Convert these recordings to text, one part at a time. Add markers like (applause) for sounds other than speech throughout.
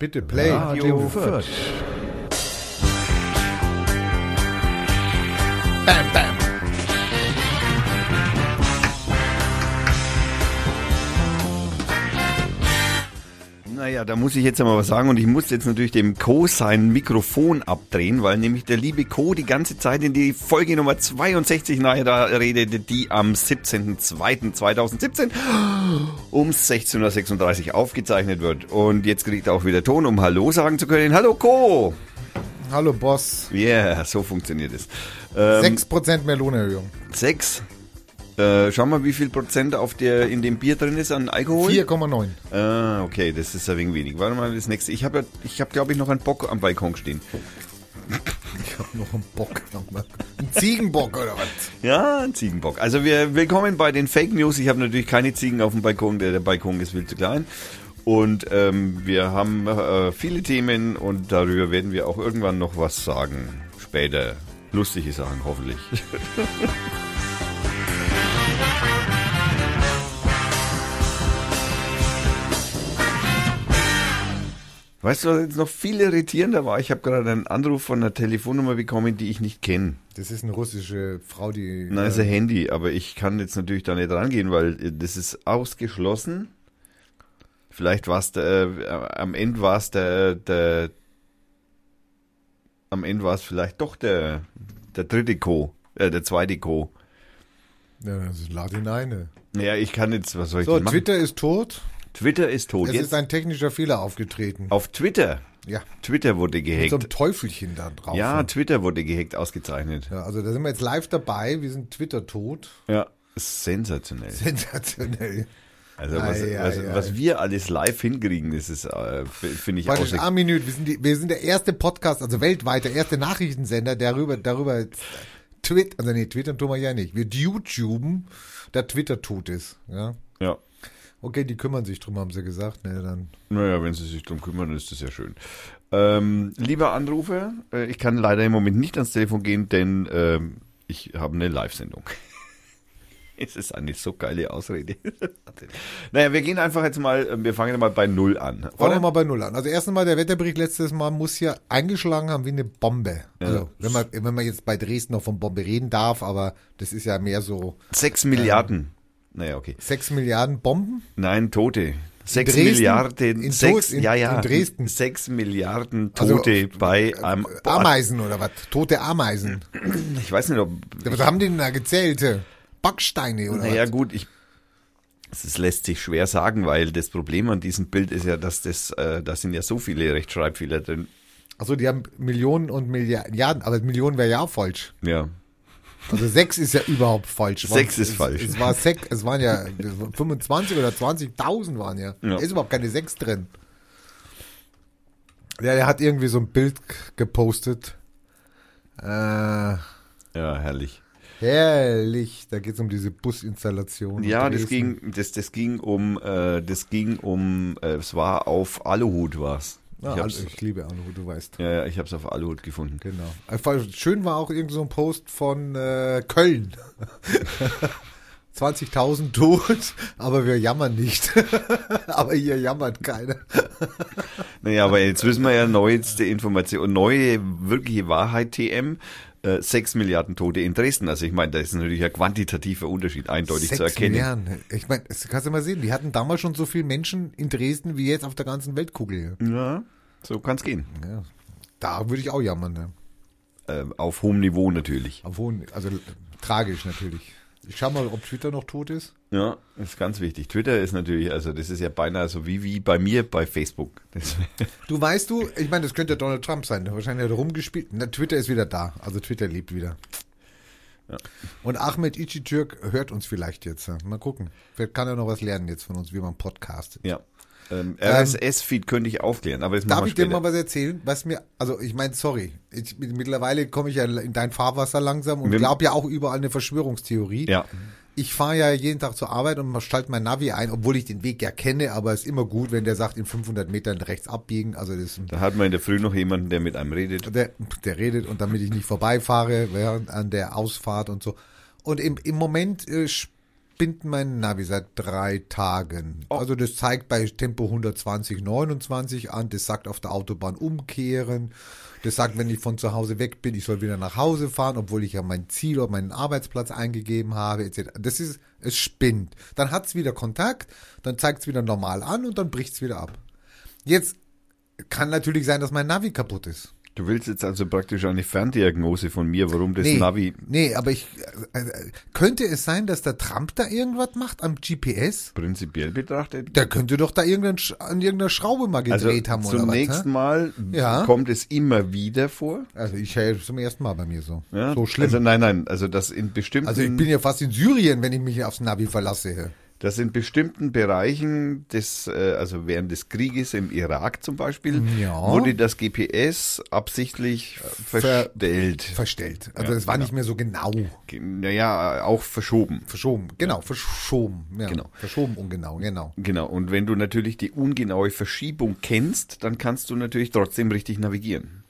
Bitte play. Radio Fürth. Bam, bam. Naja, da muss ich jetzt einmal was sagen und ich muss jetzt natürlich dem Co sein Mikrofon abdrehen, weil nämlich der liebe Co die ganze Zeit in die Folge Nummer 62 nachher da redete, die am 17.02.2017 um 16.36 Uhr aufgezeichnet wird. Und jetzt kriegt er auch wieder Ton, um Hallo sagen zu können. Hallo Co! Hallo Boss. Ja, yeah, so funktioniert es. Ähm, 6% mehr Lohnerhöhung. Sechs. Äh, schau mal, wie viel Prozent auf der, in dem Bier drin ist an Alkohol. 4,9. Ah, okay, das ist ein wenig wenig. Warte mal, das nächste. Ich habe, ja, ich habe, glaube ich, noch einen Bock am Balkon stehen. Ich hab noch einen Bock. Ein Ziegenbock oder was? Ja, ein Ziegenbock. Also wir willkommen bei den Fake News. Ich habe natürlich keine Ziegen auf dem Balkon. Der, der Balkon ist viel zu klein. Und ähm, wir haben äh, viele Themen und darüber werden wir auch irgendwann noch was sagen. Später. Lustige Sachen, hoffentlich. (laughs) Weißt du, was jetzt noch viel irritierender war? Ich habe gerade einen Anruf von einer Telefonnummer bekommen, die ich nicht kenne. Das ist eine russische Frau, die. Nein, ist ein Handy, aber ich kann jetzt natürlich da nicht rangehen, weil äh, das ist ausgeschlossen. Vielleicht war es äh, am Ende war es der, der, am Ende war es vielleicht doch der, der dritte Co, äh, der zweite Co. Ja, ist lad ihn eine. Naja, ich kann jetzt, was soll ich So, machen? Twitter ist tot. Twitter ist tot. Es Jetzt ist ein technischer Fehler aufgetreten. auf Twitter. Ja. Twitter wurde Mit gehackt. so einem Teufelchen da drauf. Ja, Twitter wurde gehackt, ausgezeichnet. ja. Also da sind wir jetzt live dabei. Wir sind Twitter tot. Ja, sensationell. Sensationell. Also was, Ei, ei, was, ei. was wir alles live hinkriegen, das ist, äh, finde ich Praktisch auch. eine Minute. Wir sind, die, wir sind der erste Podcast, also weltweit, der erste Nachrichtensender, der darüber, darüber Twitter, also nee, twittern tun wir ja nicht. Wir YouTuben, da Twitter tot ist. Ja. Ja. Okay, die kümmern sich drum, haben sie gesagt. Ne, dann. Naja, wenn Sie sich drum kümmern, ist das ja schön. Ähm, lieber Anrufer, äh, ich kann leider im Moment nicht ans Telefon gehen, denn ähm, ich habe eine Live-Sendung. (laughs) es ist eine so geile Ausrede. (laughs) naja, wir gehen einfach jetzt mal, wir fangen mal bei Null an. Fangen wir mal bei Null an. Also erstens mal, der Wetterbericht letztes Mal muss ja eingeschlagen haben wie eine Bombe. Also, wenn man, wenn man jetzt bei Dresden noch von Bombe reden darf, aber das ist ja mehr so Sechs Milliarden. Naja, okay. sechs Milliarden Bomben. Nein, Tote. Sechs Dresden? Milliarden, In sechs, in- ja, ja, in Dresden? sechs Milliarden Also, Tote bei einem, Ameisen oder was? Tote Ameisen. (clears throat) ich weiß nicht, ob, Was haben die denn da gezählt? Backsteine oder naja was? gut, ich, das lässt sich schwer sagen, weil das Problem an diesem Bild ist ja, dass das, äh, da sind ja so viele Rechtschreibfehler drin. Also die haben Millionen und Milliarden, aber Millionen wäre ja auch falsch. Ja. Also sechs ist ja überhaupt falsch. Sechs ist es, falsch. Es war sechs, es waren ja 25 oder 20.000 waren ja. Ja. Da ist überhaupt keine sechs drin. Ja, der hat irgendwie so ein Bild gepostet. Äh, Ja, herrlich. herrlich. Da geht es um diese Businstallation. in Ja, das ging, das, das ging um, äh, das ging um, äh, es war auf Aluhut war's. Ah, ich also ich liebe Aluhut, du weißt. ja, ja, ich hab's auf Aluhut gefunden. Genau. Schön war auch irgend so ein Post von äh, Köln. (laughs) 20.000 tot, aber wir jammern nicht. (laughs) aber hier jammert keiner. Naja, aber jetzt wissen wir ja neueste Information, neue wirkliche Wahrheit TM. Äh, 6 Milliarden Tote in Dresden. Also ich meine, da ist natürlich ein quantitativer Unterschied eindeutig zu erkennen. Milliarden. Ich meine, das kannst du mal sehen. Die hatten damals schon so viele Menschen in Dresden wie jetzt auf der ganzen Weltkugel. Ja, so kann's gehen. Ja. Da würde ich auch jammern. Ne? Äh, auf hohem Niveau natürlich. Auf hohen, also äh, tragisch natürlich. Ich schau mal, ob Twitter noch tot ist. Ja, ist ganz wichtig. Twitter ist natürlich, also das ist ja beinahe so wie, wie bei mir bei Facebook. Das, (laughs) Du weißt du, ich meine, das könnte ja Donald Trump sein. Der wahrscheinlich hat er rumgespielt. Na, Twitter ist wieder da. Also Twitter lebt wieder. Ja. Und Ahmed Ichitürk hört uns vielleicht jetzt. Mal gucken. Vielleicht kann er noch was lernen jetzt von uns, wie man podcastet. ja. Ähm, RSS-Feed könnte ich aufklären, aber das Darf ich dir später. mal was erzählen? Was mir, also ich meine, sorry, ich, mittlerweile komme ich ja in dein Fahrwasser langsam und glaube ja auch überall eine Verschwörungstheorie. Ja. Ich fahre ja jeden Tag zur Arbeit und schalte mein Navi ein, obwohl ich den Weg ja kenne, aber es ist immer gut, wenn der sagt, in 500 Metern rechts abbiegen. Also das Da hat man in der Früh noch jemanden, der mit einem redet. der, der redet und damit ich nicht vorbeifahre während an der Ausfahrt und so. Und im, im Moment äh, spinnt mein Navi seit drei Tagen. Oh. Also das zeigt bei Tempo 120, 29 an, das sagt auf der Autobahn umkehren, das sagt, wenn ich von zu Hause weg bin, ich soll wieder nach Hause fahren, obwohl ich ja mein Ziel oder meinen Arbeitsplatz eingegeben habe, etc. Das ist, es spinnt. Dann hat's wieder Kontakt, dann zeigt's wieder normal an und dann bricht's wieder ab. Jetzt kann natürlich sein, dass mein Navi kaputt ist. Du willst jetzt also praktisch eine Ferndiagnose von mir, warum das Navi. Nee, aber ich äh, äh, könnte es sein, dass der Trump da irgendwas macht am GPS? Prinzipiell betrachtet. Der könnte doch da irgendein, an irgendeiner Schraube mal Also gedreht haben oder zunächst was. hä? mal Ja. kommt es immer wieder vor. Also ich höre es zum ersten Mal bei mir so. Ja? So schlimm. Also nein, nein, also das in bestimmten, Also ich bin ja fast in Syrien, wenn ich mich aufs Navi verlasse. Das in bestimmten Bereichen des, äh, also während des Krieges im Irak zum Beispiel, Ja. wurde das GPS absichtlich ver- verstellt. Verstellt. Also Ja, es war genau. nicht mehr so genau. Naja, auch verschoben. Verschoben. Genau, verschoben. Ja, Genau. Verschoben ungenau, genau. Genau, und wenn du natürlich die ungenaue Verschiebung kennst, dann kannst du natürlich trotzdem richtig navigieren.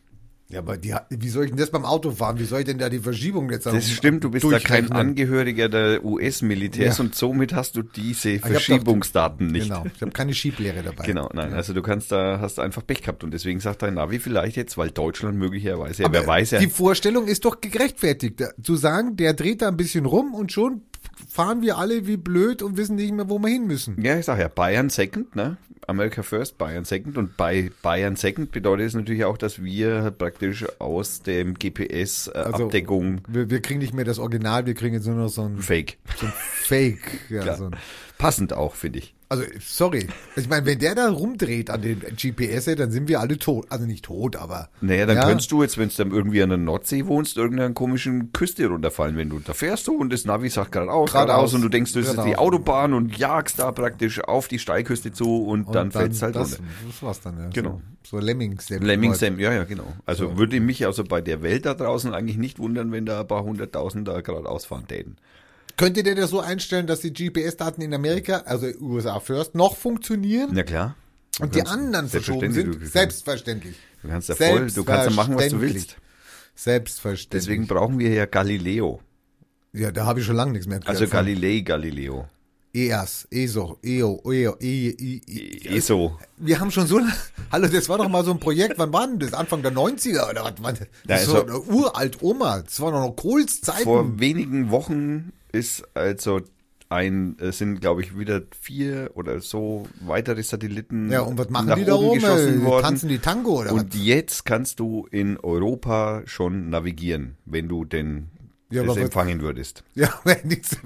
Ja, aber die, wie soll ich denn das beim Auto fahren? Wie soll ich denn da die Verschiebung jetzt Das stimmt, du bist da kein? Angehöriger der US-Militärs Ja. und somit hast du diese doch- Verschiebungsdaten nicht. Genau, ich habe keine Schieblehre dabei. Genau, nein, also du kannst da, hast einfach Pech gehabt und deswegen sagt dein Navi vielleicht jetzt, weil Deutschland möglicherweise, ja, Aber wer weiß ja, Die Vorstellung ist doch gerechtfertigt. Zu sagen, der dreht da ein bisschen rum und schon fahren wir alle wie blöd und wissen nicht mehr, wo wir hin müssen. ja, ich sag ja, Bayern Second, ne? America First, Bayern Second und bei Bayern Second bedeutet es natürlich auch, dass wir praktisch aus dem Also, GPS-Abdeckung Wir, wir kriegen nicht mehr das Original, wir kriegen jetzt nur noch so ein, Fake. so ein Fake. Ja, (laughs) so ein, Passend auch, finde ich. Also, sorry. Ich meine, wenn der da rumdreht an den GPS, dann sind wir alle tot. Also nicht tot, aber. Naja, dann ja, könntest du jetzt, wenn du dann irgendwie an der Nordsee wohnst, irgendeiner komischen Küste runterfallen, wenn du da fährst du und das Navi sagt geradeaus, Geradeaus. und du denkst, das ist die Autobahn und jagst da praktisch auf die Steilküste zu und, und dann, fällst halt das, runter. Das war's dann, ja. Genau. So, so Lemmings. Lemming Sam, ja, ja, genau. Also würde mich also bei der Welt da draußen eigentlich nicht wundern, wenn da ein paar hunderttausend da geradeaus fahren täten. Könntet ihr das so einstellen, dass die GPS-Daten in Amerika, also USA First, noch funktionieren? Na klar. Du Und die anderen verschoben sind? du Selbstverständlich. Du kannst ja voll, du kannst ja machen, was du willst. Selbstverständlich. Deswegen brauchen wir ja Galileo. ja, da habe ich schon lange nichts mehr gehört. Also Galilei Galileo. EAS, ESO, EO, EO, E, E, E, ESO. Wir haben schon so lange, (laughs) hallo, das war doch mal so ein Projekt, wann war denn das? Anfang der 90er oder was? Das ist so also- eine uralt Oma, das war noch Kohls Zeiten. Vor wenigen Wochen ist also ein, es sind glaube ich wieder vier oder so weitere Satelliten ja, und was machen nach die da oben geschossen worden. Tanzen die Tango oder Und was? jetzt kannst du in Europa schon navigieren, wenn du denn Ja, das empfangen würdest. (laughs) Ja, wenn nichts.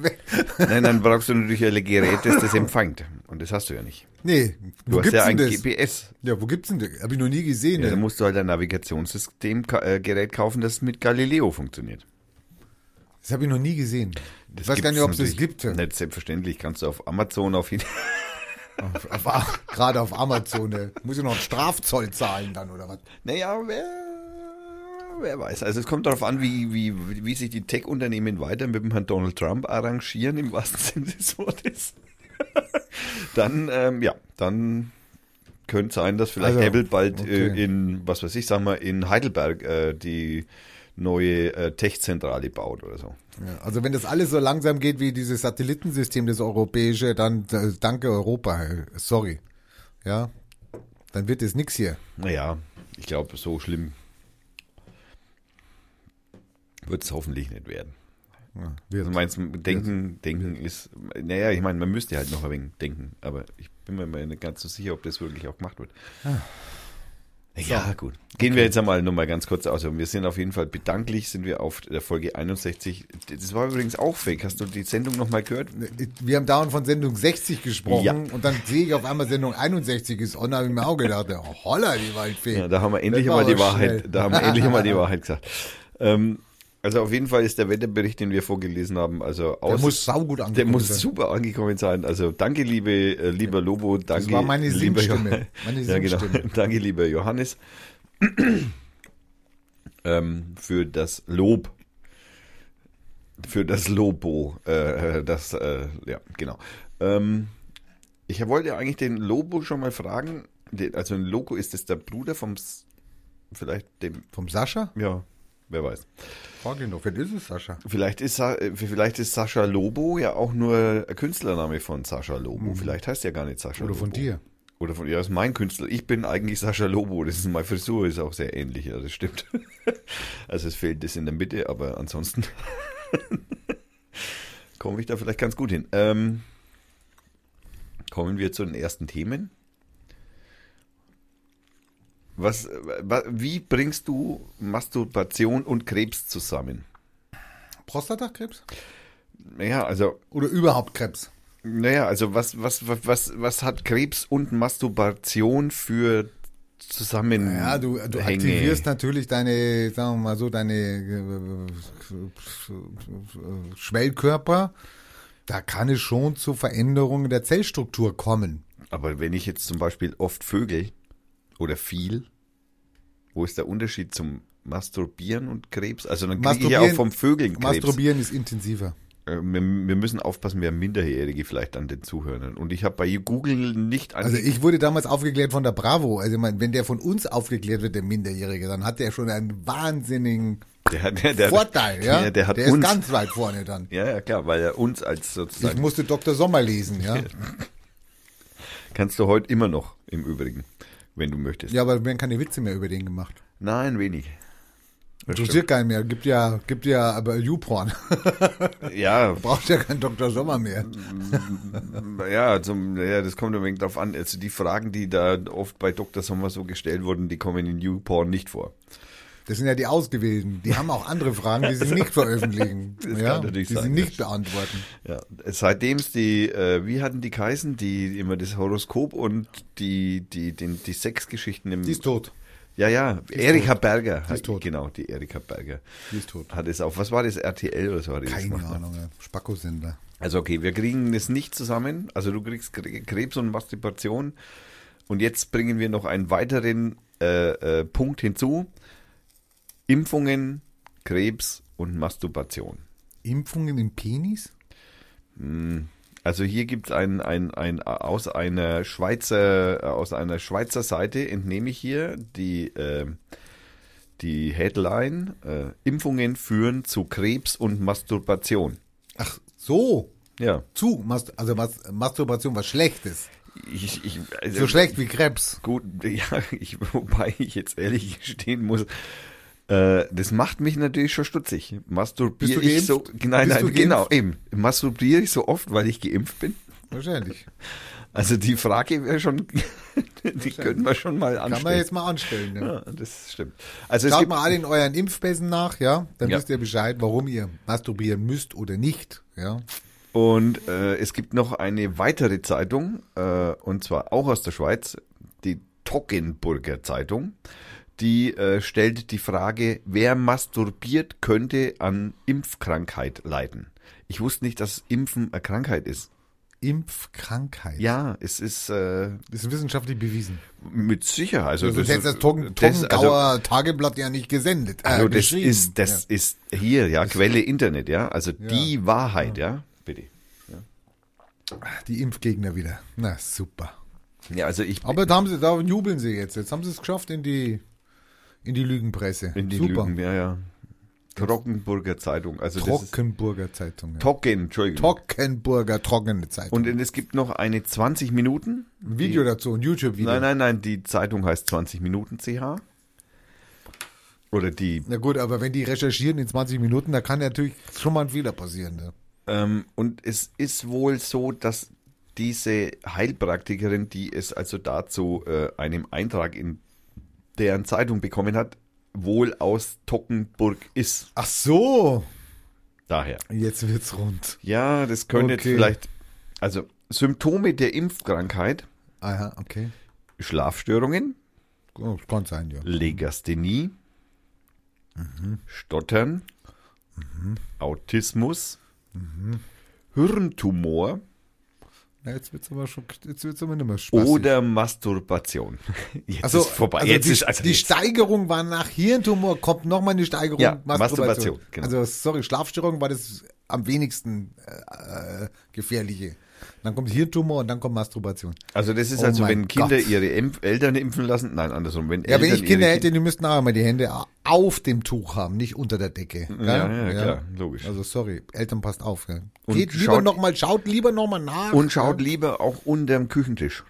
Nein, dann brauchst du natürlich ein Gerät, das das empfängt. Und das hast du ja nicht. Nee, Du wo hast gibt's ja denn ein das? GPS. Ja, wo gibt's denn das? Hab ich noch nie gesehen. Ja, ne? dann musst du halt ein Navigationssystem, äh, kaufen, das mit Galileo funktioniert. Das habe ich noch nie gesehen. Das ich weiß gar nicht, ob es das gibt. Nicht selbstverständlich. Kannst du auf Amazon auf jeden Auf, auf, gerade auf Amazon. Ne? Muss ich noch einen Strafzoll zahlen dann oder was? Naja, wer, wer weiß. Also es kommt darauf an, wie, wie, wie sich die Tech-Unternehmen weiter mit dem Herrn Donald Trump arrangieren, im wahrsten (laughs) Sinne des Wortes. (laughs) dann, ähm, ja, dann könnte sein, dass vielleicht Also, Apple bald okay. äh, in, was weiß ich, sagen wir, in Heidelberg äh, die neue äh, Tech-Zentrale baut oder so. Ja, also wenn das alles so langsam geht wie dieses Satellitensystem, das europäische, dann äh, danke Europa. Sorry. Ja, dann wird es nix hier. Naja, ich glaube, so schlimm wird es hoffentlich nicht werden. Ja, wird. Also meinst du, denken, denken ist, naja, ich meine, man müsste halt noch ein wenig denken, aber ich bin mir nicht ganz so sicher, ob das wirklich auch gemacht wird. Ja, gut. Gehen wir jetzt einmal nochmal ganz kurz aus. Wir sind auf jeden Fall bedanklich, sind wir auf der Folge 61. Das war übrigens auch fake. Hast du die Sendung nochmal gehört? Wir haben dauernd von Sendung 60 gesprochen Ja. und dann sehe ich auf einmal Sendung 61 ist on, habe ich mir auch gedacht, oh, holla, die Waldfee. Ja, da haben wir endlich Das war mal die aber Wahrheit, schnell. da haben wir endlich mal die Wahrheit gesagt. (laughs) Ähm, also auf jeden Fall ist der Wetterbericht, den wir vorgelesen haben, also Der aus, muss saugut der angekommen muss sein. super angekommen sein. Also danke, liebe, äh, lieber Lobo, danke, war meine lieber (laughs) ja, genau. (laughs) Danke, lieber Johannes, (clears throat) ähm, für das Lob, für das Lobo, äh, das, äh, ja, genau. Ähm, ich wollte eigentlich den Lobo schon mal fragen, also ein Logo, ist das der Bruder vom, vielleicht dem Vom Sascha? ja, wer weiß. Frag ihn doch, wer ist es, Sascha? Vielleicht ist, äh, vielleicht ist Sascha Lobo ja auch nur ein Künstlername von Sascha Lobo. Vielleicht heißt er gar nicht Sascha Mhm. Oder Lobo. von dir. Oder von, ja, das ist mein Künstler. Ich bin eigentlich Sascha Lobo. Das ist meine Frisur, ist auch sehr ähnlich, ja, das stimmt. (laughs) Also es fehlt das in der Mitte, aber ansonsten (laughs) komme ich da vielleicht ganz gut hin. Ähm, kommen wir zu den ersten Themen. Was, wa- wie bringst du Masturbation und Krebs zusammen? Prostatakrebs? Naja, also, Oder überhaupt Krebs? naja, also was, was, was, was, was hat Krebs und Masturbation für Zusammenhänge? Ja, du, du aktivierst natürlich deine, sagen wir mal so, deine äh, Schwellkörper. Da kann es schon zu Veränderungen der Zellstruktur kommen. Aber wenn ich jetzt zum Beispiel oft vögel oder viel, wo ist der Unterschied zum Masturbieren und Krebs? Also dann kriege ich ja auch vom Vögeln Krebs. Masturbieren ist intensiver. Äh, Wir, wir müssen aufpassen, wir haben Minderjährige vielleicht an den Zuhörern. Und ich habe bei Google nicht an Also ich wurde damals aufgeklärt von der Bravo. Also ich meine, wenn der von uns aufgeklärt wird, der Minderjährige, dann hat der schon einen wahnsinnigen der, der, der, Vorteil, ja. Der, hat der ist uns. ganz weit vorne dann. ja, ja, klar, weil er uns als Ich sozusagen. musste Dr. Sommer lesen, ja. (laughs) Kannst du heute immer noch, im Übrigen, wenn du möchtest. Ja, aber werden keine Witze mehr über den gemacht. Nein, wenig. Das Interessiert keinen mehr. Gibt ja, gibt ja aber YouPorn. (laughs) Ja, (laughs) Braucht ja kein Dr. Sommer mehr. (laughs) ja, zum, ja, das kommt ein wenig drauf an. Also die Fragen, die da oft bei Dr. Sommer so gestellt wurden, die kommen in YouPorn nicht vor. Das sind ja die Ausgewählten. Die haben auch andere Fragen, die sie nicht (laughs) veröffentlichen. Das ja, die sein, sie das nicht beantworten. Ja, seitdem es die, äh, wie hatten die geheißen, die immer das Horoskop und die, die, den, die Sexgeschichten im. Die ist tot. ja, ja, Erika Berger. Die ist tot. Genau, die Erika Berger. Die ist tot. Hat es auf, was war das, RTL oder so? Die das Keine ne? Ahnung. ja. Spacko-Sender. Also okay, wir kriegen es nicht zusammen. Also du kriegst Kre- Krebs und Masturbation. Und jetzt bringen wir noch einen weiteren äh, äh, Punkt hinzu. Impfungen, Krebs und Masturbation. Impfungen im Penis? Also hier gibt es ein, ein, ein aus einer Schweizer aus einer Schweizer Seite entnehme ich hier die äh, die Headline äh, Impfungen führen zu Krebs und Masturbation. Ach, so. Ja, Zu. Also Masturbation, was Schlechtes. ich, ich also, So schlecht wie Krebs. Gut, (laughs) ja, ich, wobei ich jetzt ehrlich gestehen muss, äh, das macht mich natürlich schon stutzig. Masturbiere ich so, geimpft? nein, Bist nein, genau, eben. Masturbiere ich so oft, weil ich geimpft bin? Wahrscheinlich. Also die Frage wäre schon, (laughs) die könnten wir schon mal anstellen. Kann man jetzt mal anstellen. Ja. ja, das stimmt. Also Schaut mal alle in euren Impfpässen nach, ja? Dann Ja. wisst ihr Bescheid, warum ihr masturbieren müsst oder nicht, ja? und äh, es gibt noch eine weitere Zeitung, äh, und zwar auch aus der Schweiz, die Toggenburger Zeitung. Die äh, stellt die Frage, wer masturbiert, könnte an Impfkrankheit leiden. Ich wusste nicht, dass Impfen eine Krankheit ist. Impfkrankheit. Ja, es ist äh, Das ist wissenschaftlich bewiesen. mit Sicherheit. Also, Also, das, das hätte das das- Toggengauer Tageblatt ja nicht gesendet. Äh, Also das ist, das ist hier, ja, Quelle Internet, ja. Also die Wahrheit, ja. Bitte. ja. Die Impfgegner wieder. Na, super. Ja, also ich Aber da haben sie, da jubeln sie jetzt. Jetzt haben sie es geschafft in die, in die Lügenpresse. in die super. Lügen, ja, ja. Trockenburger Zeitung. Also Trockenburger Zeitung. Ja. Tocken, Entschuldigung. Trockenburger trockene Zeitung. Und es gibt noch eine 20 Minuten. ein Video dazu, ein YouTube-Video. Nein, nein, nein, die Zeitung heißt 20 Minuten CH. Oder die Na gut, aber wenn die recherchieren in 20 Minuten, da kann natürlich schon mal ein Fehler passieren. Ne? Ähm, und es ist wohl so, dass diese Heilpraktikerin, die es also dazu äh, einem Eintrag in deren Zeitung bekommen hat, wohl aus Tockenburg ist. Ach so, Daher. jetzt wird's rund. Ja, das könnte jetzt Okay. vielleicht. Also Symptome der Impfkrankheit: Aha, okay. Schlafstörungen, Oh, kann sein, ja. Legasthenie, Stottern, Autismus, Hirntumor Na, jetzt wird's aber schon, jetzt wird's aber nicht mehr spaßig. oder Masturbation. (laughs) Jetzt also, ist vorbei. Also jetzt die, ist also die jetzt- Steigerung war nach Hirntumor, kommt nochmal eine Steigerung. Ja, Masturbation, genau. Also, sorry, Schlafstörung war das am wenigsten äh, äh, gefährliche. Dann kommt Hirntumor und dann kommt Masturbation. Also das ist Oh also, wenn Kinder Gott. ihre Impf Eltern impfen lassen, nein, andersrum, wenn Ja, wenn Eltern ich Kinder hätte, die müssten auch immer die Hände auf dem Tuch haben, nicht unter der Decke. Gell? Ja, ja, klar, logisch. Also sorry, Eltern passt auf. Gell? Und Geht lieber schaut- noch mal, schaut lieber noch mal nach. Und schaut lieber auch unterm Küchentisch.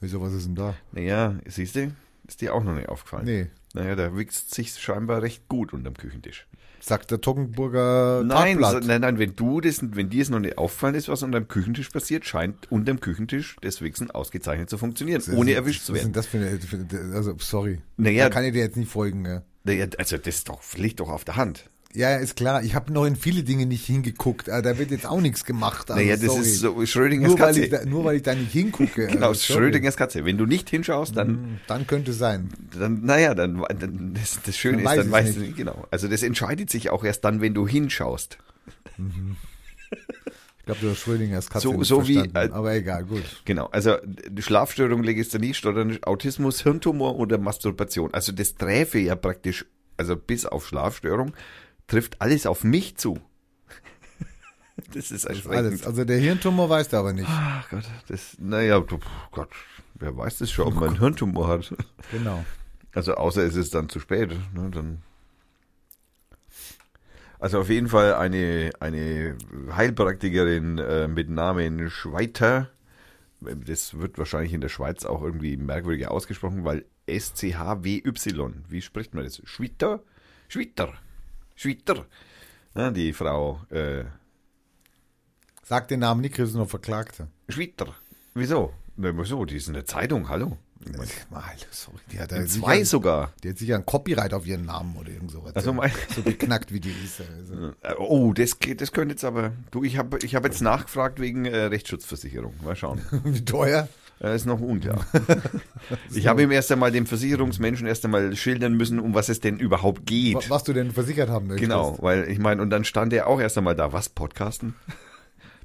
Wieso, was ist denn da? Naja, siehst du, ist dir auch noch nicht aufgefallen. Nee, Naja, da wichst sich scheinbar recht gut unterm Küchentisch. Sagt der Toggenburger Nein, Tagblatt. nein, nein, wenn du das, wenn dir es noch nicht aufgefallen ist, was unterm Küchentisch passiert, scheint unterm Küchentisch das Wichsen ausgezeichnet zu funktionieren, ohne erwischt zu Was werden. ist denn das für eine, also sorry. Naja. da kann ich dir jetzt nicht folgen. Ja, Naja, also das ist doch, liegt doch auf der Hand. Ja ist klar. Ich habe noch in viele Dinge nicht hingeguckt. aber Da wird jetzt auch nichts gemacht. Also, naja, das sorry. ist so Schrödingers nur, weil Katze. ich da, nur weil ich da nicht hingucke. (laughs) genau, also. Schrödingers Katze. Wenn du nicht hinschaust, dann, Hm, Dann könnte es sein. dann naja, dann, dann das, das Schöne Dann ist, dann weißt du nicht, genau. Also das entscheidet sich auch erst dann, wenn du hinschaust. Ich glaube, du hast Schrödingers Katze So- so wie, äh, Aber egal, gut. Genau, also die Schlafstörung, Legasthenie, Stottern, Autismus, Hirntumor oder Masturbation. Also das träfe ja praktisch, also bis auf Schlafstörung, trifft alles auf mich zu. (laughs) Das ist erschreckend. alles. Also der Hirntumor weiß der aber nicht. Ach Gott, das, naja, Gott, wer weiß das schon, ob man einen Hirntumor hat. (laughs) Genau. Also außer es ist dann zu spät. Ne, dann also auf jeden Fall eine, eine Heilpraktikerin äh, mit Namen Schweiter. Das wird wahrscheinlich in der Schweiz auch irgendwie merkwürdig ausgesprochen, weil S-C-H-W-Y. Wie spricht man das? Schwitter? Schwitter. Schwitter. Ja, die Frau äh, Sag den Namen nicht, kriegst du noch Verklagte. Schwitter. Wieso? Na, wieso? Die ist in der Zeitung, hallo. Mal, sorry, die hat, ja zwei sicher, sogar. die hat sicher ein Copyright auf ihren Namen oder irgend sowas. Also mein- so beknackt wie die ist. Also. Äh, Oh, das, geht- das könnte jetzt aber. Du, ich habe ich hab jetzt nachgefragt wegen äh, Rechtsschutzversicherung. Mal schauen. (laughs) Wie teuer? Äh, ist noch unklar. (laughs) ich habe ihm erst einmal dem Versicherungsmenschen erst einmal schildern müssen, um was es denn überhaupt geht. Wa- Was du denn versichert haben möchtest. Genau, weil ich meine, und dann stand er auch erst einmal da. Was, Podcasten? (laughs)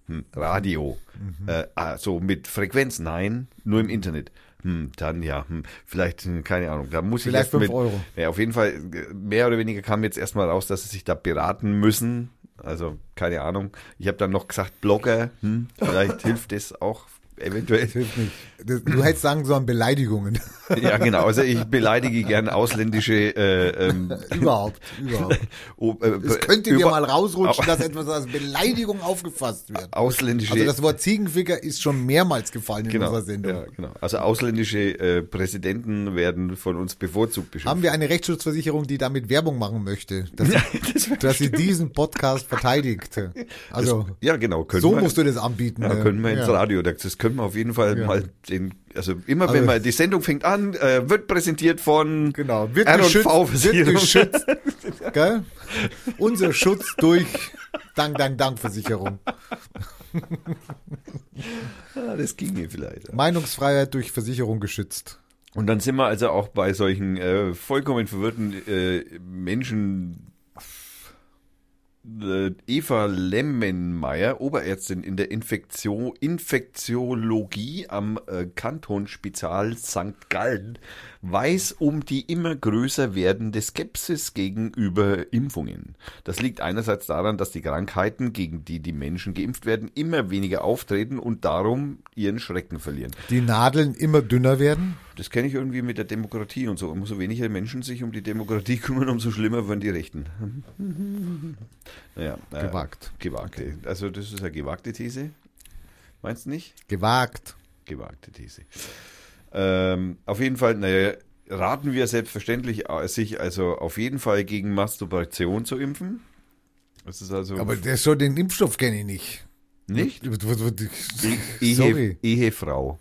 Hm, Radio. Mhm. Äh, ah, so mit Frequenz? Nein, nur im Internet. Hm, dann ja, hm, vielleicht, hm, keine Ahnung, da muss Vielleicht ich erst fünf mit, Euro. Ja, auf jeden Fall, äh, mehr oder weniger kam jetzt erstmal raus, dass sie sich da beraten müssen. Also, keine Ahnung. Ich habe dann noch gesagt, Blogger, hm, vielleicht (laughs) hilft das auch eventuell. Das hilft nicht. Das, du hättest sagen sollen Beleidigungen. (laughs) Ja, genau. Also ich beleidige gern ausländische äh, ähm, überhaupt, überhaupt. (laughs) oh, äh, Es könnte dir über- mal rausrutschen, au- dass etwas als Beleidigung aufgefasst wird. ausländische Also das Wort Ziegenficker ist schon mehrmals gefallen in genau, unserer Sendung. ja, genau. Also ausländische äh, Präsidenten werden von uns bevorzugt beschimpft. Haben wir eine Rechtsschutzversicherung, die damit Werbung machen möchte, dass, (laughs) das wär dass sie diesen Podcast verteidigt? Also ja, genau. So wir, musst du das anbieten. ja, ne? können wir ins Ja. Radio. Das können wir auf jeden Fall Ja. mal den, also immer Also- wenn man die Sendung fängt an, äh, wird präsentiert von Genau, wird geschützt, wird geschützt. (laughs) Gell? Unser Schutz durch Dank, Dank, Dank Versicherung. (laughs) Ah, das ginge vielleicht. Meinungsfreiheit durch Versicherung geschützt. Und dann sind wir also auch bei solchen äh, vollkommen verwirrten äh, Menschen. Eva Lemmenmeier, Oberärztin in der Infektion, Infektiologie am äh, Kantonsspital St. Gallen, weiß um die immer größer werdende Skepsis gegenüber Impfungen. Das liegt einerseits daran, dass die Krankheiten, gegen die die Menschen geimpft werden, immer weniger auftreten und darum ihren Schrecken verlieren. Die Nadeln immer dünner werden. Das kenne ich irgendwie mit der Demokratie und so. Umso weniger Menschen sich um die Demokratie (laughs) kümmern, umso schlimmer werden die Rechten. (laughs) naja, äh, Gewagt. Gewagte. Also das ist eine gewagte These. Meinst du nicht? Gewagt. Gewagte These. Ähm, auf jeden Fall, naja, raten wir selbstverständlich, äh, sich also auf jeden Fall gegen Masturbation zu impfen. Das ist also Aber der schon den Impfstoff kenne ich nicht. nicht Ehe. Sorry. Ehe, Ehefrau.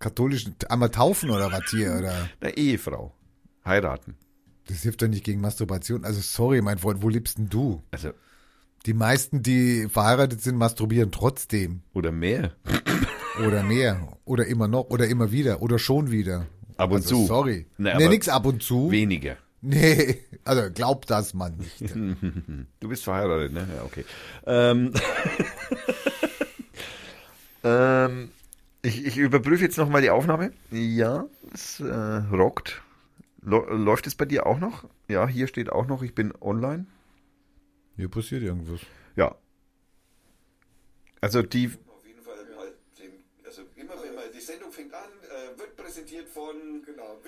Katholischen einmal taufen oder was hier? Oder? Na, Ehefrau. Heiraten. Das hilft doch nicht gegen Masturbation. Also sorry, mein Freund, wo lebst denn du? Also, Die meisten, die verheiratet sind, masturbieren trotzdem. oder mehr. Oder mehr. Oder immer noch. Oder immer wieder. Oder schon wieder. Ab und also, zu. Sorry. Nee, aber- nix ab und zu. Weniger. Nee, also glaubt das man nicht. Du bist verheiratet, ne? Ja, okay. Ähm, (laughs) ähm, ich, ich überprüfe jetzt nochmal die Aufnahme. Ja, es äh, rockt. Läuft es bei dir auch noch? Ja, hier steht auch noch, ich bin online. Hier passiert irgendwas. Ja. Also die. Auf jeden Fall mal dem, also immer wenn man die Sendung fängt an, äh, wird präsentiert von genau,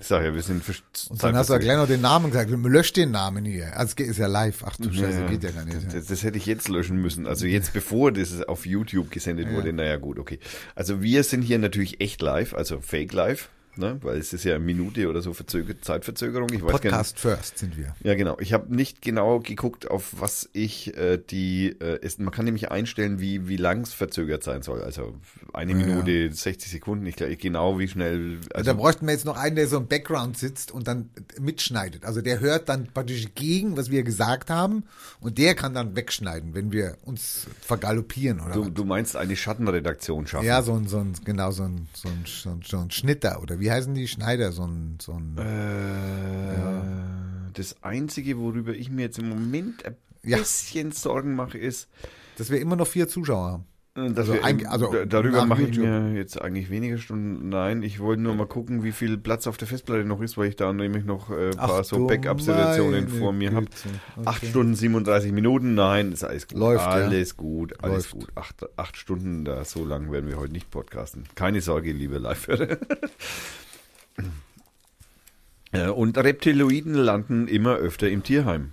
Ich sag (laughs) ja, wir sind vers- Und dann hast du ja gleich noch den Namen gesagt. Lösch den Namen hier. Also es geht- ist ja live. Ach du Scheiße, Ja, geht ja gar nicht. Ja. Das, das hätte ich jetzt löschen müssen. Also jetzt bevor das auf YouTube gesendet wurde. Naja, gut, okay. Also wir sind hier natürlich echt live, also fake live, ne? weil es ist ja eine Minute oder so verzögert, Zeitverzögerung. Ich weiß gar nicht. Podcast first sind wir. Ja, genau. Ich habe nicht genau geguckt, auf was ich äh, die. Äh, ist, man kann nämlich einstellen, wie, wie lang es verzögert sein soll. Also eine Ja. Minute, 60 Sekunden. Ich glaube genau, wie schnell. Also, da bräuchten wir jetzt noch einen, der so im Background sitzt und dann mitschneidet. Also der hört dann praktisch gegen, was wir gesagt haben und der kann dann wegschneiden, wenn wir uns vergaloppieren oder du, was. du meinst eine Schattenredaktion schaffen? Ja, so ein, so ein, genau, so ein, so ein, so ein, so ein Schnitter oder wie heißen die Schneider? So ein, so ein, Äh, Das Einzige, worüber ich mir jetzt im Moment ein Ja. bisschen Sorgen mache, ist, dass wir immer noch vier Zuschauer haben. Äh, Also wir ein- also da- darüber mache ich mir jetzt eigentlich weniger Stunden. Nein, ich wollte nur mal gucken, wie viel Platz auf der Festplatte noch ist, weil ich da nämlich noch äh, ein paar Ach so Backup-Situationen vor mir habe. Okay. Stunden, 37 Minuten, nein, ist alles gut. Läuft, ja. alles gut, alles Läuft. gut. Acht, acht Stunden, da so lang werden wir heute nicht podcasten. Keine Sorge, liebe Live-Hörer. (laughs) Äh, Und Reptiloiden landen immer öfter im Tierheim.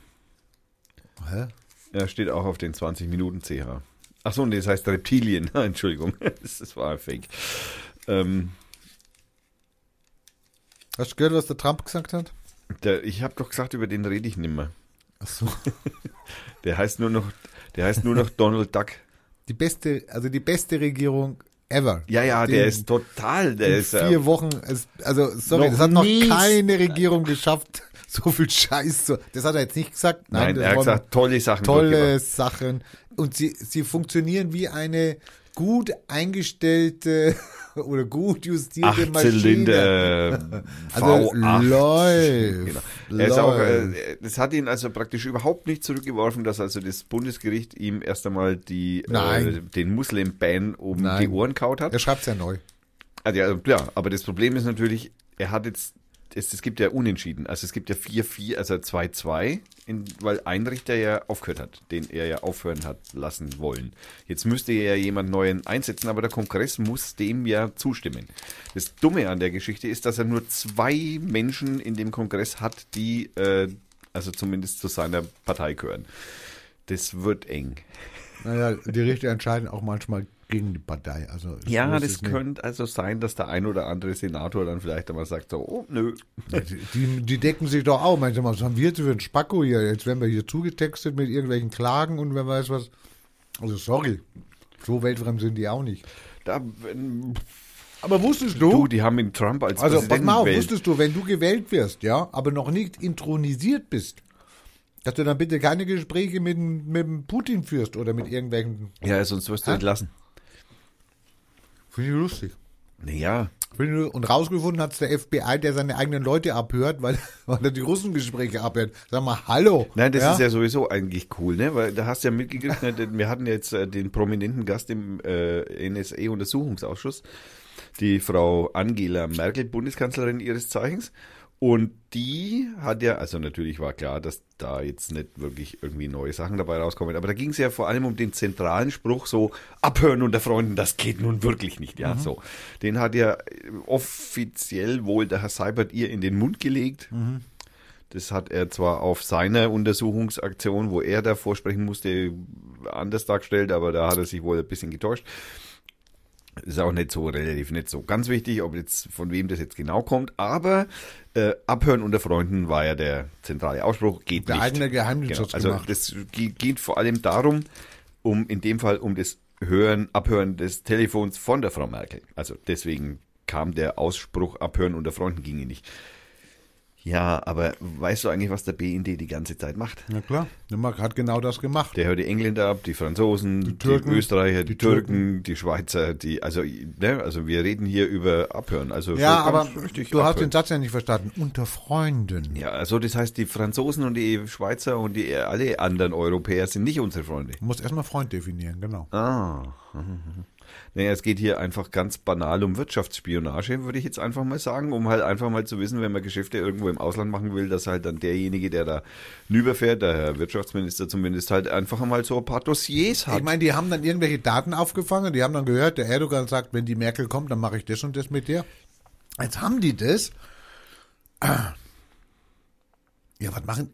Hä? Ja, steht auch auf den 20 Minuten CH. Ach so, nee, das heißt Reptilien. (laughs) Entschuldigung, das, das war ein Fake. Ähm, Hast du gehört, was der Trump gesagt hat? der, ich habe doch gesagt, über den rede ich nimmer. Ach so. (laughs) Der heißt nur noch, der heißt nur noch (laughs) Donald Duck. Die beste, also die beste Regierung ever. Ja, ja, Den- der ist total, der in ist vier Wochen, also sorry, das hat noch nie- keine Regierung geschafft, so viel Scheiß zu. Das hat er jetzt nicht gesagt. Nein, das er hat gesagt, tolle Sachen. tolle. Sachen. Und sie, sie funktionieren wie eine gut eingestellte (laughs) oder gut justierte Acht Maschine. Zylinder Also V8. läuft. Genau. Er ist auch, läuft. äh, das hat ihn also praktisch überhaupt nicht zurückgeworfen, dass also das Bundesgericht ihm erst einmal die, äh, den Muslim-Ban um Nein. die Ohren kaut hat. er schreibt ja neu. Also ja, ja, aber das Problem ist natürlich, er hat jetzt, es, es gibt ja Unentschieden. Also es gibt ja 4-4, also 2-2, in- weil ein Richter ja aufgehört hat, den er ja aufhören hat lassen wollen. Jetzt müsste ja jemand Neuen einsetzen, aber der Kongress muss dem ja zustimmen. Das Dumme an der Geschichte ist, dass er nur zwei Menschen in dem Kongress hat, die äh, also zumindest zu seiner Partei gehören. Das wird eng. Naja, die Richter entscheiden auch manchmal gegen die Partei. Also Ja, das könnte also sein, dass der ein oder andere Senator dann vielleicht einmal sagt so, oh, nö, Die, die, decken sich doch auch. Manchmal, was haben wir für ein Spacko hier? Jetzt werden wir hier zugetextet mit irgendwelchen Klagen und wer weiß was. Also sorry, so weltfremd sind die auch nicht. Da, wenn, Aber wusstest du, die haben ihn Trump als Also Präsidenten gewählt. wusstest du, wenn du gewählt wirst, ja, aber noch nicht intronisiert bist, dass du dann bitte keine Gespräche mit, mit Putin führst oder mit irgendwelchen. Ja, sonst wirst du entlassen. Finde ich lustig. Naja, Und rausgefunden hat es der FBI, der seine eigenen Leute abhört, weil, (laughs) weil er die Russengespräche abhört. Sag mal, hallo. nein, das ist ja sowieso eigentlich cool, ne? Weil da hast du ja mitgekriegt, ne? wir hatten jetzt äh, den prominenten Gast im äh, NSA-Untersuchungsausschuss, die Frau Angela Merkel, Bundeskanzlerin ihres Zeichens. Und die hat ja, also natürlich war klar, dass da jetzt nicht wirklich irgendwie neue Sachen dabei rauskommen, aber da ging es ja vor allem um den zentralen Spruch so, abhören unter Freunden, das geht nun wirklich nicht, ja, so. Den hat ja äh, offiziell wohl der Herr Seibert ihr in den Mund gelegt. Das hat er zwar auf seiner Untersuchungsaktion, wo er da vorsprechen musste, anders dargestellt, aber da hat er sich wohl ein bisschen getäuscht. Ist auch nicht so relativ, nicht so ganz wichtig, ob jetzt von wem das jetzt genau kommt, aber äh, Abhören unter Freunden war ja der zentrale Ausspruch, geht Der nicht. eigene Geheimdienst Genau, also gemacht. das ge- geht vor allem darum, um in dem Fall um das Hören, Abhören des Telefons von der Frau Merkel. Also deswegen kam der Ausspruch Abhören unter Freunden ginge nicht. Ja, aber weißt du eigentlich, was der BND die ganze Zeit macht? Na klar, der Mark hat genau das gemacht. Der hört die Engländer ab, die Franzosen, die, Türken, Österreicher, die, die Türken, die Schweizer, die, also, ne, also wir reden hier über Abhören. Also Ja, aber du hast abhören. den Satz ja nicht verstanden. Unter Freunden. Ja, also das heißt, die Franzosen und die Schweizer und die alle anderen Europäer sind nicht unsere Freunde. Du musst erstmal Freund definieren, genau. Ah. Naja, es geht hier einfach ganz banal um Wirtschaftsspionage, würde ich jetzt einfach mal sagen, um halt einfach mal zu wissen, wenn man Geschäfte irgendwo im Ausland machen will, dass halt dann derjenige, der da rüberfährt, der Herr Wirtschaftsminister zumindest halt einfach einmal so ein paar Dossiers hat. Ich meine, die haben dann irgendwelche Daten aufgefangen, die haben dann gehört, der Erdogan sagt, wenn die Merkel kommt, dann mache ich das und das mit der. Jetzt haben die das. Ja, was machen,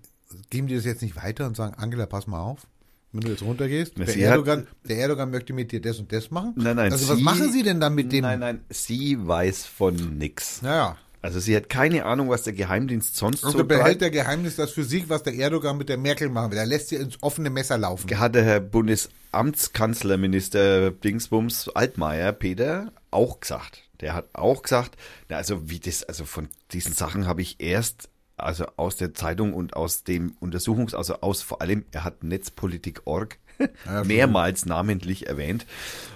geben die das jetzt nicht weiter und sagen, Angela, pass mal auf, wenn du jetzt runtergehst, der hat- Erdogan, der Erdogan möchte mit dir das und das machen? Nein, nein. Also was sie- machen sie denn dann mit dem? Nein, nein, sie weiß von nix. Naja. Also sie hat keine Ahnung, was der Geheimdienst sonst Und so behält der Geheimnis das für sich, was der Erdogan mit der Merkel machen will. Er lässt sie ins offene Messer laufen. Hat der Herr Bundesamtskanzlerminister Dingsbums Altmaier, Peter, auch gesagt. Der hat auch gesagt, na, also wie das, also von diesen Sachen habe ich erst, also aus der Zeitung und aus dem Untersuchungs, also aus vor allem, er hat Netzpolitik.org Ja, (laughs) mehrmals namentlich erwähnt.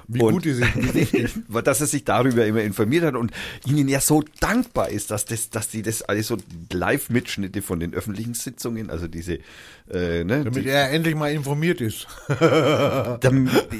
Wie und, gut die sind, (laughs) dass er sich darüber immer informiert hat und ihnen ja so dankbar ist, dass das, dass die das alles so Live-Mitschnitte von den öffentlichen Sitzungen, also diese, äh, ne, Damit die, er endlich mal informiert ist. (laughs) Dam- die,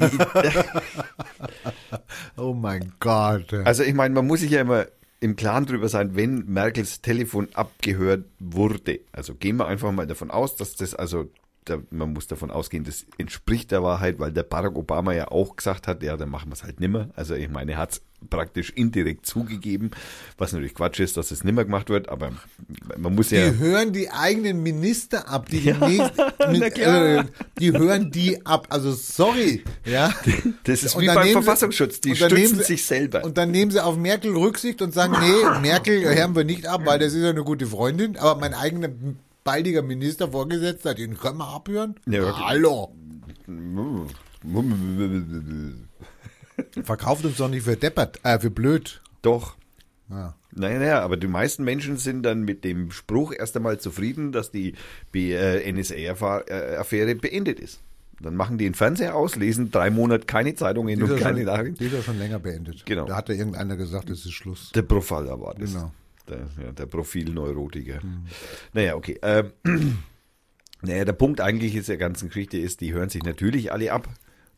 Oh mein Gott. also ich meine, man muss sich ja immer im Klaren drüber sein, wenn Merkels Telefon abgehört wurde. Also gehen wir einfach mal davon aus, dass das also da, man muss davon ausgehen, das entspricht der Wahrheit, weil der Barack Obama ja auch gesagt hat, ja, dann machen wir es halt nimmer. Also ich meine, er hat es praktisch indirekt zugegeben, was natürlich Quatsch ist, dass es nimmer gemacht wird, aber man muss ja... Die hören die eigenen Minister ab, die, Ja, nächsten- (laughs) äh, die hören die ab. Also sorry, ja. (laughs) Das ist Und wie beim Verfassungsschutz, die stützen sie- sich selber. Und dann nehmen sie auf Merkel Rücksicht und sagen, nee, (laughs) Merkel hören wir nicht ab, weil das ist ja eine gute Freundin, aber mein eigener baldiger Minister Vorgesetzter, den können wir abhören? Ja, okay. Hallo. Verkauft uns doch nicht für deppert, äh, für blöd. Doch. Ja. Naja, naja, aber die meisten Menschen sind dann mit dem Spruch erst einmal zufrieden, dass die äh, NSA-Affäre beendet ist. Dann machen die den Fernseher aus, lesen drei Monate keine Zeitungen und keine schon, Nachrichten. die ist ja schon länger beendet. Genau. Da hat ja irgendeiner gesagt, es ist Schluss. Der Profiler war das. Genau. Der, ja, der Profilneurotiker. Naja, okay. Ähm, (clears throat) naja, der Punkt eigentlich ist der ganzen Geschichte ist, die hören sich natürlich alle ab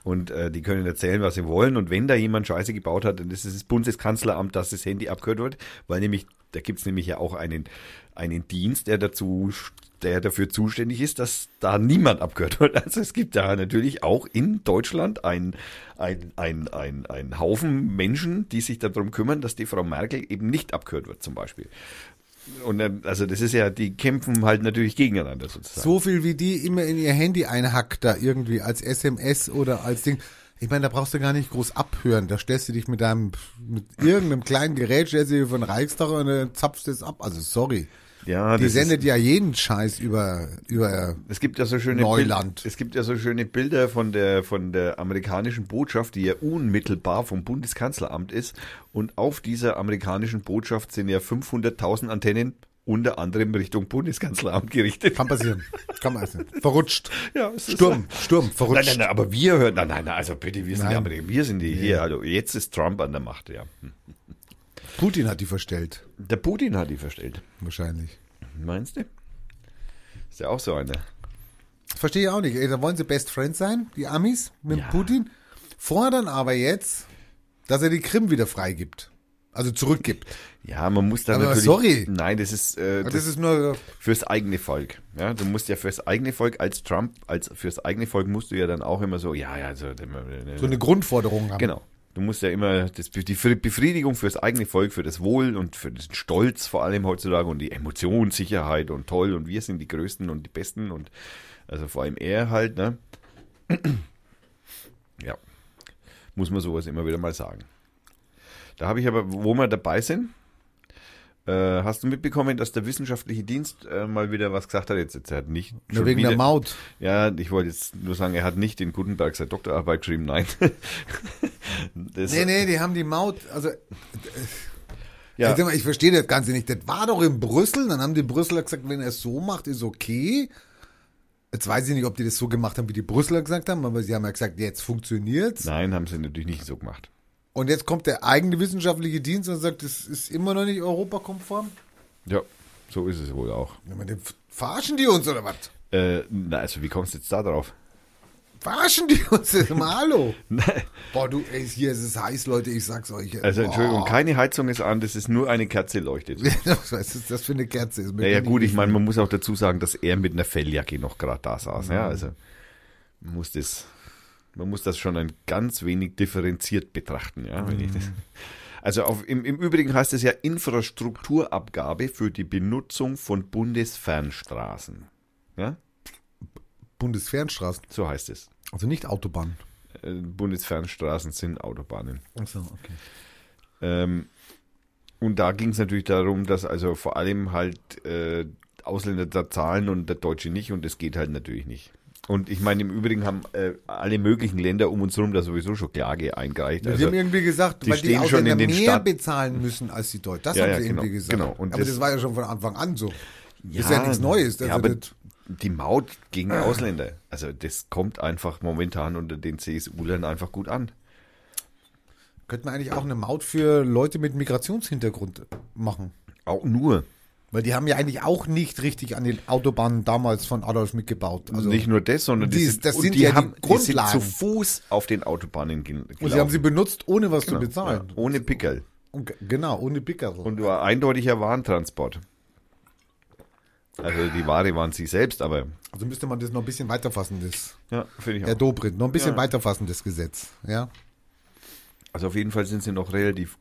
und äh, die können erzählen, was sie wollen. Und wenn da jemand Scheiße gebaut hat, dann ist es das Bundeskanzleramt, dass das Handy abgehört wird, weil nämlich, da gibt es nämlich ja auch einen, einen Dienst, der dazu der dafür zuständig ist, dass da niemand abgehört wird. (laughs) Also es gibt da natürlich auch in Deutschland ein, ein, ein, ein, ein Haufen Menschen, die sich darum kümmern, dass die Frau Merkel eben nicht abgehört wird, zum Beispiel. Und dann, also das ist ja, die kämpfen halt natürlich gegeneinander sozusagen. So viel wie die immer in ihr Handy einhackt da irgendwie als SMS oder als Ding. Ich meine, da brauchst du gar nicht groß abhören. Da stellst du dich mit deinem, mit irgendeinem kleinen Gerät, stellst du dich von Reichstag und dann zapfst du es ab. Also sorry. Ja, Die sendet ja jeden Scheiß über, über, es gibt ja so schöne Neuland. Bild, es gibt ja so schöne Bilder von der von der amerikanischen Botschaft, die ja unmittelbar vom Bundeskanzleramt ist. Und auf dieser amerikanischen Botschaft sind ja 500.000 Antennen unter anderem Richtung Bundeskanzleramt gerichtet. kann passieren. Kann passieren. Verrutscht. Ja, es ist Sturm, Sturm, Nein, verrutscht. nein, nein, aber wir hören, nein, nein, nein, also bitte, wir sind Nein. die Amerikaner, wir sind die hier, also jetzt ist Trump an der Macht, ja. Putin hat die verstellt. Der Putin hat die verstellt. Wahrscheinlich. Meinst du? Ist ja auch so einer. Verstehe ich auch nicht. Ey, Da wollen sie Best Friends sein, die Amis mit Ja. Putin. Fordern aber jetzt, dass er die Krim wieder freigibt. Also zurückgibt. Ja, man muss da Aber natürlich. sorry. Nein, das ist, äh, Das, das ist nur, fürs eigene Volk. Ja, du musst ja fürs eigene Volk als Trump, als fürs eigene Volk musst du ja dann auch immer so, ja, ja, so, so eine Grundforderung haben. Genau. Du musst ja immer das, die Befriedigung fürs eigene Volk, für das Wohl und für den Stolz vor allem heutzutage und die Emotionssicherheit und toll und wir sind die Größten und die Besten und also vor allem er halt, ne? Ja. Muss man sowas immer wieder mal sagen. Da habe ich aber, wo wir dabei sind, äh, hast du mitbekommen, dass der wissenschaftliche Dienst äh, mal wieder was gesagt hat? Jetzt, jetzt er hat nicht Nur wegen wieder, der Maut. ja, ich wollte jetzt nur sagen, er hat nicht in Gutenberg seine Doktorarbeit geschrieben, nein. (laughs) das, Nee, nee, die haben die Maut, also Ja, Sag mal, ich verstehe das Ganze nicht. Das war doch in Brüssel, dann haben die Brüsseler gesagt, wenn er es so macht, ist okay. Jetzt weiß ich nicht, ob die das so gemacht haben, wie die Brüsseler gesagt haben, aber sie haben ja gesagt, jetzt funktioniert's. nein, haben sie natürlich nicht so gemacht. Und jetzt kommt der eigene wissenschaftliche Dienst und sagt, das ist immer noch nicht europakonform. Ja, so ist es wohl auch. Ja, man, den verarschen die uns oder was? Äh, na, also wie kommst du jetzt da drauf? Verarschen die uns? Sag Mal, hallo. (laughs) Boah, du, ey, hier ist es heiß, Leute, ich sag's euch. Also Boah. Entschuldigung, keine Heizung ist an, das ist nur eine Kerze leuchtet. (laughs) Was ist das für eine Kerze? Ist mir Ja, ja gar gut, ich meine, man muss auch dazu sagen, dass er mit einer Felljacke noch gerade da saß. Ja, also muss das, man muss das schon ein ganz wenig differenziert betrachten. Ja, das, Also auf, im, im Übrigen heißt es ja Infrastrukturabgabe für die Benutzung von Bundesfernstraßen. Ja, Bundesfernstraßen, so heißt es. also nicht Autobahn. Äh, Bundesfernstraßen sind Autobahnen. Achso, okay. Ähm, und da ging es natürlich darum, dass also vor allem halt äh, Ausländer da zahlen und der Deutsche nicht und das geht halt natürlich nicht. Und ich meine, im Übrigen haben äh, alle möglichen Länder um uns herum da sowieso schon Klage eingereicht. Sie Also, haben irgendwie gesagt, die weil die Ausländer in den mehr Stadt- bezahlen müssen als die Deutschen. Das Ja, haben ja, sie genau, irgendwie gesagt. genau. Und aber das, das- war ja schon von Anfang an so. ist ja nichts Neues. Ja, Also aber die Maut gegen Ausländer, also das kommt einfach momentan unter den CSU-Lern einfach gut an. Könnte man eigentlich auch eine Maut für Leute mit Migrationshintergrund machen. Auch nur. Weil die haben ja eigentlich auch nicht richtig an den Autobahnen damals von Adolf mitgebaut. Also, nicht nur das, sondern die- sind, das sind die ja die haben, die sind Grundlagen. zu Fuß auf den Autobahnen ge- gelaufen. und sie haben sie benutzt, ohne was Genau, zu bezahlen. ja, ohne Pickel. Und, ge- genau, ohne Pickerl. Und war eindeutiger Warentransport. Also die Ware waren sie selbst, aber Also müsste man das noch ein bisschen weiterfassen, das, ja, finde ich Herr auch. Dobrindt, noch ein bisschen Ja. weiterfassen, das Gesetz. Ja. Also auf jeden Fall sind sie noch relativ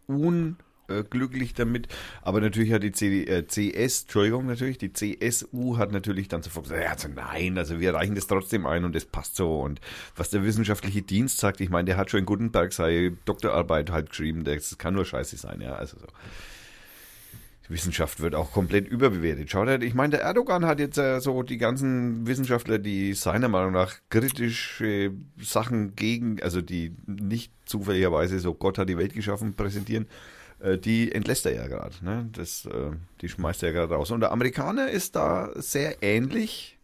unglücklich damit. Aber natürlich hat die CD, äh, CS, Entschuldigung, natürlich, die CSU hat natürlich dann sofort gesagt, ja, also nein, also wir reichen das trotzdem ein und das passt so. Und was der wissenschaftliche Dienst sagt, ich meine, der hat schon in Gutenberg seine Doktorarbeit halt geschrieben, das kann nur scheiße sein, ja, also so. Wissenschaft wird auch komplett überbewertet. Schaut her, ich meine, der Erdogan hat jetzt äh, so die ganzen Wissenschaftler, die seiner Meinung nach kritische Sachen gegen, also die nicht zufälligerweise so Gott hat die Welt geschaffen präsentieren, äh, die entlässt er ja gerade. Ne? Das, äh, die schmeißt er ja gerade raus. Und der Amerikaner ist da sehr ähnlich.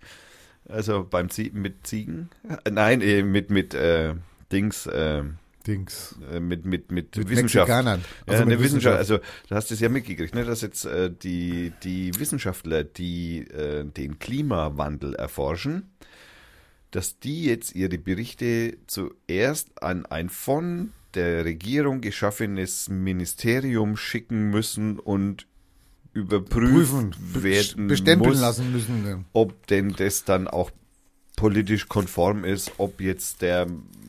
Also beim Zie mit Ziegen. Äh, nein, äh, mit, mit äh, Dings, äh, Dings. äh, mit, mit, mit, Mit Wissenschaft. Mexikanern. Ja, Also eine mit Wissenschaft, Wissenschaft. also du hast es ja mitgekriegt, ne, dass jetzt äh, die, die Wissenschaftler, die äh, den Klimawandel erforschen, dass die jetzt ihre Berichte zuerst an ein von der Regierung geschaffenes Ministerium schicken müssen und überprüfen Prüfen, werden bestempeln muss, lassen müssen. ja. ob denn das dann auch politisch konform ist, ob jetzt der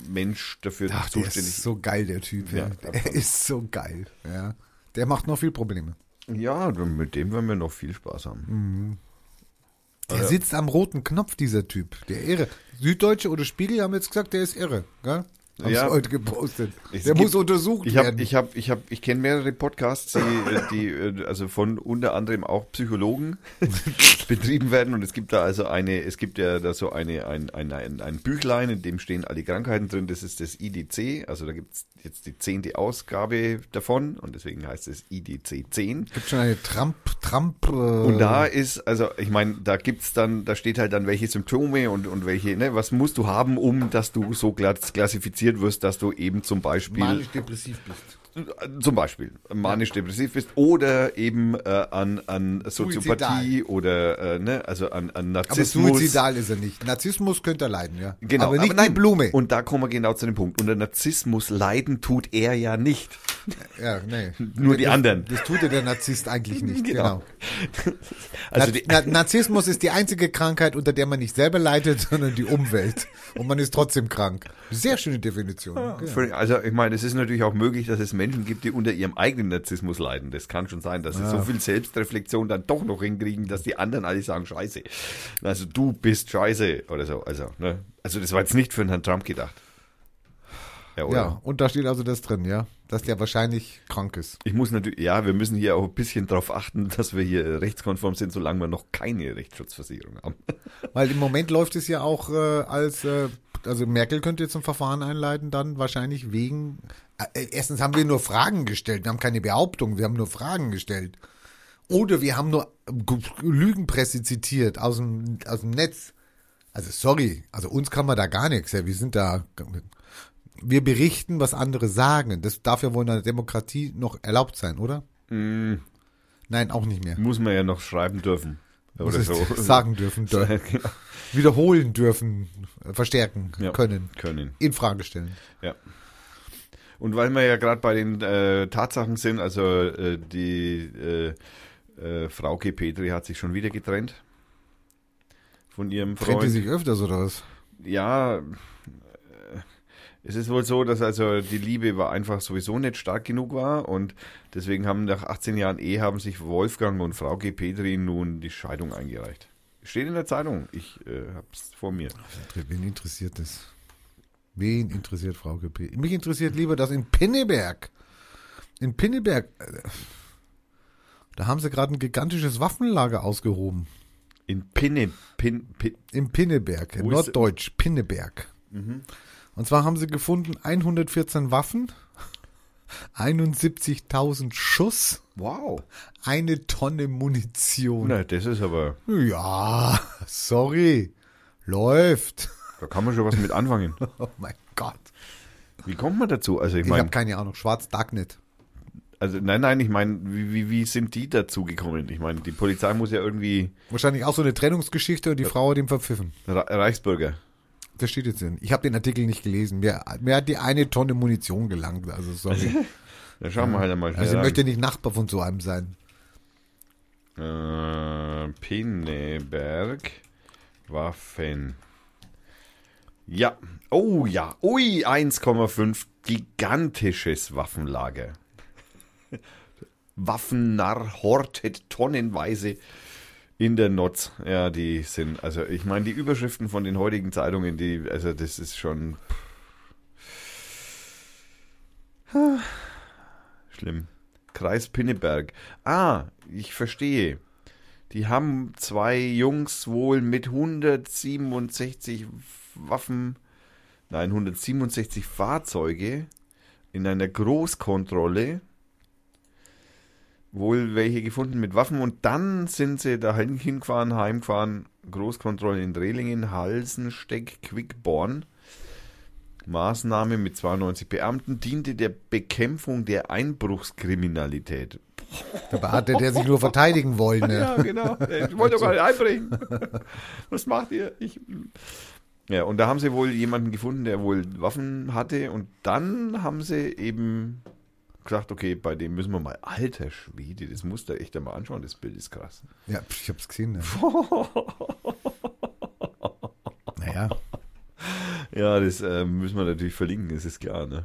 Mensch dafür Ach, der zuständig ist so geil, der Typ. Ja. Ja, Der ist so geil. Ja. Der macht noch viel Probleme. Ja, mit dem werden wir noch viel Spaß haben. Der Ja. sitzt am roten Knopf, dieser Typ. Der irre. Süddeutsche oder Spiegel haben jetzt gesagt, der ist irre. Gell? Haben Ja. heute gepostet. Es der gibt- muss untersucht Ich habe, werden. ich habe, ich habe, ich kenne mehrere Podcasts, die, die, äh, also von unter anderem auch Psychologen (laughs) betrieben werden und es gibt da also eine, es gibt ja da so eine, ein, ein, ein, ein Büchlein, in dem stehen alle Krankheiten drin. Das ist das IDC, also da gibt's jetzt die zehnte Ausgabe davon und deswegen heißt es IDC 10. gibt schon eine Trump, Trump. Äh, Und da ist, also ich meine, da gibt's dann, da steht halt dann welche Symptome und, und welche, ne, was musst du haben, um dass du so klass- klassifiziert wirst, dass du eben zum Beispiel manisch-depressiv bist. zum Beispiel manisch-depressiv bist oder eben äh, an, an Soziopathie oder äh, ne, also an, an Aber Narzissmus. suizidal ist er nicht. Narzissmus könnte er leiden, ja. Genau, aber nicht aber nein, die Blume. Und da kommen wir genau zu dem Punkt. Unter Narzissmus leiden tut er ja nicht. Ja, nee. Nur die das, anderen. Das tut ja der Narzisst eigentlich nicht. Genau. Genau. (laughs) Also Na, Na, Narzissmus ist die einzige Krankheit, unter der man nicht selber leidet, (laughs) sondern die Umwelt. Und man ist trotzdem krank. Sehr schöne Definition. Ja. Völlig- Also ich meine, es ist natürlich auch möglich, dass es Menschen gibt, die unter ihrem eigenen Narzissmus leiden. Das kann schon sein, dass sie so viel Selbstreflexion dann doch noch hinkriegen, dass die anderen alle sagen, scheiße. Also du bist scheiße oder so. Also, ne? also das war jetzt nicht für Herrn Trump gedacht. Ja, oder? Ja, und da steht also das drin, ja, dass der wahrscheinlich krank ist. Ich muss natürlich, ja, wir müssen hier auch ein bisschen darauf achten, dass wir hier rechtskonform sind, solange wir noch keine Rechtsschutzversicherung haben. (laughs) Weil im Moment läuft es ja auch äh, als, äh, also Merkel könnte jetzt ein Verfahren einleiten, dann wahrscheinlich wegen, äh, erstens haben wir nur Fragen gestellt, wir haben keine Behauptung, wir haben nur Fragen gestellt. Oder wir haben nur Lügenpresse zitiert aus dem, aus dem Netz. Also sorry, also uns kann man da gar nichts, ja, wir sind da, wir berichten, was andere sagen. Das darf ja wohl in einer Demokratie noch erlaubt sein, oder? Mm, Nein, auch nicht mehr. muss man ja noch schreiben dürfen. Muss Oder es so. (laughs) sagen dürfen, dür (laughs) Genau. wiederholen dürfen, verstärken Ja. können, Können. in Frage stellen. Ja. Und weil wir ja gerade bei den äh, Tatsachen sind, also äh, die äh, äh, Frauke Petri hat sich schon wieder getrennt von ihrem Trennt die Freund. sich öfters oder was? Ja, Es ist wohl so, dass also die Liebe war einfach sowieso nicht stark genug war und deswegen haben nach 18 Jahren Ehe haben sich Wolfgang und Frau G. Petri nun die Scheidung eingereicht. Steht in der Zeitung. Ich äh, hab's vor mir. Wen interessiert das? Wen interessiert Frau GP? Mich interessiert lieber, dass in Pinneberg, in Pinneberg, äh, da haben sie gerade ein gigantisches Waffenlager ausgehoben. In Pinne, Pin, Pin, Im Pinneberg, in Norddeutsch, Pinneberg. Und zwar haben sie gefunden 114 Waffen, 71.000 Schuss, wow. eine Tonne Munition. Na, das ist aber, Ja, sorry, läuft. da kann man schon was mit anfangen. (laughs) Oh mein Gott. Wie kommt man dazu? Also ich Ich meine, habe keine Ahnung, Schwarz Darknet. also nein, nein, ich meine, wie, wie, wie sind die dazu gekommen? Ich meine, die Polizei muss ja irgendwie Wahrscheinlich auch so eine Trennungsgeschichte und die Frau hat ihn verpfiffen. Re- Reichsbürger. Das steht jetzt drin. Ich habe den Artikel nicht gelesen. Mir, mir hat die eine Tonne Munition gelangt. Also sorry. Da schauen wir halt einmal Also ich möchte nicht Nachbar von so einem sein. Äh, Pinneberg Waffen. Ja. Oh ja. Ui, 1,5 gigantisches Waffenlager. (laughs) Waffennarr hortet tonnenweise in der Notz. Ja, die sind, also ich meine, die Überschriften von den heutigen Zeitungen, die, also das ist schon (sighs) schlimm. Kreis Pinneberg. Ah, ich verstehe. Die haben zwei Jungs wohl mit 167 Waffen, nein, 167 Fahrzeuge in einer Großkontrolle wohl welche gefunden mit Waffen und dann sind sie da hingefahren, heimgefahren, Großkontrolle in Drehlingen, Halsensteck, Quickborn. Maßnahme mit 92 Beamten diente der Bekämpfung der Einbruchskriminalität. Dabei hatte der sich nur verteidigen wollen. Ne? (laughs) Ja, genau. Ich wollte doch gar nicht einbringen. (laughs) Was macht ihr? Ich. Ja, und da haben sie wohl jemanden gefunden, der wohl Waffen hatte. Und dann haben sie eben gesagt, okay, bei dem müssen wir mal, alter Schwede, das musst du echt einmal anschauen, das Bild ist krass. Ja, ich hab's gesehen. Ne? (laughs) naja, Ja, das äh, müssen wir natürlich verlinken, das ist klar, ne?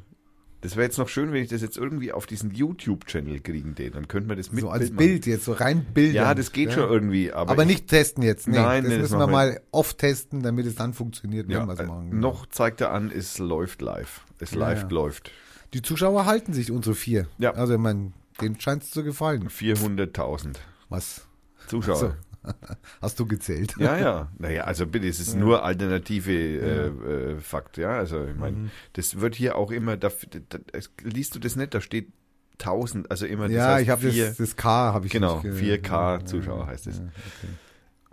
Das wäre jetzt noch schön, wenn ich das jetzt irgendwie auf diesen YouTube-Channel kriegen, den. Dann könnten wir das mit so als machen. Bild jetzt, so rein Bilder. Ja, das geht schon irgendwie, aber, Aber ich- nicht testen jetzt. Nee, Nein, das nee, das müssen wir machen wir mal oft testen, damit es dann funktioniert, wenn Ja, wir es äh, machen. noch zeigt er an, es läuft live. Es Ja, live ja. läuft. Die Zuschauer halten sich, unsere vier. Ja. Also, ich meine, denen scheint es zu gefallen. 400.000 Was? Zuschauer. So. (laughs) Hast du gezählt? Ja, ja. (laughs) Naja, also bitte, es ist nur alternative äh, äh, Fakt, ja. Also ich meine, Mhm. das wird hier auch immer, da, da, das, liest du das nicht, da steht 1000, also immer Ja, heißt ich habe das, das K habe ich Genau, nicht ge- 4K ja, Zuschauer ja, heißt es. ja,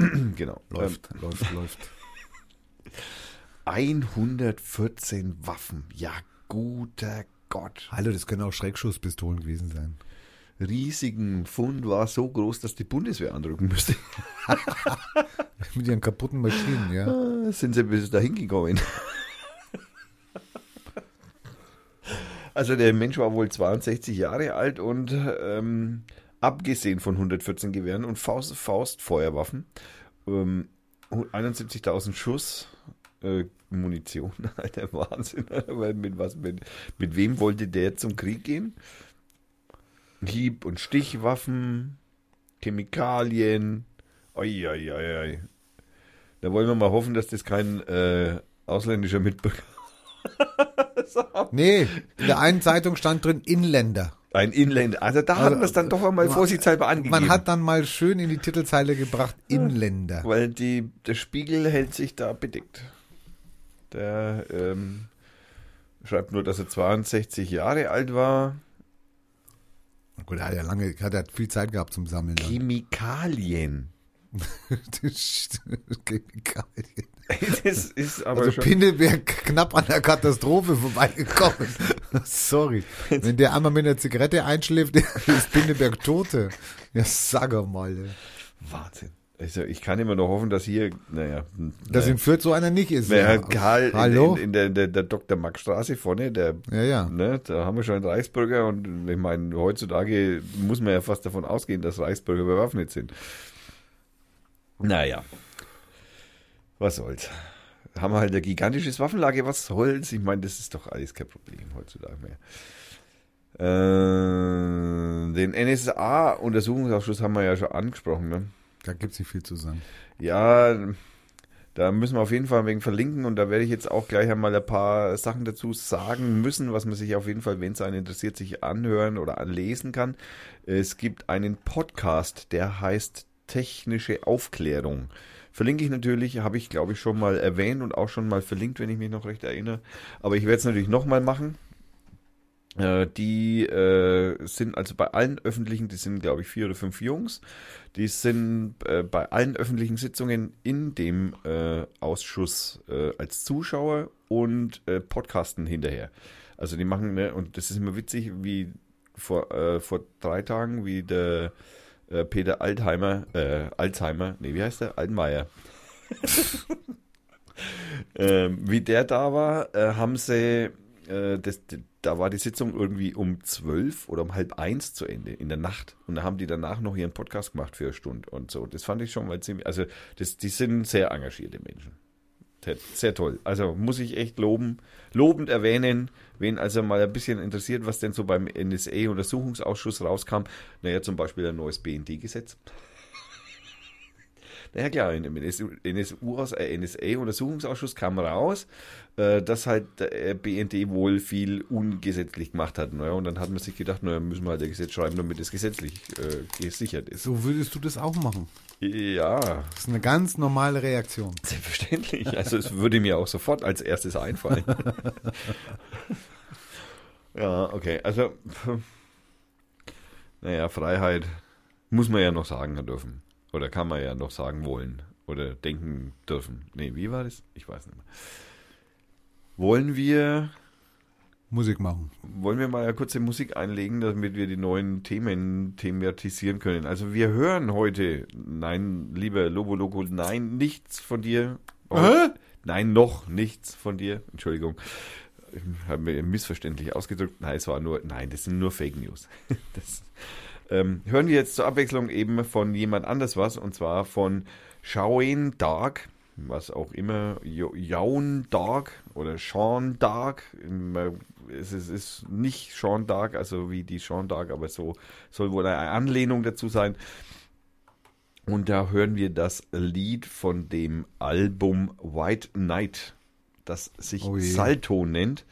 okay. (clears throat) genau. Läuft, läuft, läuft. (laughs) Ähm, 114 Waffen, ja guter Gott. Hallo, das können auch Schreckschusspistolen gewesen sein. Riesigen Fund war so groß, dass die Bundeswehr andrücken müsste. (laughs) Mit ihren kaputten Maschinen, ja. Ah, Sind sie bis dahin gekommen. Also der Mensch war wohl 62 Jahre alt und ähm, abgesehen von 114 Gewehren und Faust, Faustfeuerwaffen, ähm, 71.000 Schuss äh, Munition, (laughs) alter Wahnsinn. Aber mit was, mit, mit wem wollte der zum Krieg gehen? Hieb- und Stichwaffen, Chemikalien, oi, oi, oi, oi. Da wollen wir mal hoffen, dass das kein äh, ausländischer Mitbürger (laughs) Nee, in der einen Zeitung stand drin Inländer. Ein Inländer. Also da Also, haben wir es dann doch einmal man- vorsichtshalber angegeben. Man hat dann mal schön in die Titelzeile gebracht, Inländer. weil die, der Spiegel hält sich da bedeckt. Der ähm, schreibt nur, dass er 62 Jahre alt war. Gut, er hat ja lange, hat er viel Zeit gehabt zum Sammeln. dann. Chemikalien. (laughs) Chemikalien. Das ist aber Also schon. Pinneberg knapp an der Katastrophe vorbeigekommen. (laughs) Sorry. Wenn der einmal mit einer Zigarette einschläft, (laughs) ist Pinneberg Tote. Ja, sag mal. Wahnsinn. Also ich kann immer noch hoffen, dass hier, naja, Dass naja. in Fürth so einer nicht ist. Wer ja. Karl Hallo? in, in, in der, der, der Dr. Max Straße vorne, der, ja, ja. ne, da haben wir schon einen Reichsbürger und ich meine, heutzutage muss man ja fast davon ausgehen, dass Reichsbürger bewaffnet sind. Naja. Was soll's. haben wir halt ein gigantisches Waffenlager, was soll's? Ich meine, das ist doch alles kein Problem heutzutage mehr. Äh, den NSA-Untersuchungsausschuss haben wir ja schon angesprochen, ne? Da gibt es nicht viel zu sagen. Ja, da müssen wir auf jeden Fall wenig verlinken und da werde ich jetzt auch gleich einmal ein paar Sachen dazu sagen müssen, was man sich auf jeden Fall, wenn es einen interessiert, sich anhören oder anlesen kann. Es gibt einen Podcast, der heißt Technische Aufklärung. Verlinke ich natürlich, habe ich glaube ich schon mal erwähnt und auch schon mal verlinkt, wenn ich mich noch recht erinnere. Aber ich werde es natürlich nochmal machen. Äh, die äh, sind also bei allen öffentlichen, die sind glaube ich vier oder fünf Jungs, die sind äh, bei allen öffentlichen Sitzungen in dem äh, Ausschuss äh, als Zuschauer und äh, podcasten hinterher. Also die machen, ne, und das ist immer witzig, wie vor, vor drei Tagen, wie der Peter Altheimer, Alzheimer, nee, wie heißt der? Altenmeier. (laughs) ähm, wie der da war, haben sie das, da war die Sitzung irgendwie um zwölf oder um halb eins zu Ende in der Nacht. Und da haben die danach noch ihren Podcast gemacht für eine Stunde und so. Das fand ich schon mal ziemlich, also das, die sind sehr engagierte Menschen. Sehr, sehr toll. Also muss ich echt loben, lobend erwähnen, wen also mal ein bisschen interessiert, was denn so beim NSA-Untersuchungsausschuss rauskam. Naja, zum Beispiel ein neues BND-Gesetz. Naja klar, in dem NSA-Untersuchungsausschuss äh, kam raus, äh, dass halt der BND wohl viel ungesetzlich gemacht hat. Naja, und dann hat man sich gedacht, naja, müssen wir halt ein Gesetz schreiben, damit es gesetzlich äh, gesichert ist. So würdest du das auch machen? Ja. Das ist eine ganz normale Reaktion. Selbstverständlich. Also es würde mir auch sofort als erstes einfallen. (laughs) ja, okay. Also, naja, Freiheit muss man ja noch sagen dürfen. Oder kann man ja noch sagen wollen. Oder denken dürfen. Nee, wie war das? Ich weiß nicht mehr. Wollen wir Musik machen. Wollen wir mal eine kurze Musik einlegen, damit wir die neuen Themen thematisieren können? Also wir hören heute, nein, lieber Lobo Loco, nein, nichts von dir. Hä? Nein, noch nichts von dir. Entschuldigung. Ich habe mir missverständlich ausgedrückt. Nein, es war nur, nein, das sind nur Fake News. (laughs) Das, ähm, hören wir jetzt zur Abwechslung eben von jemand anders was, und zwar von Shaoen Dark, was auch immer, Jaun Dark oder Sean Dark. Es ist, ist nicht Sean Dark, also wie die Sean Dark, aber so soll wohl eine Anlehnung dazu sein. Und da hören wir das Lied von dem Album White Knight, das sich oh Salto nennt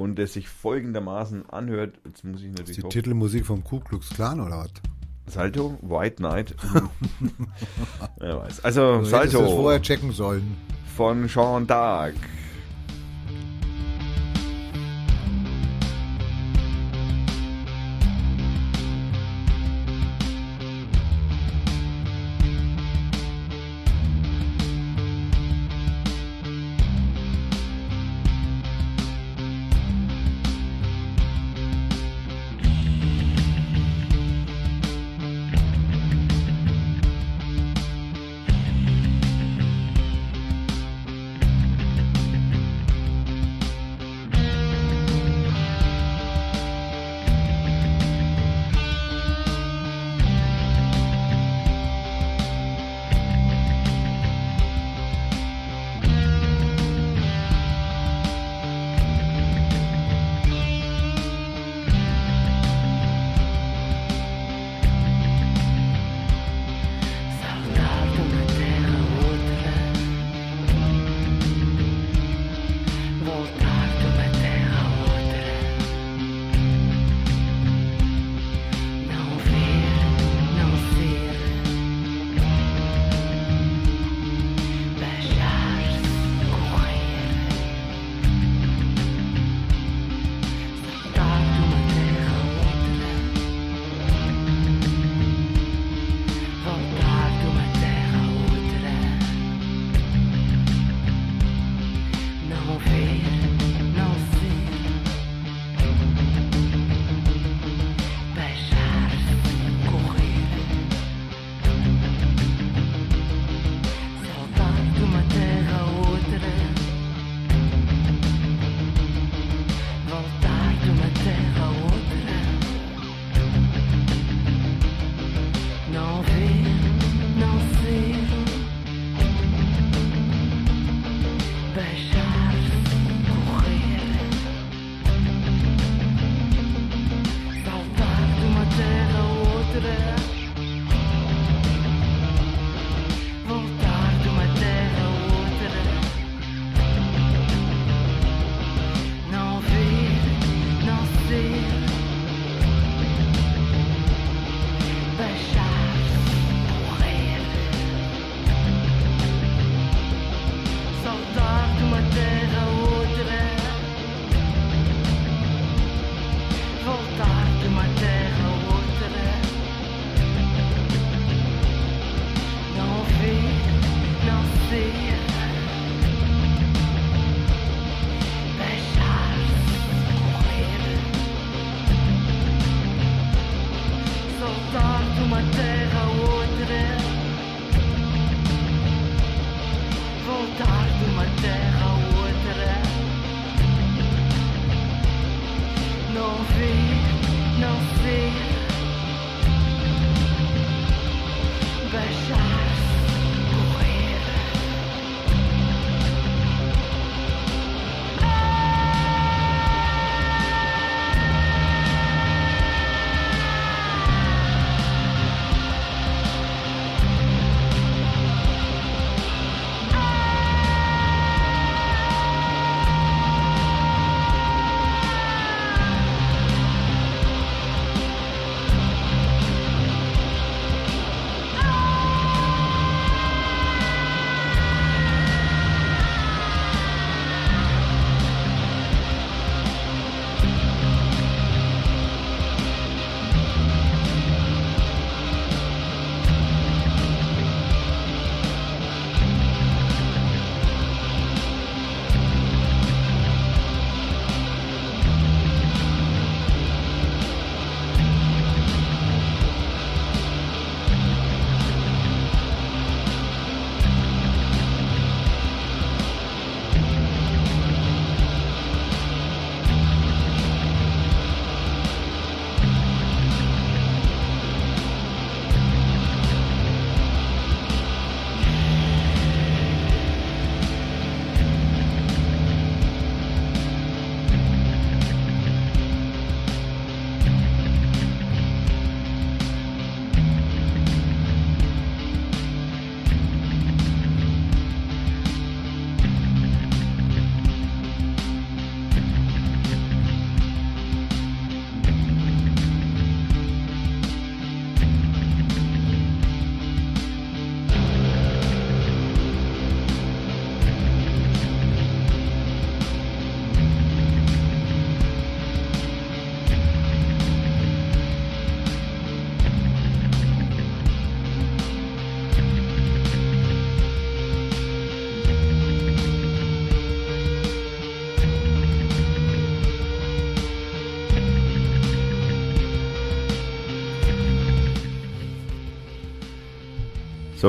und der sich folgendermaßen anhört. Jetzt muss ich natürlich. Ist die Titelmusik vom Ku Klux Klan oder was? Salto, White Knight. (laughs) Wer weiß. Also, du Salto. Das vorher checken sollen. Von Sean Dark.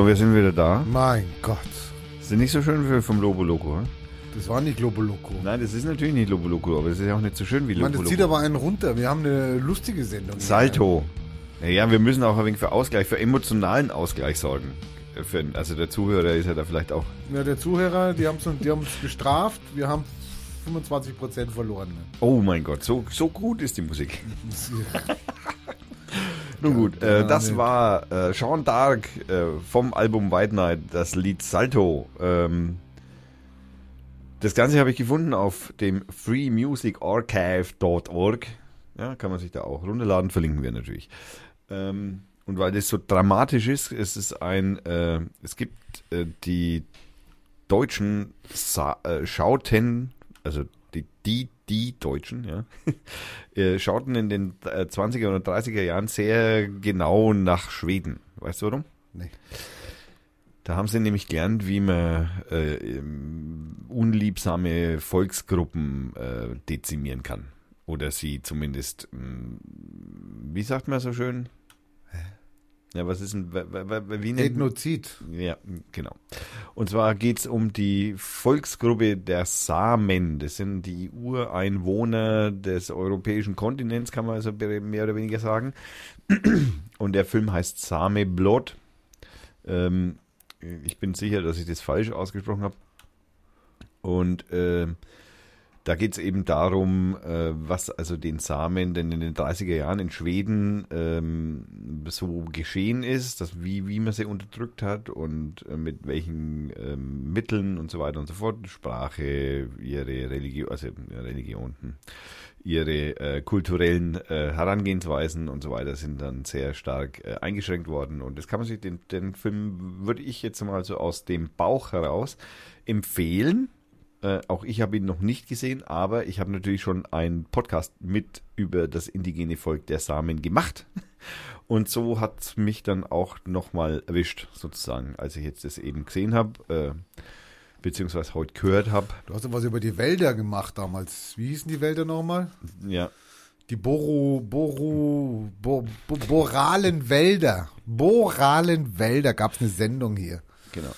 So, wir sind wieder da. Mein Gott. Sind nicht so schön wie vom Lobo Loco, hm? Das war nicht Lobo Loco. Nein, das ist natürlich nicht Lobo Loco, aber es ist ja auch nicht so schön wie Lobo meine, das Loco. zieht aber einen runter. Wir haben eine lustige Sendung. Salto. Naja, wir müssen auch ein wenig für Ausgleich, für emotionalen Ausgleich sorgen. Für, also der Zuhörer ist ja da vielleicht auch. Ja, der Zuhörer, die haben uns die haben uns bestraft. Wir haben 25% verloren. Oh mein Gott, so, so gut ist die Musik. (laughs) Nun gut, äh, das nicht. war äh, Sean Dark äh, vom Album White Night, das Lied Salto. Ähm, das Ganze habe ich gefunden auf dem freemusicarchive.org. Ja, kann man sich da auch runterladen, verlinken wir natürlich. Ähm, und weil das so dramatisch ist, es ist ein, äh, es gibt äh, die deutschen Sa äh, Schauten, also die, die, die Deutschen, ja, (laughs) äh, schauten in den äh, 20er oder 30er Jahren sehr genau nach Schweden. Weißt du warum? Nee. Da haben sie nämlich gelernt, wie man äh, ähm, unliebsame Volksgruppen äh, dezimieren kann. Oder sie zumindest, mh, wie sagt man so schön? Ja, was ist ein, wie nennt Ethnozid. ja, genau. Und zwar geht es um die Volksgruppe der Samen. Das sind die Ureinwohner des europäischen Kontinents, kann man also mehr oder weniger sagen. Und der Film heißt Same Blood. Ähm, ich bin sicher, dass ich das falsch ausgesprochen habe. Und ähm, da geht es eben darum, äh, was also den Samen denn in den 30er Jahren in Schweden ähm, so geschehen ist, dass, wie, wie man sie unterdrückt hat und äh, mit welchen ähm, Mitteln und so weiter und so fort. Sprache, ihre Religion, also ja, Religion, hm, ihre äh, kulturellen äh, Herangehensweisen und so weiter sind dann sehr stark eingeschränkt worden. Und das kann man sich, den, den Film würde ich jetzt mal so aus dem Bauch heraus empfehlen. Äh, auch ich habe ihn noch nicht gesehen, aber ich habe natürlich schon einen Podcast mit über das indigene Volk der Samen gemacht. (laughs) Und so hat mich dann auch nochmal erwischt, sozusagen, als ich jetzt das eben gesehen habe, äh, beziehungsweise heute gehört habe. Du hast ja was über die Wälder gemacht damals. Wie hießen die Wälder nochmal? Ja, Die Boru, Boru, Bo, Bo, Boralen Wälder. Boralen Wälder gab es eine Sendung hier. genau.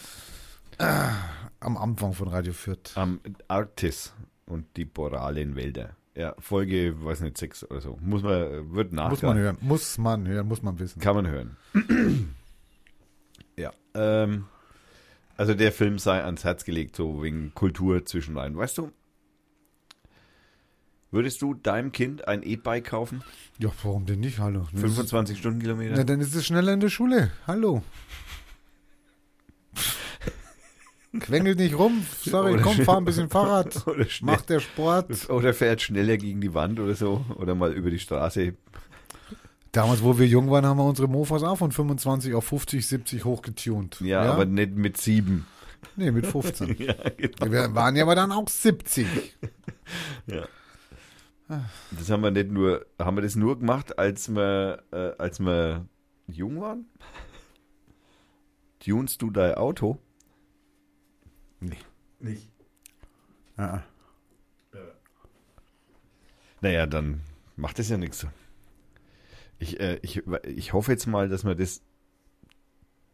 Am Anfang von Radio Fürth. Am Arktis und die boralen Wälder. Ja, Folge, weiß nicht, sechs oder so. Muss man, wird nach. Muss man hören. Muss man hören, muss man wissen. Kann man hören. (clears throat) ja. Ähm, also der Film sei ans Herz gelegt, so wegen Kultur zwischenrein. Weißt du, würdest du deinem Kind ein E-Bike kaufen? Ja, warum denn nicht? Hallo. 25 Stundenkilometer? Na, dann ist es schneller in der Schule. Hallo. (laughs) Quengelt nicht rum. Sorry, komm, fahr ein bisschen Fahrrad. (laughs) Oder schnell, Mach der Sport. oder fährt schneller gegen die Wand oder so. Oder mal über die Straße. Damals, wo wir jung waren, haben wir unsere Mofas auch von 25 auf 50, 70 hochgetunt. Ja, aber nicht mit sieben. Nee, mit 15. (laughs) Ja, genau. Wir waren ja aber dann auch 70. Ja. Das haben wir nicht nur, haben wir das nur gemacht, als wir, äh, als wir jung waren? Tunst du dein Auto? Nee. Nicht. Ja. Naja, dann macht das ja nichts. Ich, äh, ich, ich hoffe jetzt mal, dass man das,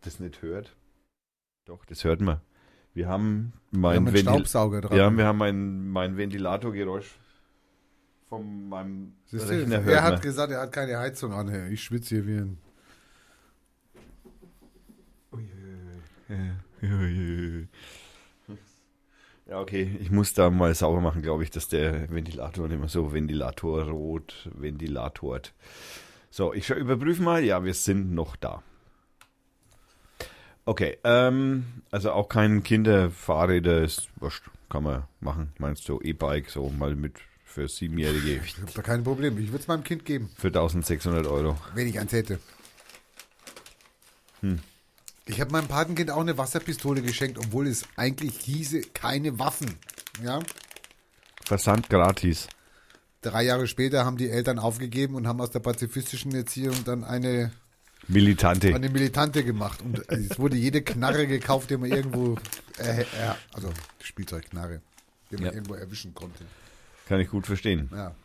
das nicht hört. Doch, das hört man. Wir haben Wir mein haben einen Ventil Staubsauger dran. ja, wir haben mein, mein Ventilatorgeräusch von meinem Siehst du, Rechner er hört hat man. gesagt, er hat keine Heizung an. Hey, Ich schwitze hier wie ein... Ja, okay, ich muss da mal sauber machen, glaube ich, dass der Ventilator nicht mehr so Ventilatorrot ventilatort. So, ich überprüfe mal. Ja, wir sind noch da. Okay, ähm, also auch kein Kinderfahrräder ist wurscht, kann man machen. Meinst du E-Bike so mal mit für Siebenjährige Ich habe da kein Problem. Ich würde es meinem Kind geben, für 1600 Euro? wenn ich eins hätte. Hm. Ich habe meinem Patenkind auch eine Wasserpistole geschenkt, obwohl es eigentlich hieße, keine Waffen. Ja? Versand gratis. Drei Jahre später haben die Eltern aufgegeben und haben aus der pazifistischen Erziehung dann eine, Militante. eine militante gemacht. Und es wurde jede Knarre gekauft, die man irgendwo, äh, äh, also Spielzeugknarre, die man Ja. irgendwo erwischen konnte. Kann ich gut verstehen. Ja.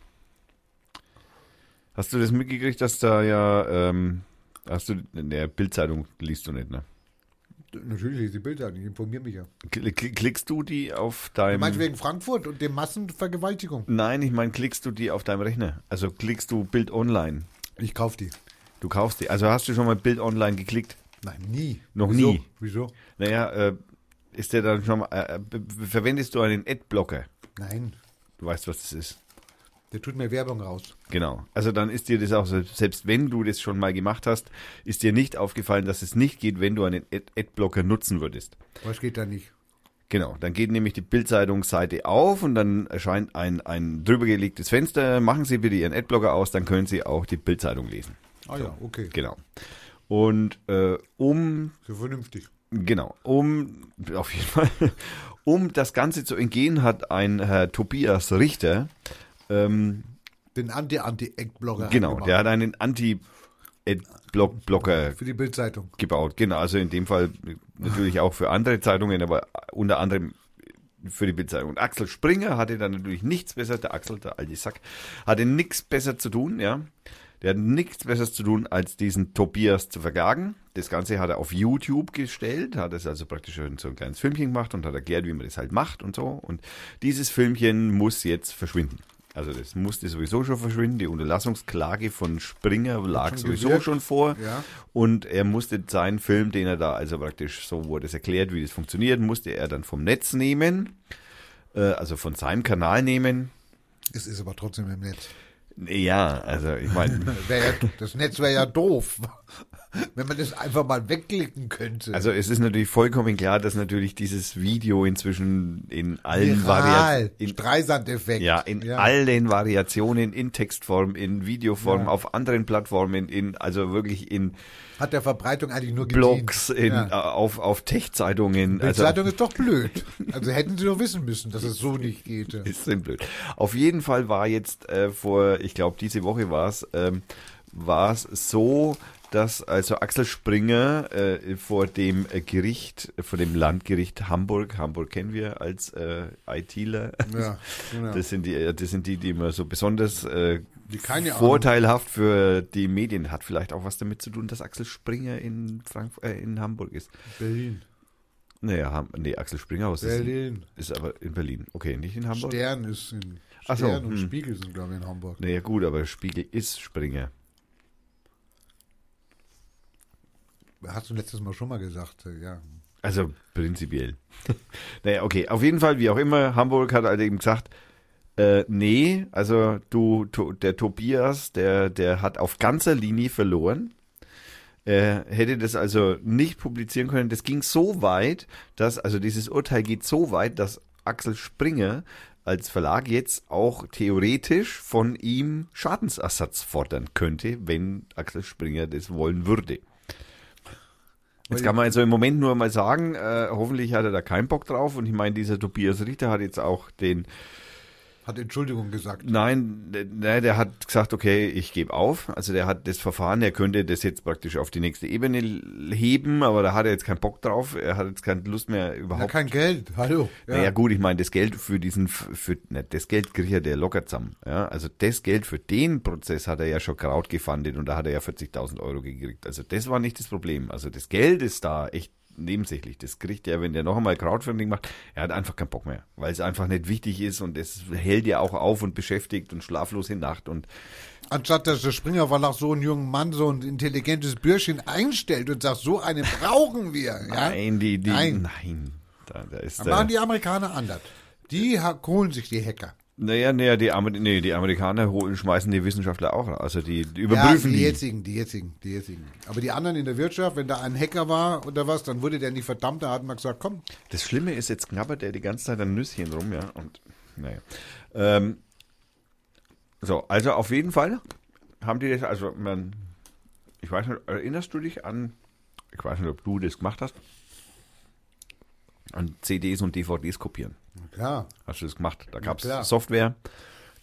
Hast du das mitgekriegt, dass da ja, ähm, hast du, in der Bildzeitung liest du nicht, ne? Natürlich lese ich Bildzeitung, ich informiere mich ja. Kl- kl- Klickst du die auf deinem... meinst wegen Frankfurt und der Massenvergewaltigung? Nein, ich meine, klickst du die auf deinem Rechner? Also klickst du Bild online? Ich kaufe die. Du kaufst die. Also hast du schon mal Bild online geklickt? Nein, nie. Noch Wieso? nie? Wieso? Naja, äh, ist der dann schon mal... Äh, b- verwendest du einen Adblocker? Nein. Du weißt, was das ist. Der tut mir Werbung raus. Genau. Also dann ist dir das auch, so- selbst wenn du das schon mal gemacht hast, ist dir nicht aufgefallen, dass es nicht geht, wenn du einen Ad- Adblocker nutzen würdest. Was geht da nicht? Genau, dann geht nämlich die Bildzeitungsseite auf und dann erscheint ein, ein drübergelegtes Fenster. Machen Sie bitte Ihren Adblocker aus, dann können Sie auch die Bildzeitung lesen. Ah ja, okay. Genau. Und äh, um So vernünftig. Genau, um auf jeden Fall, (laughs) um das Ganze zu entgehen, hat ein Herr Tobias Richter, ähm, Den Anti-Anti-Eck-Blogger. genau, der hat einen Anti-Blocker Für die Bildzeitung. gebaut. Genau, also in dem Fall natürlich auch für andere Zeitungen, aber unter anderem für die Bildzeitung. Und Axel Springer hatte dann natürlich nichts besser, der Axel, der alte Sack, hatte nichts besser zu tun, ja. Der hat nichts Besseres zu tun, als diesen Tobias zu vergagen. Das Ganze hat er auf YouTube gestellt, hat es also praktisch so ein kleines Filmchen gemacht und hat erklärt, wie man das halt macht und so. Und dieses Filmchen muss jetzt verschwinden. Also das musste sowieso schon verschwinden. Die Unterlassungsklage von Springer lag schon sowieso gewirkt. schon vor. Ja. Und er musste seinen Film, den er da, also praktisch so wurde es erklärt, wie das funktioniert, musste er dann vom Netz nehmen, äh, also von seinem Kanal nehmen. Es ist aber trotzdem im Netz. Ja, also ich meine, (laughs) ja, das Netz wäre ja doof, (laughs) wenn man das einfach mal wegklicken könnte. also es ist natürlich vollkommen klar, dass natürlich dieses Video inzwischen in allen Variationen, Streisand-Effekt. ja, in allen Variationen, in Textform, in Videoform, Ja. auf anderen Plattformen, in, also wirklich in Hat der Verbreitung eigentlich nur gedient. Blogs, in, Ja. äh, auf, auf Tech-Zeitungen. Die Also, Zeitung ist doch (laughs) blöd. Also hätten sie doch wissen müssen, dass es so nicht geht. ist denn blöd. Auf jeden Fall war jetzt äh, vor, ich glaube diese Woche war es, ähm, war es so, dass also Axel Springer äh, vor dem äh, Gericht, vor dem Landgericht Hamburg, Hamburg kennen wir als äh, ITler, Ja, (laughs) genau. das sind die, äh, das sind die, die immer so besonders äh. Vorteilhaft für die Medien hat. Vielleicht auch was damit zu tun, dass Axel Springer in Frankfurt, äh, in Hamburg ist. Berlin. Naja, nee, Axel Springer aus ist, Berlin. ist aber in Berlin. Okay, nicht in Hamburg. Stern ist in Ach so, Stern und hm. Spiegel sind, glaube ich, in Hamburg. Naja, gut, aber Spiegel ist Springer. Hast du letztes Mal schon mal gesagt, äh, ja. Also prinzipiell. (laughs) naja, okay. Auf jeden Fall, wie auch immer, Hamburg hat halt eben gesagt, äh, nee, also du, to, der Tobias, der, der hat auf ganzer Linie verloren. Er hätte das also nicht publizieren können. Das ging so weit, dass, also dieses Urteil geht so weit, dass Axel Springer als Verlag jetzt auch theoretisch von ihm Schadensersatz fordern könnte, wenn Axel Springer das wollen würde. Jetzt kann man also im Moment nur mal sagen, äh, hoffentlich hat er da keinen Bock drauf. Und ich meine, dieser Tobias Richter hat jetzt auch den, Hat Entschuldigung gesagt. nein, der, der der hat gesagt, okay, ich gebe auf. Also der hat das Verfahren, er könnte das jetzt praktisch auf die nächste Ebene heben, aber da hat er jetzt keinen Bock drauf. Er hat jetzt keine Lust mehr Ja, überhaupt. kein Geld. Hallo. Ja. Naja gut, ich meine, das Geld für diesen, für, ne, das Geld kriegt er der locker zusammen. Ja? Also das Geld für den Prozess hat er ja schon Kraut gefundet und da hat er ja 40.000 Euro gekriegt. Also das war nicht das Problem. Also das Geld ist da echt nebensächlich. Das kriegt er, wenn der noch einmal Crowdfunding macht, er hat einfach keinen Bock mehr, weil es einfach nicht wichtig ist und es hält ja auch auf und beschäftigt und schlaflose Nacht und Anstatt dass der Springer Verlag so einen jungen Mann, so ein intelligentes Bürschchen einstellt und sagt, so einen brauchen wir. Ja? nein, die, die, Nein. nein. Da, da ist Dann der, machen die Amerikaner anders. Die holen sich die Hacker. Naja, naja, die, Amer nee, die Amerikaner holen, schmeißen die Wissenschaftler auch. Also die, die Ja, überprüfen die die. jetzigen, die jetzigen, die jetzigen. Aber die anderen in der Wirtschaft, wenn da ein Hacker war oder was, dann wurde der nicht verdammt, da hat man gesagt, komm, Das Schlimme ist, jetzt knabbert er die ganze Zeit ein Nüsschen rum, ja. Und naja. Ähm, so, also auf jeden Fall haben die das, also man, ich weiß nicht, erinnerst du dich an, ich weiß nicht, ob du das gemacht hast, an CDs und DVDs kopieren. Klar, Hast du das gemacht? Da gab es Software,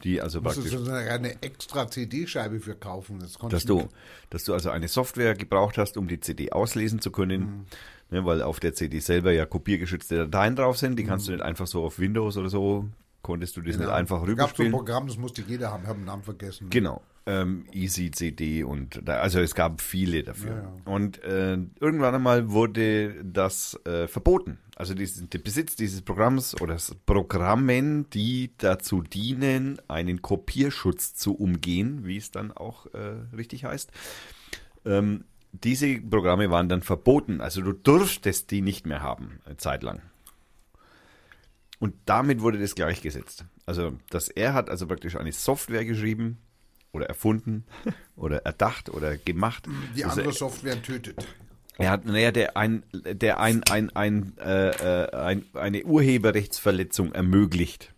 die also du praktisch, so eine, extra CD-Scheibe für kaufen. Das dass du, dass du also eine Software gebraucht hast, um die CD auslesen zu können, ne, weil auf der CD selber ja kopiergeschützte Dateien drauf sind, die kannst du nicht einfach so auf Windows oder so, konntest du das nicht einfach Gab so ein rüberspielen. Programm, das musste jeder haben, ich habe den Namen vergessen. Genau. Ähm, Easy CD und da, also es gab viele dafür. Ja, ja. Und äh, irgendwann einmal wurde das äh, verboten. Also dies, der Besitz dieses Programms oder Programmen, die dazu dienen, einen Kopierschutz zu umgehen, wie es dann auch äh, richtig heißt. Ähm, diese Programme waren dann verboten. Also du durftest die nicht mehr haben, eine Zeit lang. Und damit wurde das gleichgesetzt. Also, dass er hat also praktisch eine Software geschrieben oder erfunden (laughs) oder erdacht oder gemacht. Die andere er, Software tötet. er hat, naja, der ein, der ein, ein, ein, äh, äh, ein, eine Urheberrechtsverletzung ermöglicht.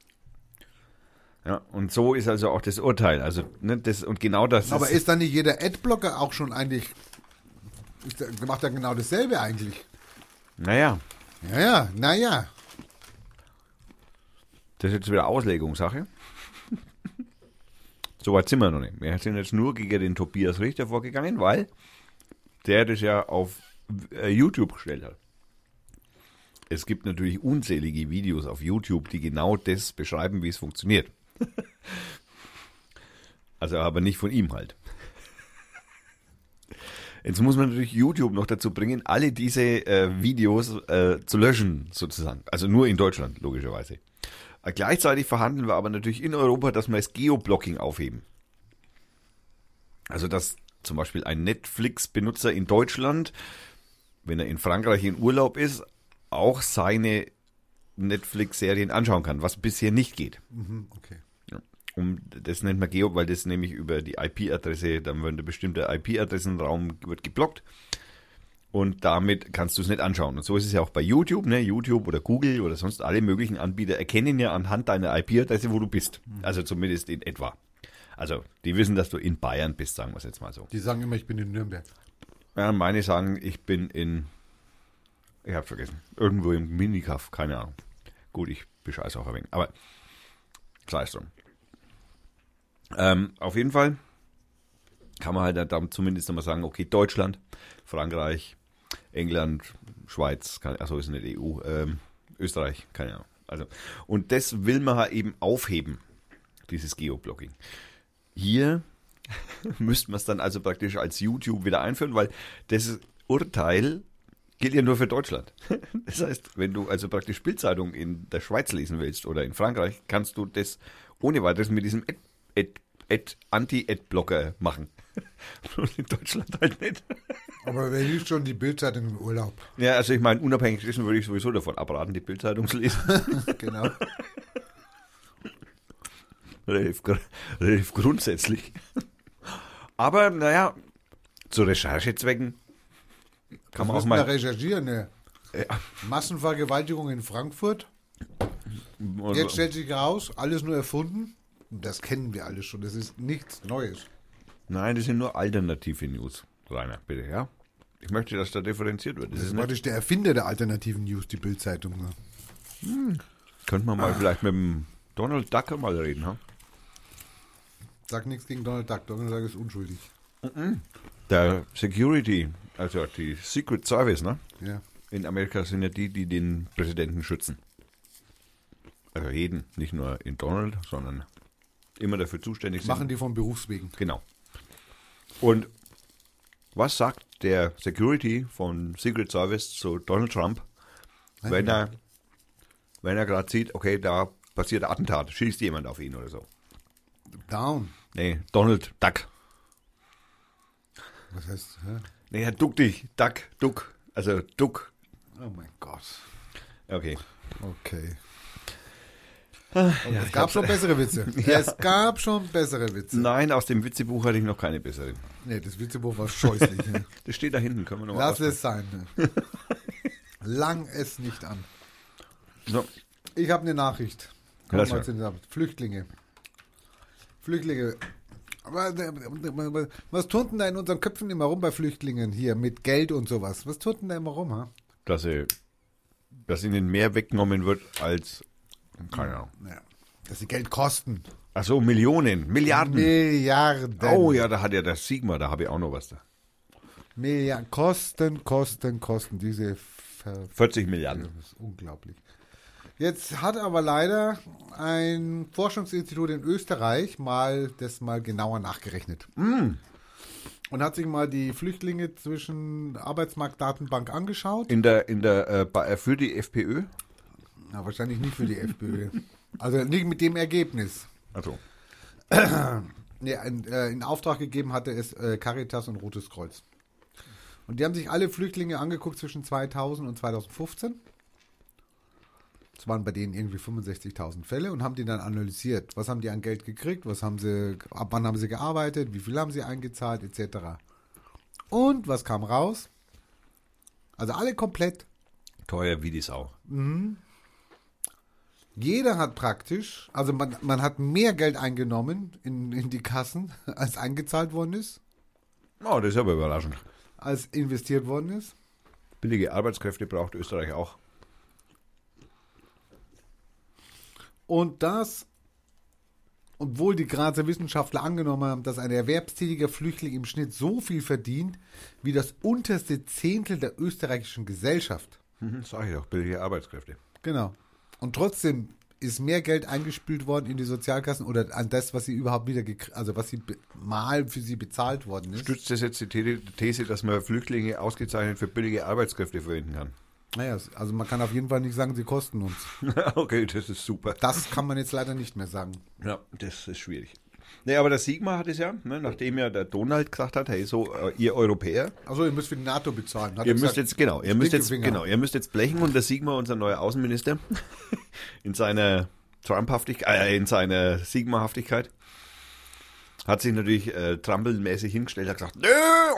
Ja, und so ist also auch das Urteil. Also, ne, das, und genau das Aber ist dann nicht jeder Adblocker auch schon eigentlich, ist macht ja genau dasselbe eigentlich? naja, Ja, ja, naja. das ist jetzt wieder Auslegungssache. So weit sind wir noch nicht. Wir sind jetzt nur gegen den Tobias Richter vorgegangen, weil der das ja auf äh, YouTube gestellt hat. Es gibt natürlich unzählige Videos auf YouTube, die genau das beschreiben, wie es funktioniert. (laughs) also aber nicht von ihm halt. Jetzt muss man natürlich YouTube noch dazu bringen, alle diese äh, Videos äh, zu löschen, sozusagen. Also nur in Deutschland, logischerweise. Äh, gleichzeitig verhandeln wir aber natürlich in Europa, dass wir das Geoblocking aufheben. Also dass zum Beispiel ein Netflix-Benutzer in Deutschland, wenn er in Frankreich in Urlaub ist, auch seine Netflix-Serien anschauen kann, was bisher nicht geht. Mhm, okay. Ja. Das nennt man Geo, weil das nämlich über die IP-Adresse, dann wird ein bestimmter IP-Adressenraum wird geblockt und damit kannst du es nicht anschauen. Und so ist es ja auch bei YouTube, ne? YouTube oder Google oder sonst alle möglichen Anbieter erkennen ja anhand deiner IP-Adresse, wo du bist. Also zumindest in etwa. Also, die wissen, dass du in Bayern bist, sagen wir es jetzt mal so. Die sagen immer, ich bin in Nürnberg. Ja, meine sagen, ich bin in, ich habe vergessen, irgendwo im Minikaff, keine Ahnung. Gut, ich bescheiße auch ein wenig, aber sei es drum. Ähm, auf jeden Fall kann man halt dann zumindest nochmal sagen, okay, Deutschland, Frankreich, England, Schweiz, kann, achso, ist nicht EU, ähm, Österreich, keine Ahnung. Also, und das will man halt eben aufheben, dieses Geoblocking. Hier (laughs) müsste man es dann also praktisch als YouTube wieder einführen, weil das Urteil gilt ja nur für Deutschland. (laughs) Das heißt, wenn du also praktisch Bildzeitung in der Schweiz lesen willst oder in Frankreich, kannst du das ohne weiteres mit diesem Ad, Ad, Ad, Anti-Ad-Blocker machen. (laughs) Und in Deutschland halt nicht. Aber wer liest schon die Bildzeitung im Urlaub? Ja, also ich meine, unabhängig dessen würde ich sowieso davon abraten, die Bildzeitung zu lesen. (laughs) genau. relativ, relativ grundsätzlich. Aber naja, zu Recherchezwecken kann man auch mal. recherchieren, ne? Ja. Massenvergewaltigung in Frankfurt. Also, Jetzt stellt sich heraus, alles nur erfunden. Und Das kennen wir alle schon. Das ist nichts Neues. Nein, das sind nur alternative News, Rainer, bitte, ja? Ich möchte, dass da differenziert wird. Das Das ist praktisch der Erfinder der alternativen News, die Bildzeitung. Ne? könnte man mal vielleicht mit dem Donald Duck mal reden, ha? Sag nichts gegen Donald Duck. Donald Duck ist unschuldig. Der Security, also die Secret Service, ne? Ja. In Amerika sind ja die, die den Präsidenten schützen. Also jeden, nicht nur in Donald, sondern immer dafür zuständig sind. Machen die von Berufswegen. Genau. Und was sagt der Security von Secret Service zu Donald Trump, wenn er, wenn er gerade sieht, okay, da passiert ein Attentat, schießt jemand auf ihn oder so? Down. Nee, Donald Duck. Was heißt, hä? Nee, duck dich, Duck, Duck. Also Duck. Oh mein Gott. Okay. Okay. Ja, es gab schon bessere Witze. (laughs) Es gab schon bessere Witze. Nein, aus dem Witzebuch hatte ich noch keine bessere. Nee, das Witzebuch war scheußlich. (laughs) Ne? Das steht da hinten, können wir noch mal Lass es sein. Ne? (laughs) Lang es nicht an. So. Ich habe eine Nachricht. Komm Lass mal mal. zu den- Flüchtlinge. Flüchtlinge. Was tut denn da in unseren Köpfen immer rum bei Flüchtlingen hier mit Geld und sowas? Was tut denn da immer rum? Ha? Dass, sie, dass ihnen mehr weggenommen wird als, keine Ahnung. Naja, dass sie Geld kosten. Ach so, Millionen, Milliarden. Milliarden. Oh ja, da hat ja der Sigma, da habe ich auch noch was da. Milliarden. Kosten, Kosten, Kosten. Diese Ver 40 Milliarden. Das ist unglaublich. Jetzt hat aber leider ein Forschungsinstitut in Österreich mal das mal genauer nachgerechnet. Und hat sich mal die Flüchtlinge zwischen Arbeitsmarktdatenbank angeschaut. In der, in der, äh, bei- für die FPÖ? Na, wahrscheinlich nicht für die FPÖ. Also nicht mit dem Ergebnis. Also. (clears throat) Nee, in, äh, in Auftrag gegeben hatte es äh, Caritas und Rotes Kreuz. Und die haben sich alle Flüchtlinge angeguckt zwischen 2000 und 2015. Es waren bei denen irgendwie 65.000 Fälle und haben die dann analysiert. Was haben die an Geld gekriegt? Was haben sie, ab wann haben sie gearbeitet? Wie viel haben sie eingezahlt? Etc. Und was kam raus? Also alle komplett. Teuer wie die Sau. Jeder hat praktisch, also man, man hat mehr Geld eingenommen in, in die Kassen, (laughs) als eingezahlt worden ist, Oh, das ist aber überraschend. als investiert worden ist. Billige Arbeitskräfte braucht Österreich auch. Und das, obwohl die Grazer Wissenschaftler angenommen haben, dass ein erwerbstätiger Flüchtling im Schnitt so viel verdient wie das unterste Zehntel der österreichischen Gesellschaft. Mhm, sag ich doch, billige Arbeitskräfte. Genau. Und trotzdem ist mehr Geld eingespült worden in die Sozialkassen oder an das, was sie überhaupt wieder, also was sie mal für sie bezahlt worden ist. Stützt das jetzt die The- These, dass man Flüchtlinge ausgezeichnet für billige Arbeitskräfte verwenden kann? Naja, also man kann auf jeden Fall nicht sagen, sie kosten uns. (laughs) okay, das ist super. Das kann man jetzt leider nicht mehr sagen. Ja, das ist schwierig. Nee, aber der Sigma hat es ja, ne, nachdem ja der Donald gesagt hat, hey, so, äh, ihr Europäer, Also ihr müsst für die NATO bezahlen. Hat ihr müsst gesagt. jetzt, genau, ihr müsst jetzt, genau, ihr müsst jetzt blechen und der Sigma, unser neuer Außenminister, (laughs) in seiner Trumphaftigkeit, äh, in seiner Sigma-Haftigkeit, hat sich natürlich äh, trampelmäßig hingestellt, hat gesagt, nö,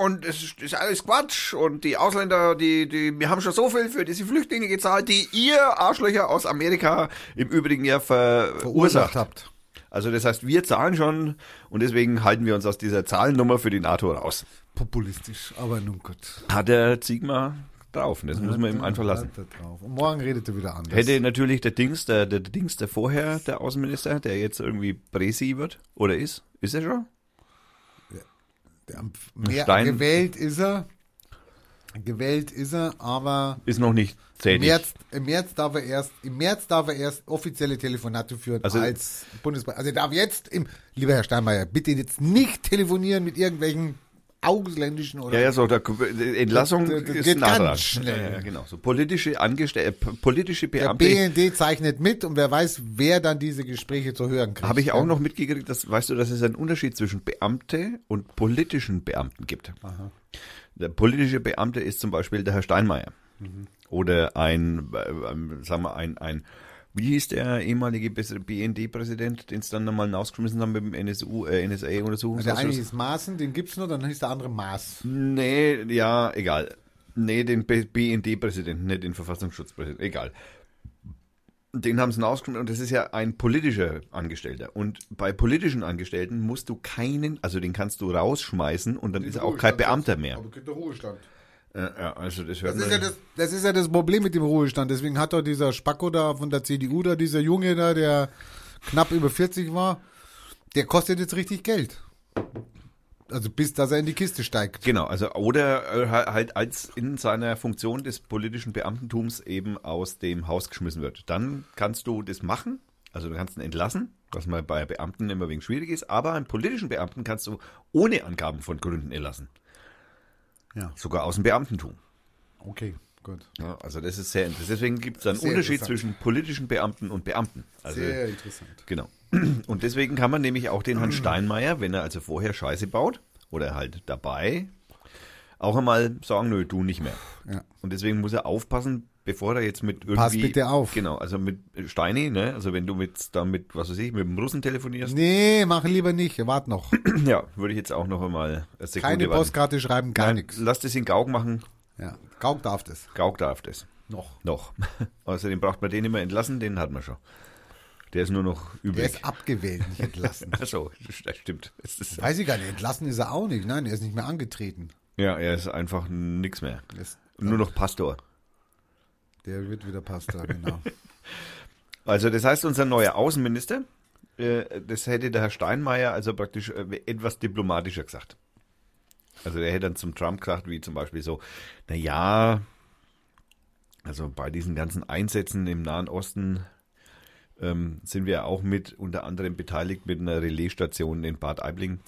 und es ist, ist alles Quatsch und die Ausländer, die, die, wir haben schon so viel für diese Flüchtlinge gezahlt, die ihr Arschlöcher aus Amerika im Übrigen ja ver verursacht habt. Also das heißt, wir zahlen schon und deswegen halten wir uns aus dieser Zahlennummer für die NATO raus. Populistisch, aber nun gut. Hat der Sigma drauf. Das muss man ihm einfach lassen. Hat er drauf. Und morgen redet er wieder anders. Hätte natürlich der Dings, der, der, der Dings, der vorher, der Außenminister, der jetzt irgendwie Presi wird, oder ist? Ist er schon? Der am- mehr Stein- gewählt ist er. Gewählt ist er, aber Ist noch nicht im tätig. März, im März darf er erst, im März darf er erst offizielle Telefonate führen Also- als Bundespräsident. Also er darf jetzt im, lieber Herr Steinmeier, bitte jetzt nicht telefonieren mit irgendwelchen ausländischen oder Ja, ja, so, der, Entlassung Das- das ist geht nah ganz schnell. Ja, ja, genau. So politische Angestellte, politische der Beamte. BND zeichnet mit und wer weiß, wer dann diese Gespräche zu hören kriegt. Habe ich auch noch mitgekriegt, dass, weißt du, dass es einen Unterschied zwischen Beamte und politischen Beamten gibt. Der politische Beamte ist zum Beispiel der Herr Steinmeier. Oder ein, äh, sagen wir, ein, ein, wie hieß der ehemalige BND-Präsident, den es dann nochmal rausgeschmissen haben mit dem NSU, äh, Der NSA-Untersuchungsausschuss? eine ist Maaßen, den gibt's nur, dann hieß der andere Maß. Nee, ja, egal. Nee, den BND-Präsidenten, nicht den Verfassungsschutzpräsidenten, egal. Den haben sie rausgenommen und das ist ja ein politischer Angestellter. Und bei politischen Angestellten musst du keinen, also den kannst du rausschmeißen und dann ist er auch kein Beamter mehr. Aber gibt der Ruhestand. Ja, also das Das ist, ja das, das ist ja das Problem mit dem Ruhestand. Deswegen hat doch dieser Spacko da von der CDU da, dieser Junge da, der knapp über 40 war, der kostet jetzt richtig Geld. Also bis, dass er in die Kiste steigt. Genau, also oder äh, halt als in seiner Funktion des politischen Beamtentums eben aus dem Haus geschmissen wird. Dann kannst du das machen, also du kannst ihn entlassen, was mal bei Beamten immer wegen schwierig ist, aber einen politischen Beamten kannst du ohne Angaben von Gründen entlassen. Ja. Sogar aus dem Beamtentum. Okay, gut. Ja, also das ist sehr interessant. Deswegen gibt es einen Sehr Unterschied zwischen politischen Beamten und Beamten. Also Sehr interessant. Genau. (clears throat) Und deswegen kann man nämlich auch den Herrn (clears throat) Steinmeier, wenn er also vorher Scheiße baut oder halt dabei, auch einmal sagen, nö, du nicht mehr. Ja. Und deswegen muss er aufpassen, bevor er jetzt mit irgendwie... Pass bitte auf. Genau, also mit Steini, ne, also wenn du mit, was weiß ich, mit dem Russen telefonierst, Nee, mach lieber nicht. Wart noch. (clears throat) ja, würde ich jetzt auch noch einmal Keine. Postkarte schreiben, gar nichts. Lass das in Gauk machen, Ja. Gauk darf das. Gauk darf das. Noch. Noch. (laughs) Außerdem braucht man den immer entlassen, den hat man schon. Der ist nur noch Der übrig. ist abgewählt, nicht entlassen. (laughs) Achso, das stimmt. Das Weiß ich gar nicht. Entlassen ist er auch nicht. Nein, er ist nicht mehr angetreten. ja, er ist einfach nix mehr. Ist, Nur noch Pastor. Der wird wieder Pastor, genau. (laughs) Also das heißt, unser neuer Außenminister, äh, das hätte der Herr Steinmeier also praktisch äh, etwas diplomatischer gesagt. Also er hätte dann zum Trump gesagt, wie zum Beispiel so, na ja, Also bei diesen ganzen Einsätzen im Nahen Osten ähm, sind wir auch mit unter anderem beteiligt mit einer Relaisstation in Bad Aibling.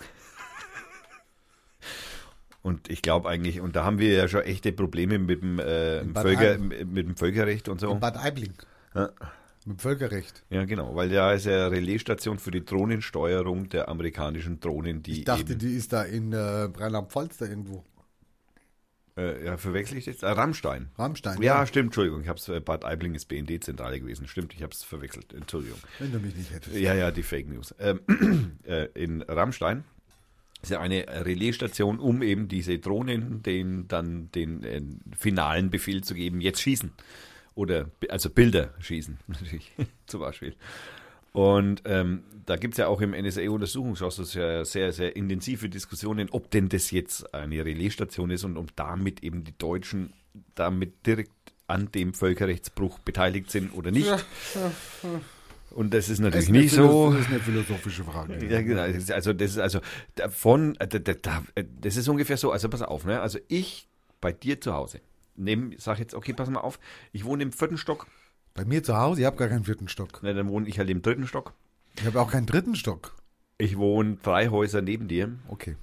Und ich glaube eigentlich, und da haben wir ja schon echte Probleme mit dem, äh, Völker, mit, dem Völkerrecht und so. In Bad Aibling. Ja. Mit Völkerrecht. Ja, genau, weil da ist ja Relaisstation für die Drohnensteuerung der amerikanischen Drohnen, die Ich dachte, die ist da in äh, Rheinland-Pfalz da irgendwo. äh, ja, verwechsel ich jetzt? Ah, Rammstein. Rammstein. Ja, stimmt, Entschuldigung, ich hab's, äh, Bad Aibling ist BND-Zentrale gewesen, stimmt, ich habe es verwechselt, Entschuldigung. Wenn du mich nicht hättest. Ja, ja, die Fake News. Ähm, (clears throat) äh, in Rammstein ist ja eine Relaisstation, um eben diese Drohnen den, dann den äh, finalen Befehl zu geben, jetzt schießen. Oder also Bilder schießen, (laughs) natürlich, zum Beispiel. Und ähm, da gibt es ja auch im NSA-Untersuchungsausschuss ja sehr, sehr intensive Diskussionen, ob denn das jetzt eine Relaisstation ist und ob damit eben die Deutschen damit direkt an dem Völkerrechtsbruch beteiligt sind oder nicht. (laughs) Und das ist Das natürlich ist nicht so. Das ist eine philosophische Frage. (laughs) Ja, genau. Das ist Also das ist also davon, äh, äh, das ist ungefähr so. Also pass auf, ne? Also ich bei dir zu Hause, nehm, sag jetzt, okay, pass mal auf, ich wohne im vierten Stock, Bei mir zu Hause, ich habe gar keinen vierten Stock. ne, dann wohne ich halt im dritten Stock. Ich habe auch keinen dritten Stock. Ich wohne drei Häuser neben dir. Okay.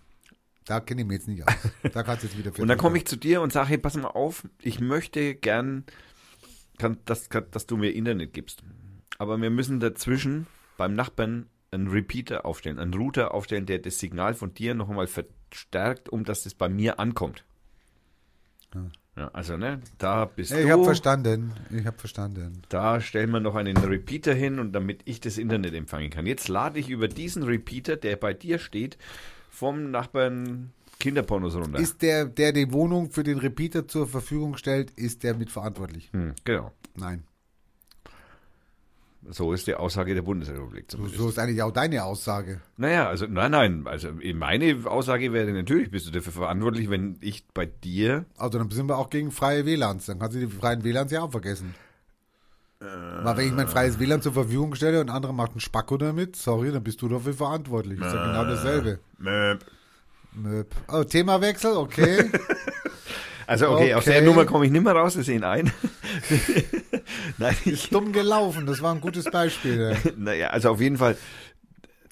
Da kenne ich mich jetzt nicht aus. (laughs) Da kannst du jetzt wieder Und dann komme ich zu dir und sage, hey, pass mal auf, ich möchte gern, kann, dass, kann, dass du mir Internet gibst. Aber wir müssen dazwischen beim Nachbarn einen Repeater aufstellen, einen Router aufstellen, der das Signal von dir noch einmal verstärkt, um dass das bei mir ankommt. Ja, also, ne, da bist Hey, du. ich habe verstanden. Ich habe verstanden. Da stellen wir noch einen Repeater hin und damit ich das Internet empfangen kann. Jetzt lade ich über diesen Repeater, der bei dir steht, vom Nachbarn Kinderpornos runter. Ist der, der die Wohnung für den Repeater zur Verfügung stellt, ist der mitverantwortlich? hm, genau. Nein. So ist die Aussage der Bundesrepublik So, zumindest. so ist eigentlich auch deine Aussage. Naja, also nein, nein, also meine Aussage wäre natürlich, bist du dafür verantwortlich, wenn ich bei dir, Also dann sind wir auch gegen freie WLANs. Dann kannst du die freien WLANs ja auch vergessen. Weil wenn ich mein freies WLAN zur Verfügung stelle und andere macht einen Spacko damit, sorry, dann bist du dafür verantwortlich. Ist ja genau dasselbe. Möp. Oh, Themawechsel, okay. (laughs) also okay, aus Okay. der Nummer komme ich nicht mehr raus, wir sehen ein. (laughs) nein, ich, Dumm gelaufen, das war ein gutes Beispiel. ja. (laughs) naja, also auf jeden Fall,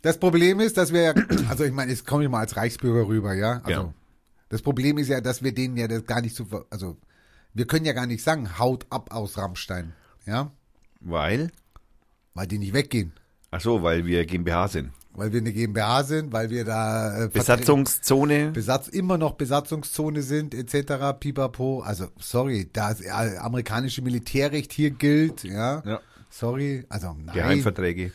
Das Problem ist, dass wir ja, also ich meine, jetzt komme ich mal als Reichsbürger rüber, ja. Also Ja. das Problem ist ja, dass wir denen ja das gar nicht so, also wir können ja gar nicht sagen, haut ab aus Rammstein, ja, weil, weil die nicht weggehen, ach so, weil wir GmbH sind. Weil wir eine GmbH sind, weil wir da äh, Besatzungszone, Besatz immer noch Besatzungszone sind etc. Pipapo. Also sorry, da das äh, amerikanische Militärrecht hier gilt, ja. Ja. Sorry, also nein. Geheimverträge.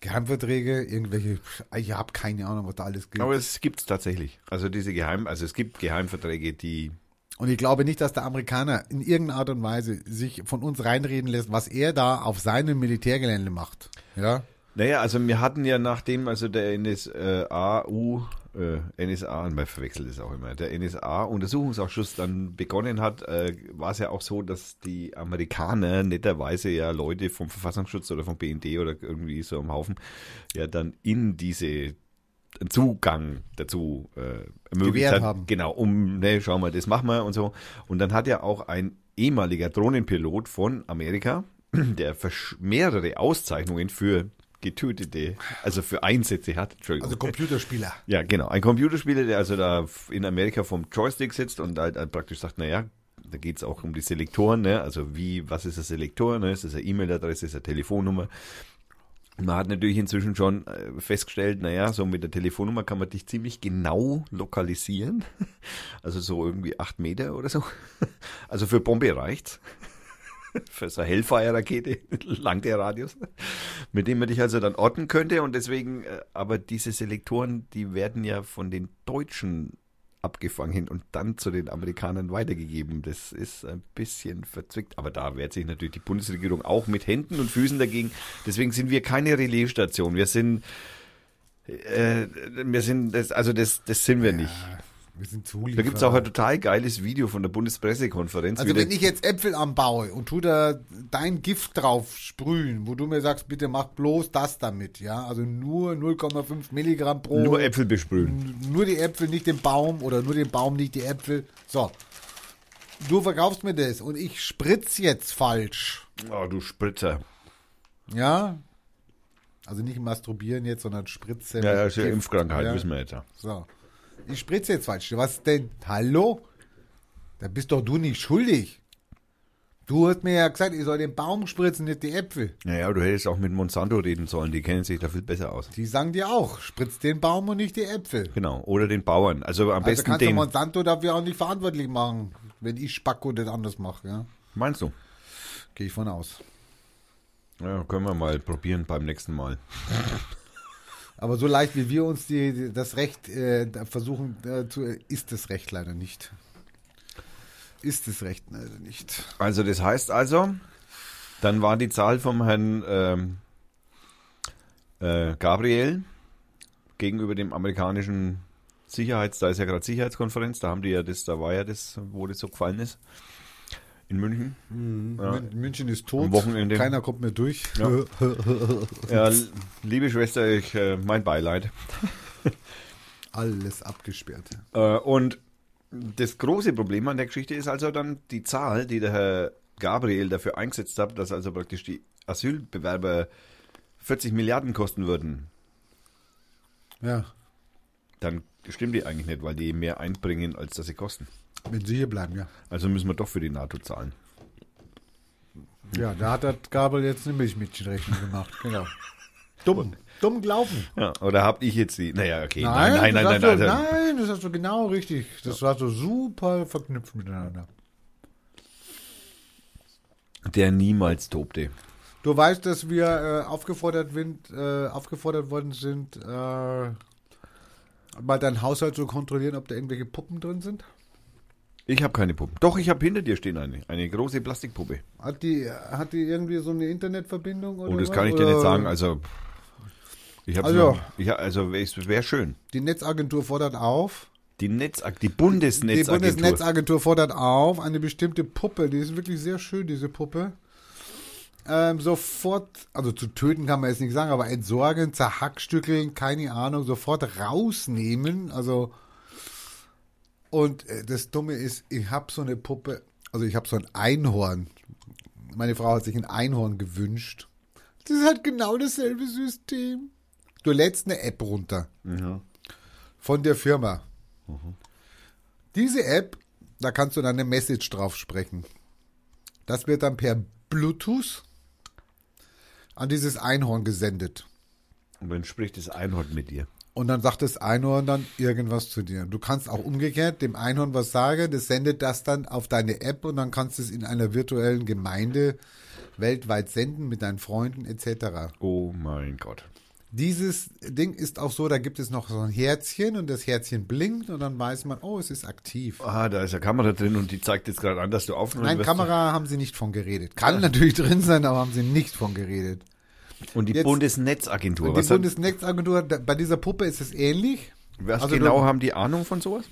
Geheimverträge, irgendwelche. Ich habe keine Ahnung, was da alles gilt. Aber es gibt's tatsächlich. Also diese Geheim, also es gibt Geheimverträge, die Und ich glaube nicht, dass der Amerikaner in irgendeiner Art und Weise sich von uns reinreden lässt, was er da auf seinem Militärgelände macht. Ja. Naja, also wir hatten ja nachdem, also der NSA, U, äh, NSA, man verwechselt es auch immer, der NSA-Untersuchungsausschuss dann begonnen hat, äh, war es ja auch so, dass die Amerikaner netterweise ja Leute vom Verfassungsschutz oder vom BND oder irgendwie so am Haufen ja dann in diese Zugang dazu äh, ermöglicht hat. haben. Genau, um, ne, schau mal, das machen wir und so. Und dann hat ja auch ein ehemaliger Drohnenpilot von Amerika, (clears throat) der mehrere Auszeichnungen für getötete, also für Einsätze hat, Entschuldigung. Also Computerspieler. ja, genau. Ein Computerspieler, der also da in Amerika vom Joystick sitzt und halt, halt praktisch sagt, naja, da geht's auch um die Selektoren, ne? Also wie, was ist ein Selektor, ne? Ist das eine E-Mail-Adresse, ist das eine Telefonnummer? Man hat natürlich inzwischen schon äh, festgestellt, naja, so mit der Telefonnummer kann man dich ziemlich genau lokalisieren. (laughs) Also so irgendwie acht Meter oder so. (laughs) Also für Bombe reicht's. (laughs) Für so eine Hellfire-Rakete (laughs) langt der Radius, mit dem man dich also dann orten könnte. Und deswegen, äh, aber diese Selektoren, die werden ja von den Deutschen abgefangen und dann zu den Amerikanern weitergegeben. Das ist ein bisschen verzwickt. Aber da wehrt sich natürlich die Bundesregierung auch mit Händen und Füßen dagegen. Deswegen sind wir keine Relaisstation. Wir sind, äh, wir sind, das, also das, das sind wir nicht. Wir sind Da Zulieferer. gibt's auch ein total geiles Video von der Bundespressekonferenz. Also wenn ich jetzt Äpfel anbaue und tu da dein Gift drauf sprühen, wo du mir sagst, bitte mach bloß das damit, ja, also nur 0,5 Milligramm pro, nur Äpfel besprühen. nur die Äpfel, nicht den Baum oder nur den Baum, nicht die Äpfel. So, du verkaufst mir das und ich spritz jetzt falsch. Oh, du Spritzer. Ja? Also nicht masturbieren jetzt, sondern Spritze. Ja, ja, ist ja. Impfkrankheit, Ja. wissen wir jetzt. ja. So. Ich spritze jetzt falsch. Was denn? Hallo? Da bist doch du nicht schuldig. Du hast mir ja gesagt, ich soll den Baum spritzen, nicht die Äpfel. Naja, du hättest auch mit Monsanto reden sollen, die kennen sich da viel besser aus. Die sagen dir auch, spritz den Baum und nicht die Äpfel. Genau, oder den Bauern. Also am Also besten kannst du den. Monsanto dafür auch nicht verantwortlich machen, wenn ich Spacko das anders mache. Ja? Meinst du? Gehe ich von aus. Ja, können wir mal probieren beim nächsten Mal. (laughs) Aber so leicht wie wir uns die, die, das Recht äh, versuchen äh, zu, ist das Recht leider nicht. Ist das Recht leider nicht. Also das heißt also, dann war die Zahl vom Herrn ähm, äh, Gabriel gegenüber dem amerikanischen Sicherheits, da ist ja gerade Sicherheitskonferenz, da haben die ja das, da war ja das, wo das so gefallen ist. In München. Ja. Mün- München ist tot. Am Wochenende. Keiner kommt mehr durch. Ja. (laughs) Ja, liebe Schwester, ich, äh, mein Beileid. (laughs) Alles abgesperrt. Äh, und das große Problem an der Geschichte ist also dann die Zahl, die der Herr Gabriel dafür eingesetzt hat, dass also praktisch die Asylbewerber 40 Milliarden kosten würden. Ja, Dann stimmt die eigentlich nicht, weil die mehr einbringen, als dass sie kosten. Wenn sie hier bleiben, ja. Also müssen wir doch für die NATO zahlen. Ja, da hat das Gabel jetzt eine Milchmädchenrechnung gemacht. Genau. (laughs) Dumm. Dumm gelaufen. Ja, oder hab ich jetzt die? Naja, okay. Nein, nein, nein, nein. nein, du, nein, nein, das hast du genau richtig. Das war so super verknüpft miteinander. Der niemals tobte. Du weißt, dass wir äh, aufgefordert, wind, äh, aufgefordert worden sind, äh, mal deinen Haushalt zu kontrollieren, ob da irgendwelche Puppen drin sind. Ich habe keine Puppen. Doch, ich habe hinter dir stehen eine. Eine große Plastikpuppe. Hat die, hat die irgendwie so eine Internetverbindung? Oder Oh, das was? kann ich dir Oder nicht sagen. Also, ich habe Also- also, ich, also es wäre schön. Die Netzagentur fordert auf. Die Netz, die Die Bundesnetzagentur. Bundesnetzagentur fordert auf, eine bestimmte Puppe, die ist wirklich sehr schön, diese Puppe, ähm, sofort, also zu töten kann man jetzt nicht sagen, aber entsorgen, zerhackstückeln, keine Ahnung, sofort rausnehmen, also und äh, das Dumme ist, ich habe so eine Puppe, also ich habe so ein Einhorn. Meine Frau hat sich ein Einhorn gewünscht. Das hat genau dasselbe System. Du lädst eine App runter von der Firma. Diese App, da kannst du dann eine Message drauf sprechen. Das wird dann per Bluetooth an dieses Einhorn gesendet. Und dann spricht das Einhorn mit dir. Und dann sagt das Einhorn dann irgendwas zu dir. Du kannst auch umgekehrt dem Einhorn was sagen, das sendet das dann auf deine App und dann kannst du es in einer virtuellen Gemeinde weltweit senden mit deinen Freunden etc. Oh mein Gott. Dieses Ding ist auch so, da gibt es noch so ein Herzchen und das Herzchen blinkt und dann weiß man, oh, es ist aktiv. Ah, da ist eine Kamera drin und die zeigt jetzt gerade an, dass du aufnimmst. Nein, Kamera haben sie nicht von geredet. Kann natürlich drin sein, aber haben sie nicht von geredet. Und die Jetzt- Bundesnetzagentur. Die Bundesnetzagentur, da- bei dieser Puppe ist es ähnlich. was also genau du- haben die Ahnung von sowas?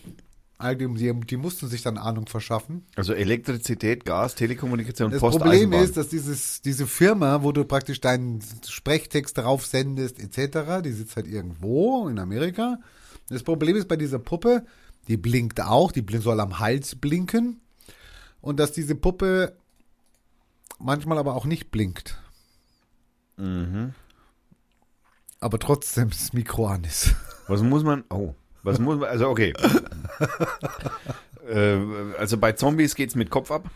Die, die, mussten sich dann Ahnung verschaffen. Also Elektrizität, Gas, Telekommunikation, Das Post, Problem Eisenbahn. ist, dass dieses, diese Firma, wo du praktisch deinen Sprechtext drauf sendest, etc., die sitzt halt irgendwo in Amerika. Das Problem ist bei dieser Puppe, die blinkt auch, die soll am Hals blinken. Und dass diese Puppe manchmal aber auch nicht blinkt. Mhm. Aber trotzdem das Mikro an ist. Was muss man, oh, was muss man, also okay. äh, also bei Zombies geht's mit Kopf ab,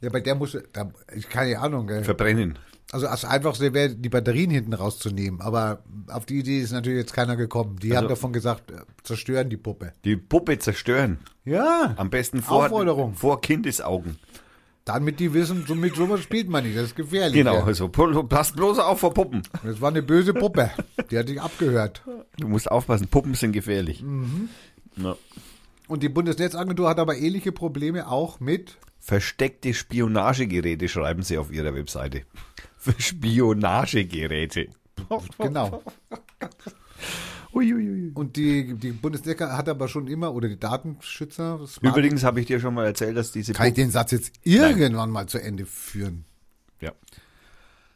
Ja, bei der muss, da, ich keine Ahnung, gell. verbrennen. Also das Einfachste wäre, die Batterien hinten rauszunehmen. Aber auf die Idee ist natürlich jetzt keiner gekommen. Die haben Also- davon gesagt, äh, zerstören die Puppe. Die Puppe zerstören. Ja, Am besten vor, Aufforderung. vor Kindesaugen. Damit die wissen, so mit sowas spielt man nicht. Das ist gefährlich. Genau, also pu- pass bloß auf vor Puppen. Das war eine böse Puppe. Die hat dich abgehört. Du musst aufpassen, Puppen sind gefährlich. Mhm. Ja. Und die Bundesnetzagentur hat aber ähnliche Probleme auch mit Versteckte Spionagegeräte schreiben sie auf ihrer Webseite. Für (laughs) Spionagegeräte. genau. (laughs) Uiuiui. Und die, die Bundesnetzagentur hat aber schon immer, oder die Datenschützer, Smart- Übrigens habe ich dir schon mal erzählt, dass diese kann ich den Satz jetzt irgendwann mal zu Ende führen? Ja.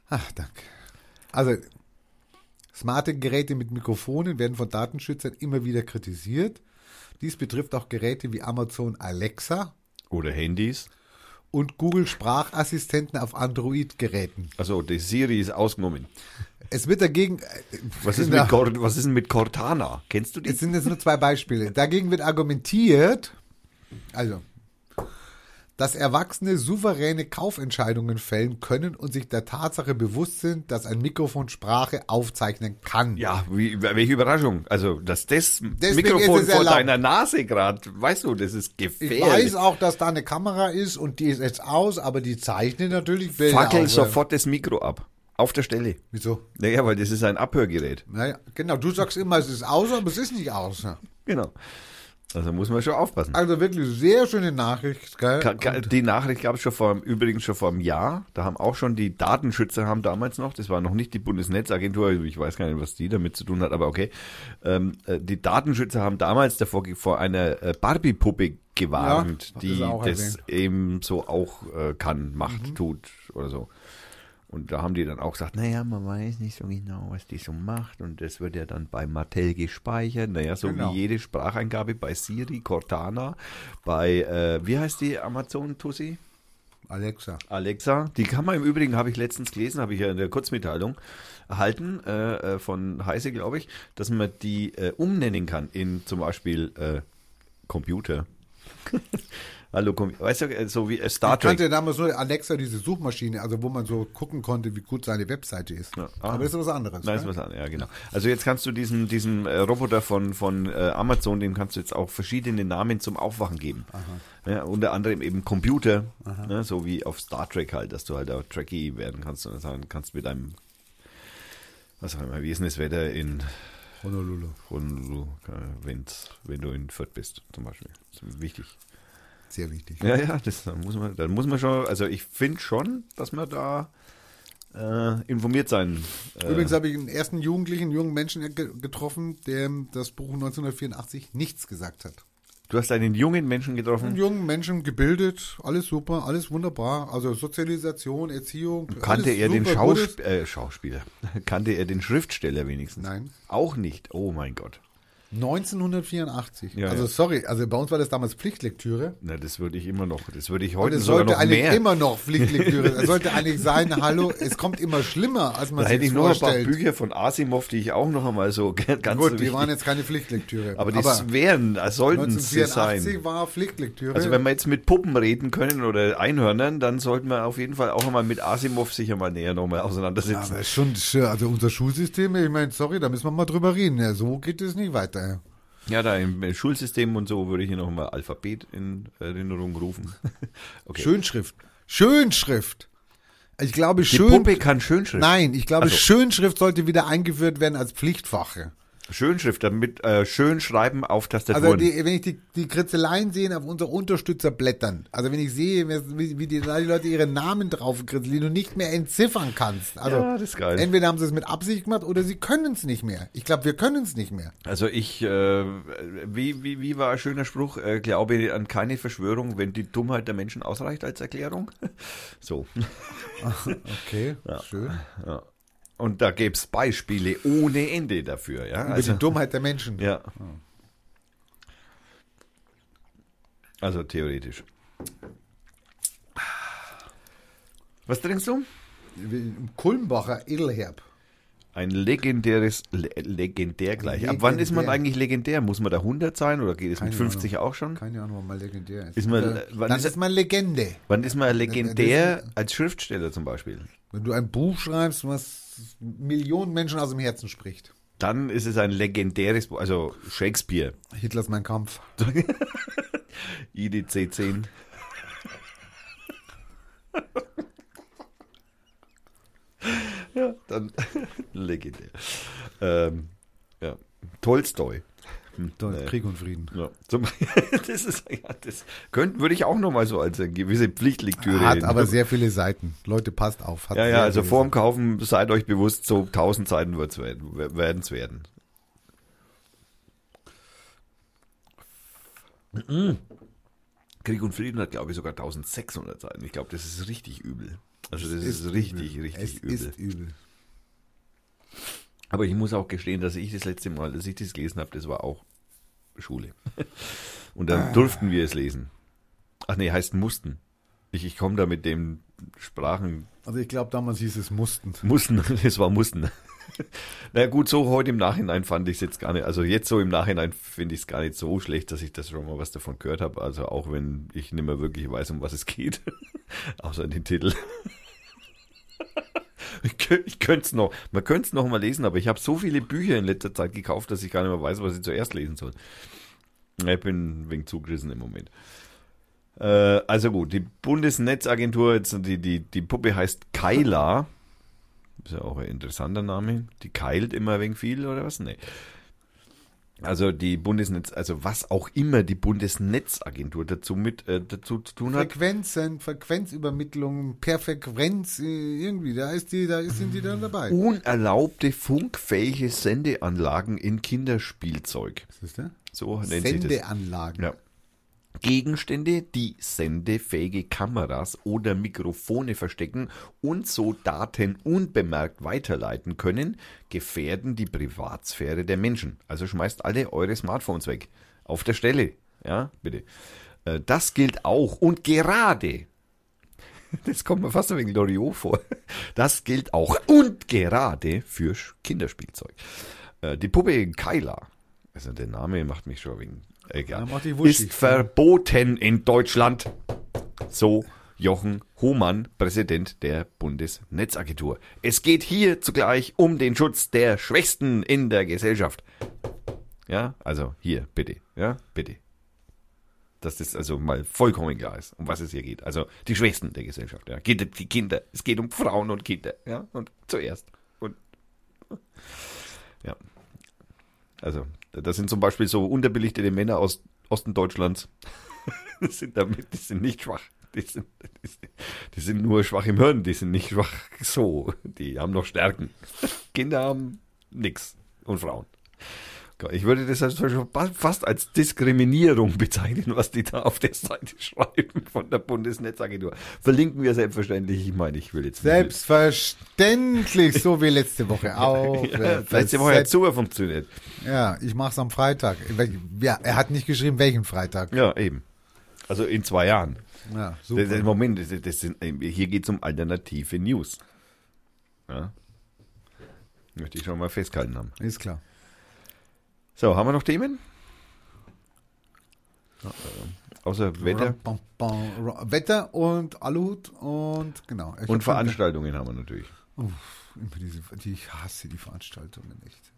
Ach, danke. Also, smarte Geräte mit Mikrofonen werden von Datenschützern immer wieder kritisiert. Dies betrifft auch Geräte wie Amazon Alexa Oder Handys. und Google Sprachassistenten auf Android-Geräten. Also die Siri ist ausgenommen. Es wird dagegen. äh, Was ist, (laughs) mit, was ist denn mit Cortana? Kennst du die? Es sind jetzt nur zwei Beispiele. Dagegen wird argumentiert, also, dass Erwachsene souveräne Kaufentscheidungen fällen können und sich der Tatsache bewusst sind, dass ein Mikrofon Sprache aufzeichnen kann. Ja, wie, welche Überraschung. Also, dass das Deswegen Mikrofon vor erlaubt. deiner Nase gerade, weißt du, das ist Ich gefährlich. weiß auch, dass da eine Kamera ist und die ist jetzt aus, aber die zeichnet natürlich Bilder Fackel sofort das Mikro ab. Auf der Stelle. Wieso? Naja, weil das ist ein Abhörgerät. Naja, genau, du sagst immer, es ist aus, aber es ist nicht aus. ja. Genau. Also muss man schon aufpassen. Also wirklich sehr schöne Nachricht, gell? Ka- ka- Die Nachricht gab es schon vor, übrigens schon vor einem Jahr. Da haben auch schon die Datenschützer haben damals noch, das war noch nicht die Bundesnetzagentur, ich weiß gar nicht, was die damit zu tun hat, aber okay. Ähm, äh, die Datenschützer haben damals davor vor einer äh, Barbie-Puppe gewarnt, Ja, die das eben so auch äh, kann, macht, Mhm. tut oder so. Und da haben die dann auch gesagt, naja, man weiß nicht so genau, was die so macht. Und das wird ja dann bei Mattel gespeichert. Naja, so Genau. wie jede Spracheingabe bei Siri, Cortana, bei, äh, wie heißt die Amazon-Tussi? Alexa. Alexa. Die kann man im Übrigen, habe ich letztens gelesen, habe ich ja in der Kurzmitteilung erhalten, äh, äh, von Heise, glaube ich, dass man die äh, umnennen kann in zum Beispiel äh, Computer. (laughs) Hallo, weißt du, äh, so wie äh, Star Ich Trek. kannte damals nur Alexa, diese Suchmaschine, also wo man so gucken konnte, wie gut seine Webseite ist. Ja. Ah. Aber das ist was anderes. Nein, ist ne? was anderes, ja, genau. Also jetzt kannst du diesen, diesen äh, Roboter von, von äh, Amazon, dem kannst du jetzt auch verschiedene Namen zum Aufwachen geben. Ja, unter anderem eben Computer, ne, so wie auf Star Trek halt, dass du halt auch Trekkie werden kannst und sagen kannst mit einem, was auch immer, wie ist denn das Wetter in Honolulu. Honolulu, wenn's, wenn du in Fürth bist, zum Beispiel. Das ist wichtig. Sehr wichtig. Ja, ja, das da muss man, da muss man schon, also ich finde schon, dass man da äh, informiert sein. Äh, Übrigens habe ich einen ersten Jugendlichen, einen jungen Menschen ge getroffen, der das Buch 1984 nichts gesagt hat. du hast einen jungen Menschen Einen getroffen. jungen Menschen gebildet, alles super, alles wunderbar. Also Sozialisation, Erziehung. Kannte er den gutes- äh, Schauspieler? (laughs) Kannte er den Schriftsteller wenigstens? Nein. Auch nicht. Oh mein Gott. 1984. Ja, also ja. sorry, also bei uns war das damals Pflichtlektüre. Na, das würde ich immer noch, das würde ich heute es sogar sollte noch eigentlich mehr. immer noch Pflichtlektüre. (laughs) Es sollte eigentlich sein, hallo, es kommt immer schlimmer, als man da hätte sich ich noch ein paar. Bücher von Asimov, die ich auch noch einmal so (laughs) ganz Gut, wichtig, die waren jetzt keine Pflichtlektüre. aber die wären, äh, sollten 1984 sein. war Pflichtlektüre. Also wenn wir jetzt mit Puppen reden können oder Einhörnern, dann sollten wir auf jeden Fall auch einmal mit Asimov sicher mal näher nochmal auseinandersetzen. aber schon, also unser Schulsystem, ich meine, sorry, da müssen wir mal drüber reden. Ja, so geht es nicht weiter. Ja, da im äh, Schulsystem und so würde ich hier nochmal Alphabet in Erinnerung rufen. (laughs) Okay. Schönschrift. Schönschrift. Ich glaube, Die schön. Puppe kann Schönschrift. Nein, ich glaube, Ach so. Schönschrift sollte wieder eingeführt werden als Pflichtfache. Schönschrift, damit äh, schön schreiben auf Also Tastaturen. die, wenn ich die, die Kritzeleien sehe auf unsere Unterstützer blättern, also wenn ich sehe, wie, wie die, die Leute ihre Namen drauf kritzeln, die du nicht mehr entziffern kannst. Also Ja, das ist geil. entweder haben sie es mit Absicht gemacht oder sie können es nicht mehr. Ich glaube, wir können es nicht mehr. also ich, äh, wie, wie, wie war ein schöner Spruch? Äh, glaube an keine Verschwörung, wenn die Dummheit der Menschen ausreicht als Erklärung. (laughs) so. (laughs) Okay, schön. Ja. Und da gäbe es Beispiele ohne Ende dafür. Ja? Über Also, die Dummheit der Menschen. ja. Also theoretisch. Was trinkst du? Kulmbacher Edelherb. Ein legendäres, le legendär gleich. Ab wann ist man Legendär. eigentlich legendär? Muss man da 100 sein oder geht es mit Keine 50 auch schon? Keine Ahnung, wann mal legendär ist. Ist man- Äh, wann Dann ist- ist man Legende. Wann ist man legendär als Schriftsteller zum Beispiel? Wenn du ein Buch schreibst, was Millionen Menschen aus dem Herzen spricht. Dann ist es ein legendäres Buch, also Shakespeare, Hitlers Mein Kampf. (laughs) IDC 10. ja, dann (laughs) legendär. Ähm, ja. Tolstoi. Nee. Krieg und Frieden. Ja, (laughs) das ist, ja, das könnte, würde ich auch nochmal so als eine gewisse Pflichtlektüre. Hat hin- aber sehr viele Seiten. Leute, passt auf. Ja, ja, also vorm Kaufen seid euch bewusst, so 1000 Seiten wird's werden, werden's werden. Krieg und Frieden hat, glaube ich, sogar 1600 Seiten. Ich glaube, das ist richtig übel. Also das ist, richtig, übel. richtig es übel. ist übel. Aber ich muss auch gestehen, dass ich das letzte Mal, dass ich das gelesen habe, das war auch Schule. Und Ah. dann durften wir es lesen. Ach nee, heißt mussten. Ich, ich komme da mit dem Sprachen Also ich glaube, damals hieß es mussten. mussten. (laughs) Es war mussten. (laughs) Na gut, so heute im Nachhinein fand ich es jetzt gar nicht. Also jetzt so im Nachhinein finde ich es gar nicht so schlecht, dass ich das schon mal was davon gehört habe. Also auch wenn ich nicht mehr wirklich weiß, um was es geht. (laughs) Außer den Titel. Ich, könnt- ich könnte es noch, man könnte es noch mal lesen, aber ich habe so viele Bücher in letzter Zeit gekauft, dass ich gar nicht mehr weiß, was ich zuerst lesen soll. Ich bin wenig zugerissen im Moment. Äh, also gut, die Bundesnetzagentur, jetzt die, die, die Puppe heißt Kaila. Ist ja auch ein interessanter Name. Die keilt immer wenig viel oder was? Nee. Also die Bundesnetz, also was auch immer die Bundesnetzagentur dazu mit äh, dazu zu tun hat. Frequenzen, Frequenzübermittlung, per Frequenz, äh, irgendwie, da ist die, da sind die dann dabei. Unerlaubte funkfähige Sendeanlagen in Kinderspielzeug. Was ist das? So nennt sich das. Sendeanlagen. Ja. Gegenstände, die sendefähige Kameras oder Mikrofone verstecken und so Daten unbemerkt weiterleiten können, gefährden die Privatsphäre der Menschen. Also schmeißt alle eure Smartphones weg. Auf der Stelle. Ja, bitte. Äh, Das gilt auch und gerade. (laughs) Das kommt mir fast wenig Loriot vor. (laughs) Das gilt auch und gerade für Kinderspielzeug. Äh, Die Puppe Kyla, also der Name macht mich schon wenig egal, ist verboten in Deutschland. So Jochen Hohmann, Präsident der Bundesnetzagentur. Es geht hier zugleich um den Schutz der Schwächsten in der Gesellschaft. Ja, also hier, bitte, ja, bitte. Dass das also mal vollkommen klar ist, um was es hier geht. Also die Schwächsten der Gesellschaft, ja. Geht um die Kinder. Es geht um Frauen und Kinder, ja. Und zuerst. Und ja. Also, das sind zum Beispiel so unterbelichtete Männer aus Osten Deutschlands. (laughs) Das sind damit, die sind nicht schwach. Die sind, die sind, die sind nur schwach im Hirn, die sind nicht schwach so. Die haben noch Stärken. Kinder haben nix. Und Frauen. Ich würde das schon fast als Diskriminierung bezeichnen, was die da auf der Seite (laughs) schreiben von der Bundesnetzagentur. Verlinken wir selbstverständlich. Ich meine, ich will jetzt Selbstverständlich, so wie letzte Woche (laughs) auch. Ja, letzte Woche hat super funktioniert. Ja, ich mach's am Freitag. Ja, er hat nicht geschrieben, welchen Freitag. Ja, eben. Also in zwei Jahren. Ja, Das, das, super. Moment, das, das sind, hier geht es um alternative News. Ja. Möchte ich schon mal festgehalten haben. Ist klar. So, haben wir noch Themen? Ja, äh, außer Wetter. Wetter und Aluhut und genau. Ich und Veranstaltungen haben wir natürlich. Uff, ich hasse die Veranstaltungen echt.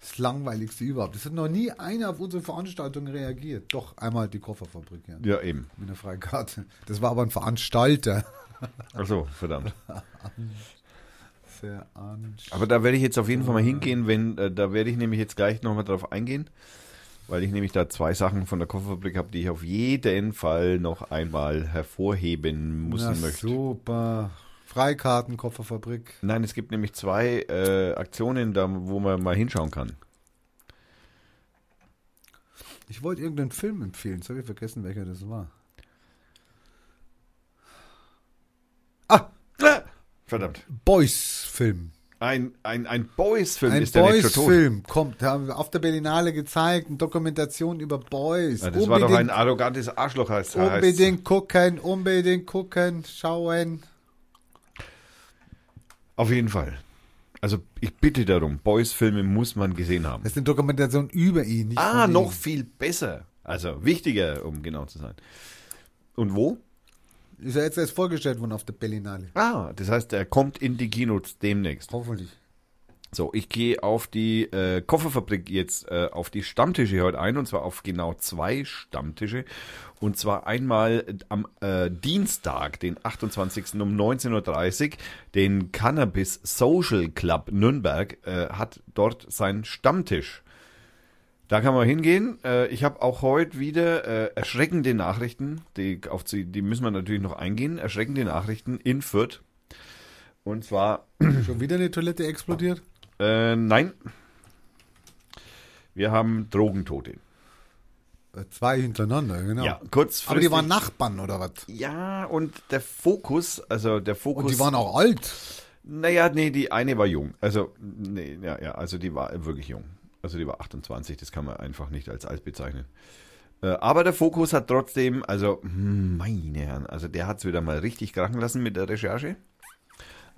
Das langweiligste überhaupt. Es hat noch nie einer auf unsere Veranstaltung reagiert. Doch, einmal die Kofferfabrik, ja. Ja, eben. Mit einer Freikarte. Das war aber ein Veranstalter. Achso, verdammt. (laughs) Veranstalter. Aber da werde ich jetzt auf jeden Fall mal hingehen, wenn, äh, da werde ich nämlich jetzt gleich nochmal drauf eingehen, weil ich nämlich da zwei Sachen von der Kofferfabrik habe, die ich auf jeden Fall noch einmal hervorheben müssen Na, möchte. super. Freikarten, Kofferfabrik. Nein, es gibt nämlich zwei äh, Aktionen, da, wo man mal hinschauen kann. Ich wollte irgendeinen Film empfehlen. Jetzt habe ich vergessen, welcher das war. Ah, Verdammt. Boys-Film. Ein, ein, ein Boys-Film ist der. Boys-Film kommt. Haben wir auf der Berlinale gezeigt. Eine Dokumentation über Boys. Ja, das war doch ein arrogantes Arschloch, heißt heißt- Unbedingt gucken, unbedingt gucken, schauen. Auf jeden Fall. Also ich bitte darum, Boys-Filme muss man gesehen haben. Das ist eine Dokumentation über ihn. Nicht Ah, noch viel besser. Also wichtiger, um genau zu sein. Und wo? Ist er jetzt erst vorgestellt worden auf der Berlinale. Ah, das heißt, er kommt in die Kinos demnächst. Hoffentlich. So, ich gehe auf die äh, Kofferfabrik jetzt, äh, auf die Stammtische heute ein, und zwar auf genau zwei Stammtische. Und zwar einmal am äh, Dienstag, den 28. um 19.30 Uhr, den Cannabis Social Club Nürnberg äh, hat dort seinen Stammtisch. Da kann man hingehen. Äh, ich habe auch heute wieder äh, erschreckende Nachrichten, die, auf die, die müssen wir natürlich noch eingehen. Erschreckende Nachrichten in Fürth. Und zwar (clears throat) Schon wieder eine Toilette explodiert? äh, nein. Wir haben Drogentote. Äh, Zwei hintereinander, genau. Ja, kurzfristig. Aber die waren Nachbarn oder was? Ja, und der Fokus, also der Fokus. Und die waren auch alt. Naja, nee, die eine war jung. Also, nee, ja, ja, also die war wirklich jung. Also die war 28, das kann man einfach nicht als alt bezeichnen. Äh, aber der Fokus hat trotzdem, also meine Herren, also der hat es wieder mal richtig krachen lassen mit der Recherche.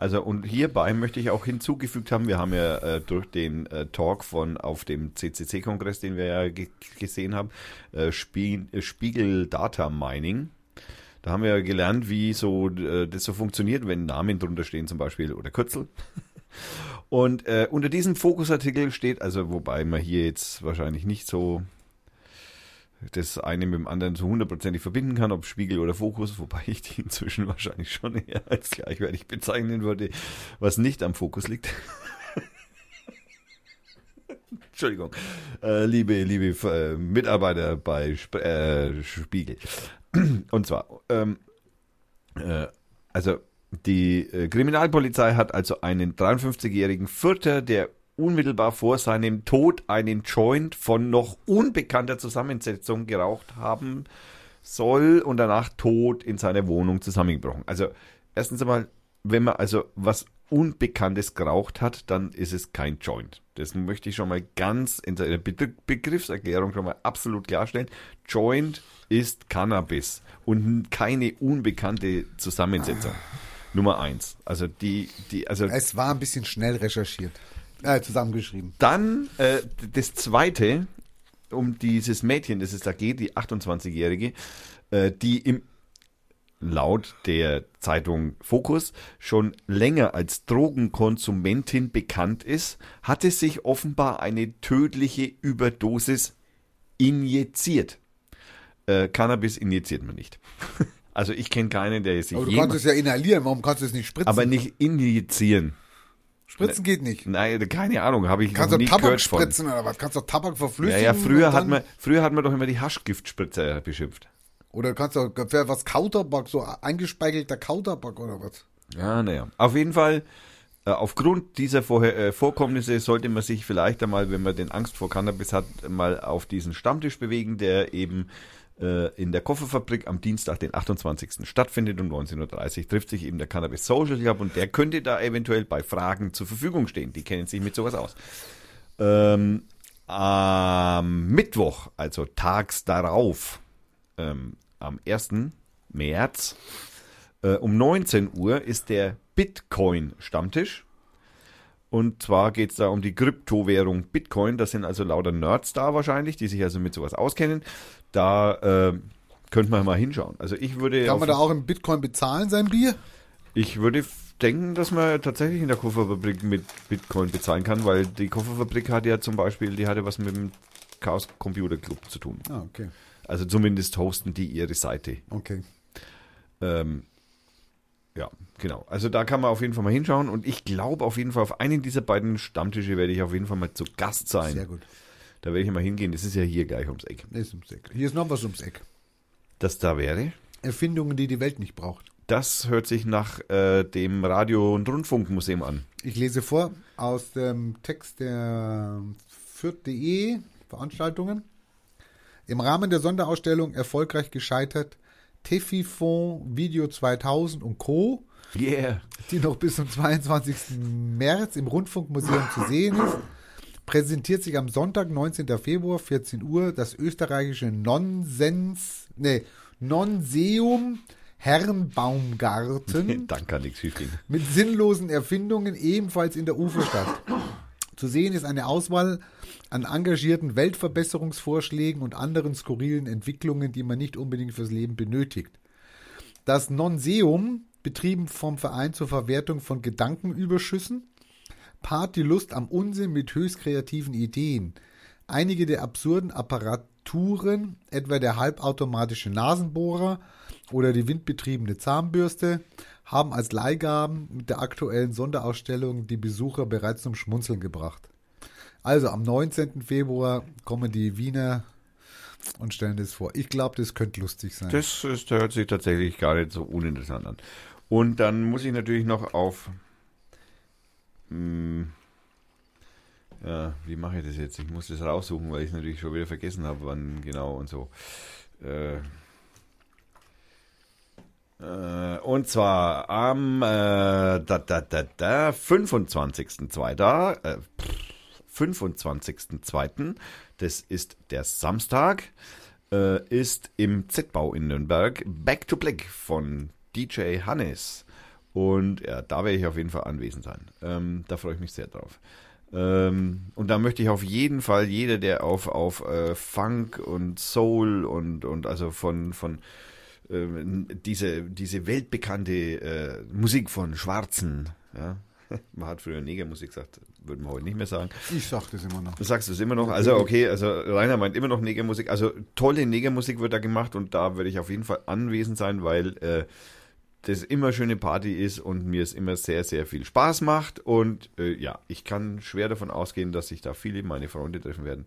Also und hierbei möchte ich auch hinzugefügt haben, wir haben ja äh, durch den äh, Talk von auf dem CCC-Kongress, den wir ja ge gesehen haben, äh, Spie äh, Spiegel Data Mining. Da haben wir ja gelernt, wie so äh, das so funktioniert, wenn Namen drunter stehen zum Beispiel oder Kürzel. Und äh, unter diesem Fokusartikel steht, also wobei man hier jetzt wahrscheinlich nicht so das eine mit dem anderen so hundertprozentig verbinden kann, ob Spiegel oder Fokus, wobei ich die inzwischen wahrscheinlich schon eher als gleichwertig bezeichnen würde, was nicht am Fokus liegt. (laughs) Entschuldigung, äh, liebe, liebe äh, Mitarbeiter bei Sp äh, Spiegel. (clears throat) Und zwar, ähm, äh, also die äh, Kriminalpolizei hat also einen 53-jährigen Vierter, der unmittelbar vor seinem Tod einen Joint von noch unbekannter Zusammensetzung geraucht haben soll und danach tot in seiner Wohnung zusammengebrochen. Also erstens einmal, wenn man also was Unbekanntes geraucht hat, dann ist es kein Joint. Das möchte ich schon mal ganz in der Begriffserklärung schon mal absolut klarstellen. Joint ist Cannabis und keine unbekannte Zusammensetzung. Nummer eins. Also die, die, also. Es war ein bisschen schnell recherchiert. Äh, zusammengeschrieben. Dann äh, das zweite, um dieses Mädchen, das es da geht, die 28-Jährige, äh, die im laut der Zeitung Focus schon länger als Drogenkonsumentin bekannt ist, hatte sich offenbar eine tödliche Überdosis injiziert. Äh, Cannabis injiziert man nicht. (laughs) Also ich kenne keinen, der sich. Aber du kannst es ja inhalieren, warum kannst du es nicht spritzen? Aber nicht injizieren. Spritzen geht nicht. Nein, keine Ahnung, habe ich Kannst noch du nie Tabak gehört von. spritzen oder was? Kannst du Tabak Ja, verflüssigen? ja, früher und hat man, früher hat man doch immer die Haschgiftspritze beschimpft. Oder kannst du für was Kautabak, so eingespeigelter Kautabak oder was? Ja, naja. Auf jeden Fall, äh, aufgrund dieser äh, Vorkommnisse sollte man sich vielleicht einmal, wenn man den Angst vor Cannabis hat, mal auf diesen Stammtisch bewegen, der eben äh, in der Kofferfabrik am Dienstag, den 28. stattfindet um 19.30 Uhr, trifft sich eben der Cannabis Social Club und der könnte da eventuell bei Fragen zur Verfügung stehen. Die kennen sich mit sowas aus. Ähm, am Mittwoch, also tags darauf, ähm, am 1. März, äh, um 19 Uhr ist der Bitcoin-Stammtisch. Und zwar geht es da um die Kryptowährung Bitcoin. Das sind also lauter Nerds da wahrscheinlich, die sich also mit sowas auskennen. Da äh, könnte man mal hinschauen. Also ich würde, Kann man da auch in Bitcoin bezahlen, sein Bier? ich würde denken, dass man tatsächlich in der Kofferfabrik mit Bitcoin bezahlen kann, weil die Kofferfabrik hat ja zum Beispiel, die hatte was mit dem Chaos Computer Club zu tun. Ah, okay. Also zumindest hosten die ihre Seite. Okay. Ähm, ja, genau. Also da kann man auf jeden Fall mal hinschauen und ich glaube auf jeden Fall auf einen dieser beiden Stammtische werde ich auf jeden Fall mal zu Gast sein. Sehr gut. Da werde ich mal hingehen. Das ist ja hier gleich ums Eck. Ist ums Eck. Hier ist noch was ums Eck. Das da wäre. Erfindungen, die die Welt nicht braucht. Das hört sich nach äh, dem Radio- und Rundfunkmuseum an. Ich lese vor aus dem Text der Fürth.de Veranstaltungen. Im Rahmen der Sonderausstellung erfolgreich gescheitert Tefifon Video 2000 und Co., Yeah. die noch bis zum 22. März im Rundfunkmuseum zu sehen ist, präsentiert sich am Sonntag, 19. Februar, 14 Uhr, das österreichische Nonsens, nee, Nonseum Herrenbaumgarten Dann kann nichts schief gehen. mit sinnlosen Erfindungen ebenfalls in der Uferstadt. Zu sehen ist eine Auswahl an engagierten Weltverbesserungsvorschlägen und anderen skurrilen Entwicklungen, die man nicht unbedingt fürs Leben benötigt. Das Nonseum, betrieben vom Verein zur Verwertung von Gedankenüberschüssen, paart die Lust am Unsinn mit höchst kreativen Ideen. Einige der absurden Apparaturen, etwa der halbautomatische Nasenbohrer oder die windbetriebene Zahnbürste, haben als Leihgaben mit der aktuellen Sonderausstellung die Besucher bereits zum Schmunzeln gebracht. Also am 19. Februar kommen die Wiener und stellen das vor. Ich glaube, das könnte lustig sein. Das ist, hört sich tatsächlich gar nicht so uninteressant an. Und dann muss ich natürlich noch auf. Mh, ja, wie mache ich das jetzt? Ich muss das raussuchen, weil ich es natürlich schon wieder vergessen habe, wann genau und so. Äh, äh, und zwar am äh, da, da, da, da, 25.02. Äh, pff, 25.02. Das ist der Samstag. äh, ist im Z-Bau in Nürnberg Back to Black von DJ Hannes. Und ja, da werde ich auf jeden Fall anwesend sein. Ähm, da freue ich mich sehr drauf. Ähm, und da möchte ich auf jeden Fall jeder, der auf, auf äh, Funk und Soul und, und also von, von äh, diese, diese weltbekannte äh, Musik von Schwarzen, ja, (laughs) man hat früher Negermusik gesagt, würde man heute nicht mehr sagen. Ich sag das immer noch. Du sagst es immer noch. Also okay, also Rainer meint immer noch Negermusik. Also tolle Negermusik wird da gemacht und da werde ich auf jeden Fall anwesend sein, weil äh, das immer schöne Party ist und mir es immer sehr, sehr viel Spaß macht. Und äh, ja, ich kann schwer davon ausgehen, dass sich da viele meine Freunde treffen werden.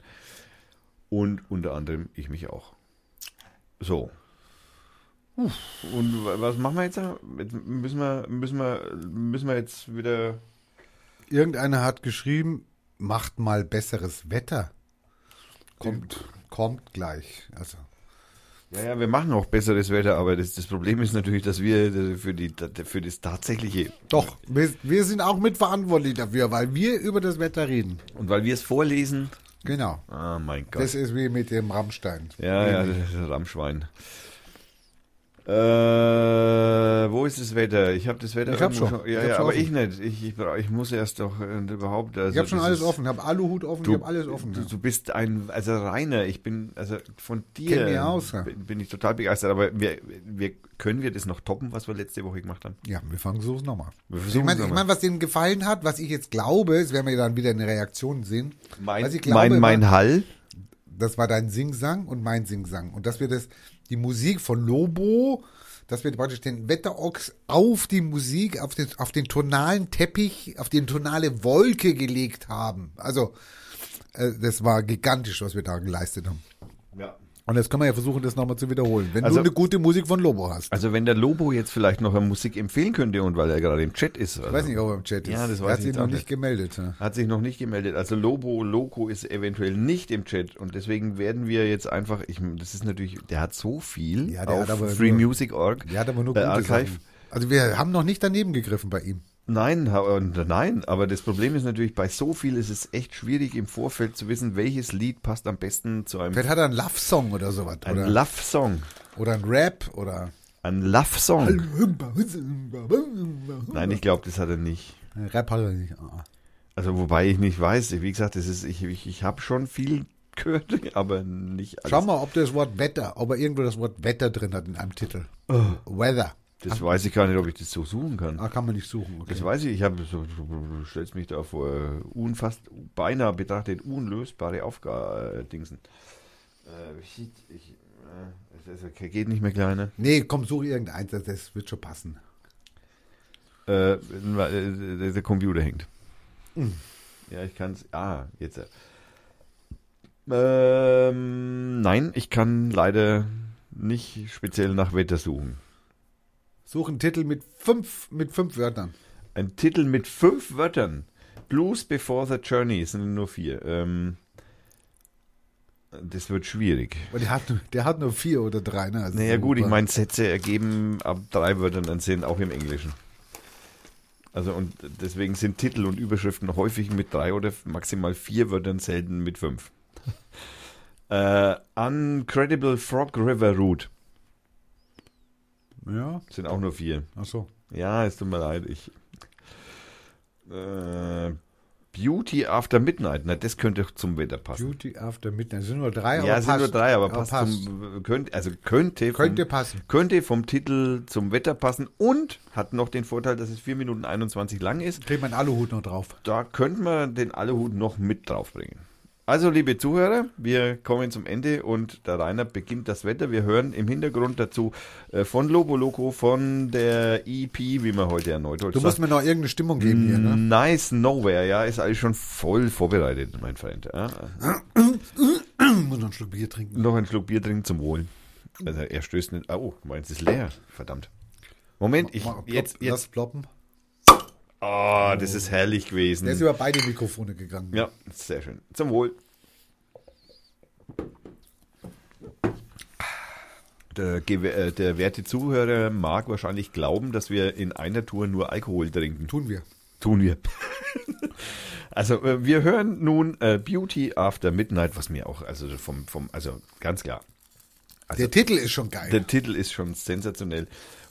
Und unter anderem ich mich auch. So. Und wa- was machen wir jetzt? da? Jetzt müssen wir, müssen wir, müssen wir jetzt wieder. Irgendeiner hat geschrieben, macht mal besseres Wetter. Kommt, kommt gleich. Also, Ja, ja, wir machen auch besseres Wetter, aber das, das Problem ist natürlich, dass wir äh, für, die, für das tatsächliche doch, wir, wir sind auch mitverantwortlich dafür, weil wir über das Wetter reden. und weil wir es vorlesen. Genau. Ah, mein Gott. Das ist wie mit dem Rammstein. Ja, ja, das ist ein Rammschwein. Äh, wo ist das Wetter? Ich habe das Wetter Ich hab irgendwo schon. Ja, Ich ja, schon aber offen. ich nicht. Ich, ich, ich muss erst doch äh, überhaupt. Also Ich habe schon alles ist- offen, ich habe Aluhut offen, Du, ich habe alles offen. Du, ja. du bist ein, also Rainer, ich bin, also von dir aus, ja. bin, ich total begeistert, aber wir, wir, können wir das noch toppen, was wir letzte Woche gemacht haben? Ja, wir fangen so nochmal. Ich meine, es ich mein, was denen gefallen hat, was ich jetzt glaube, das werden wir dann wieder eine Reaktion sehen. Mein, glaube, mein, mein war- Hall, das war dein Singsang und mein Singsang. Und dass wir das, die Musik von Lobo, dass wir praktisch den Wetterochs auf die Musik, auf den, auf den tonalen Teppich, auf die tonale Wolke gelegt haben. Also, äh, das war gigantisch, was wir da geleistet haben. ja. Und jetzt können wir ja versuchen, das nochmal zu wiederholen. Wenn Also- du eine gute Musik von Lobo hast. Also wenn der Lobo jetzt vielleicht noch eine Musik empfehlen könnte und weil er gerade im Chat ist. Also, ich weiß nicht, ob er im Chat ist. Ja, das er weiß hat ich sich noch nicht gemeldet. Ja. Hat sich noch nicht gemeldet. Also Lobo Loco ist eventuell nicht im Chat und deswegen werden wir jetzt einfach, ich, das ist natürlich, der hat so viel Ja, der auf hat freemusic.org. Der hat aber nur äh, gute Archive. Sachen. Also wir haben noch nicht daneben gegriffen bei ihm. Nein, nein, aber das Problem ist natürlich, bei so viel ist es echt schwierig im Vorfeld zu wissen, welches Lied passt am besten zu einem Vielleicht hat er einen Love-Song oder sowas. ein Love-Song. oder ein Rap oder. Ein Love-Song. Nein, ich glaube, das hat er nicht. Rap hat er nicht. Ah. Also wobei ich nicht weiß, wie gesagt, das ist, ich, ich, ich habe schon viel gehört, (laughs) aber nicht alles. Schau mal, ob das Wort Wetter, ob er irgendwo das Wort Wetter drin hat in einem Titel. Weather. Das weiß ich gar nicht, ob ich das so suchen kann. Ah, kann man nicht suchen. Okay. Das weiß ich, ich habe so, du stellst mich da vor äh, unfast, beinahe betrachtet unlösbare Aufgaben-Dingsen. Äh, shit, ich, äh, es, es geht nicht mehr kleiner. Nee, komm, such irgendeins, das, das wird schon passen. Äh, der, der Computer hängt. Ja, ich kann es. Ah, jetzt. äh. Ähm, nein, ich kann leider nicht speziell nach Wetter suchen. Such einen Titel mit fünf, mit fünf Wörtern. Ein Titel mit fünf Wörtern. Blues Before the Journey sind nur vier. Ähm, das wird schwierig. Weil der hat, der hat nur vier oder drei. Ne? Also Naja gut, ich meine, Sätze ergeben ab drei Wörtern einen Sinn, auch im Englischen. Also und deswegen sind Titel und Überschriften häufig mit drei oder maximal vier Wörtern, selten mit fünf. äh, Uncredible Frog River Route Ja, sind auch nur vier. ach so. Ja, es tut mir leid. Ich, äh, Beauty After Midnight, na, das könnte zum Wetter passen. Beauty After Midnight. Es sind nur drei, ja, aber es sind nur passt. drei, aber Aber passt, passt. zum, könnte, also könnte, vom, Könnte passen. könnte vom Titel zum Wetter passen und hat noch den Vorteil, dass es 4 Minuten 21 lang ist. Kriegt man Aluhut noch drauf. Da könnte man den Aluhut noch mit draufbringen. Also, liebe Zuhörer, wir kommen zum Ende und der Rainer beginnt das Wetter. Wir hören im Hintergrund dazu äh, von Lobo Loco, von der EP, wie man heute erneut Du sagt. musst mir noch irgendeine Stimmung geben hier, ne? Nice Nowhere, ja, ist alles schon voll vorbereitet, mein Freund. Ja. Muss noch einen Schluck Bier trinken. Noch einen Schluck Bier trinken zum Wohl. Also er stößt nicht. Oh, meins ist leer. Verdammt. Moment, ich Mal plopp- jetzt Lass jetzt. ploppen. Oh, das ist herrlich gewesen. Der ist über beide Mikrofone gegangen. Ja, sehr schön. Zum Wohl. Der, äh, der werte Zuhörer mag wahrscheinlich glauben, dass wir in einer Tour nur Alkohol trinken. Tun wir. Tun wir. (laughs) also äh, wir hören nun äh, Beauty After Midnight, was mir auch, also vom, vom, also ganz klar. der Titel ist schon geil. Der Titel ist schon sensationell.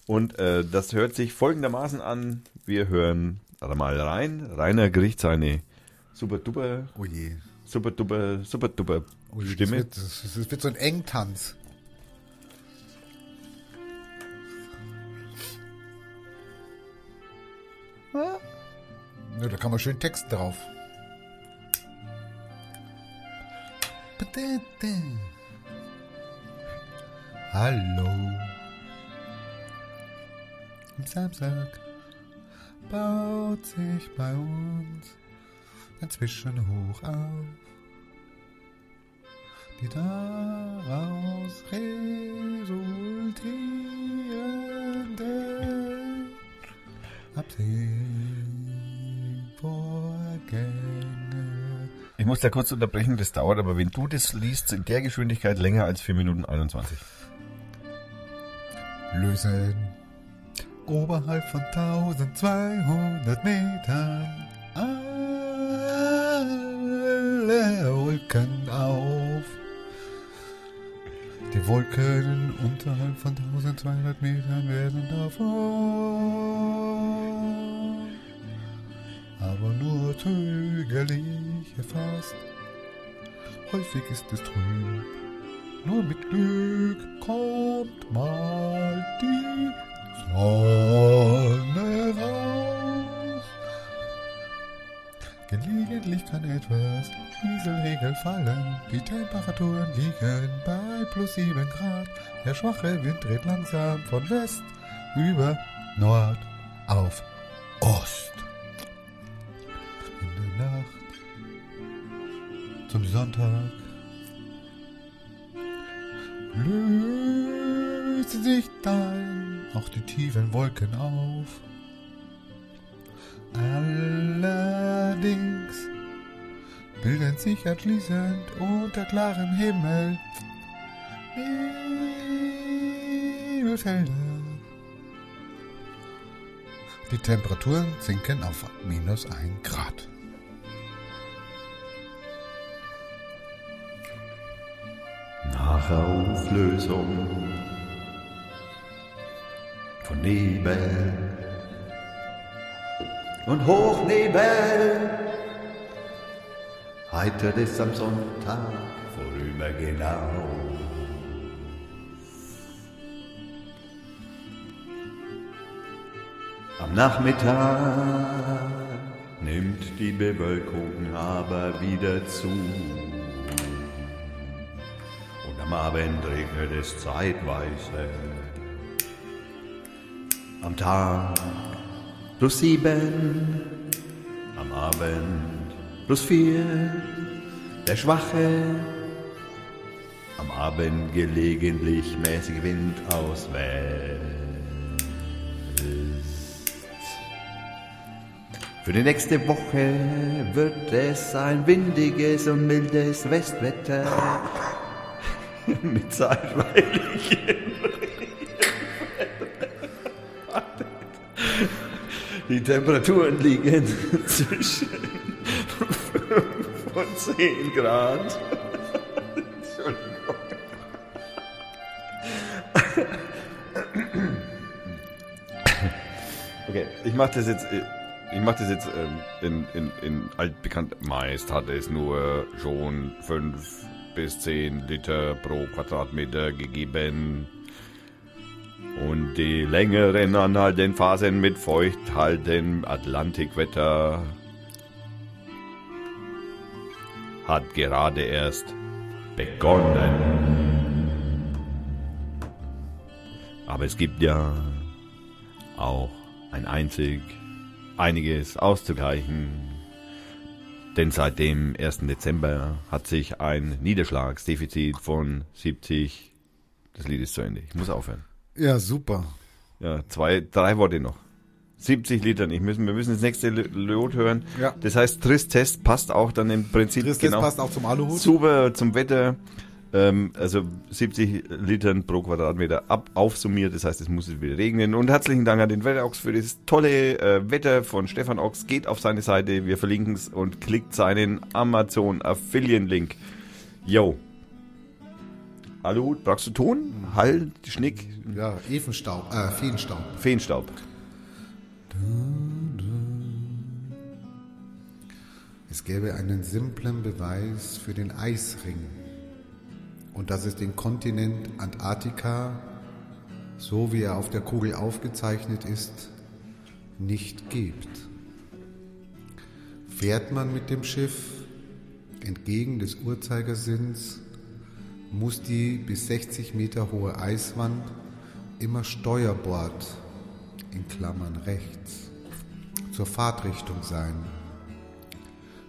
Und äh, das hört sich folgendermaßen an. Wir hören mal rein. Rainer Gericht seine super duper, oh je. super duper, super duper Oh je, Stimme. Das wird, das, das wird so ein Engtanz. Ja, da kann man schön Text drauf. Hallo. Am Samstag baut sich bei uns ein Zwischenhoch auf, die daraus resultierenden Absehvorgänge. Ich muss da kurz unterbrechen, das dauert, aber wenn du das liest, in der Geschwindigkeit länger als 4 Minuten 21. lösen. Oberhalb von 1200 Metern alle Wolken auf. Die Wolken unterhalb von 1200 Metern werden davon aber nur zögerlich erfasst. Häufig ist es trüb, nur mit Glück kommt mal die Sonne raus. Gelegentlich kann etwas Nieselregen fallen, die Temperaturen liegen bei plus 7 Grad. Der schwache Wind dreht langsam von West über Nord auf Ost. In der Nacht zum Sonntag lösen sich dann auch die tiefen Wolken auf. Allerdings bilden sich anschließend unter klarem Himmel Nebelfelder. Die Temperaturen sinken auf minus 1 Grad. Nach Auflösung von Nebel und Hochnebel heitert es am Sonntag vorübergehend auf. Am Nachmittag nimmt die Bewölkung aber wieder zu. Und am Abend regnet es zeitweise. Am Tag plus sieben, am Abend plus vier. Der Schwache, am Abend gelegentlich mäßig Wind aus West. Für die nächste Woche wird es ein windiges und mildes Westwetter (laughs) mit zeitweilig Die Temperaturen liegen (laughs) zwischen 5 und 10 Grad. Okay, ich mache das jetzt, äh, ich mache das jetzt ähm, in, in, in altbekannt. Meist hat es nur schon 5 bis 10 Liter pro Quadratmeter gegeben. Und die längeren anhaltenden Phasen mit feuchthaltem Atlantikwetter hat gerade erst begonnen. Aber es gibt ja auch ein einzig einiges auszugleichen. Denn seit dem 1. Dezember hat sich ein Niederschlagsdefizit von 70. Das Lied ist zu Ende. Ich muss aufhören. Ja, super. Ja, zwei, drei Worte noch. 70 Liter nicht. Müssen, wir müssen das nächste Lot hören. Ja. Das heißt, Tristest passt auch dann im Prinzip Das, das passt auch zum Aluhut. Super zum Wetter. Ähm, also 70 Litern pro Quadratmeter ab, aufsummiert. Das heißt, es muss wieder regnen. Und herzlichen Dank an den Wetterochs für das tolle äh, Wetter von Stefan Ochs. Geht auf seine Seite, wir verlinken es und klickt seinen Amazon Affiliate Link. Yo. Aluhut, brauchst du Ton? Hall, Schnick, Ja, Evenstaub, äh, Feenstaub. Feenstaub. Es gäbe einen simplen Beweis für den Eisring und dass es den Kontinent Antarktika, so wie er auf der Kugel aufgezeichnet ist, nicht gibt. Fährt man mit dem Schiff entgegen des Uhrzeigersinns, muss die bis 60 Meter hohe Eiswand immer Steuerbord in Klammern rechts zur Fahrtrichtung sein.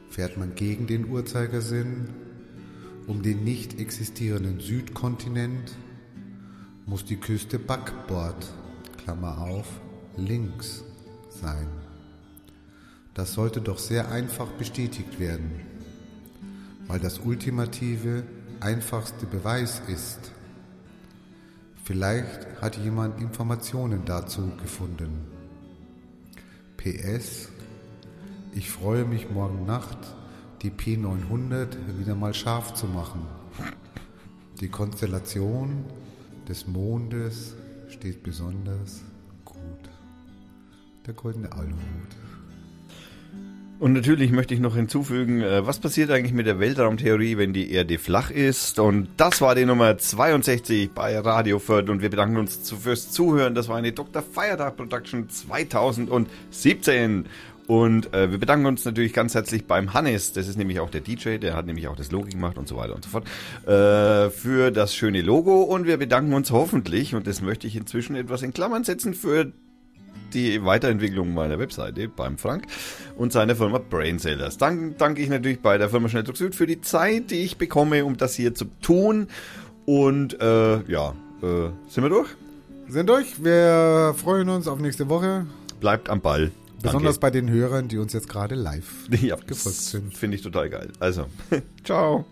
Fährt man gegen den Uhrzeigersinn um den nicht existierenden Südkontinent, muss die Küste Backbord, Klammer auf, links sein. Das sollte doch sehr einfach bestätigt werden, weil das ultimative, einfachste Beweis ist. Vielleicht hat jemand Informationen dazu gefunden. PS, ich freue mich morgen Nacht, die P900 wieder mal scharf zu machen. Die Konstellation des Mondes steht besonders gut. Der goldene Aluhut. Und natürlich möchte ich noch hinzufügen, äh, was passiert eigentlich mit der Weltraumtheorie, wenn die Erde flach ist? Und das war die Nummer 62 bei Radio Fürth und wir bedanken uns fürs Zuhören. Das war eine Dr. Feiertag Production 2017. Und äh, wir bedanken uns natürlich ganz herzlich beim Hannes, das ist nämlich auch der DJ, der hat nämlich auch das Logo gemacht und so weiter und so fort, äh, für das schöne Logo. Und wir bedanken uns hoffentlich, und das möchte ich inzwischen etwas in Klammern setzen, für die Weiterentwicklung meiner Webseite beim Frank und seiner Firma Brainsellers. Dann danke ich natürlich bei der Firma Schnelldruck Süd für die Zeit, die ich bekomme, um das hier zu tun. Und äh, ja, äh, sind wir durch? Sind durch. Wir freuen uns auf nächste Woche. Bleibt am Ball. Besonders bei den Hörern, die uns jetzt gerade live (laughs) ja, gefolgt sind. Finde ich total geil. Also, (laughs) ciao.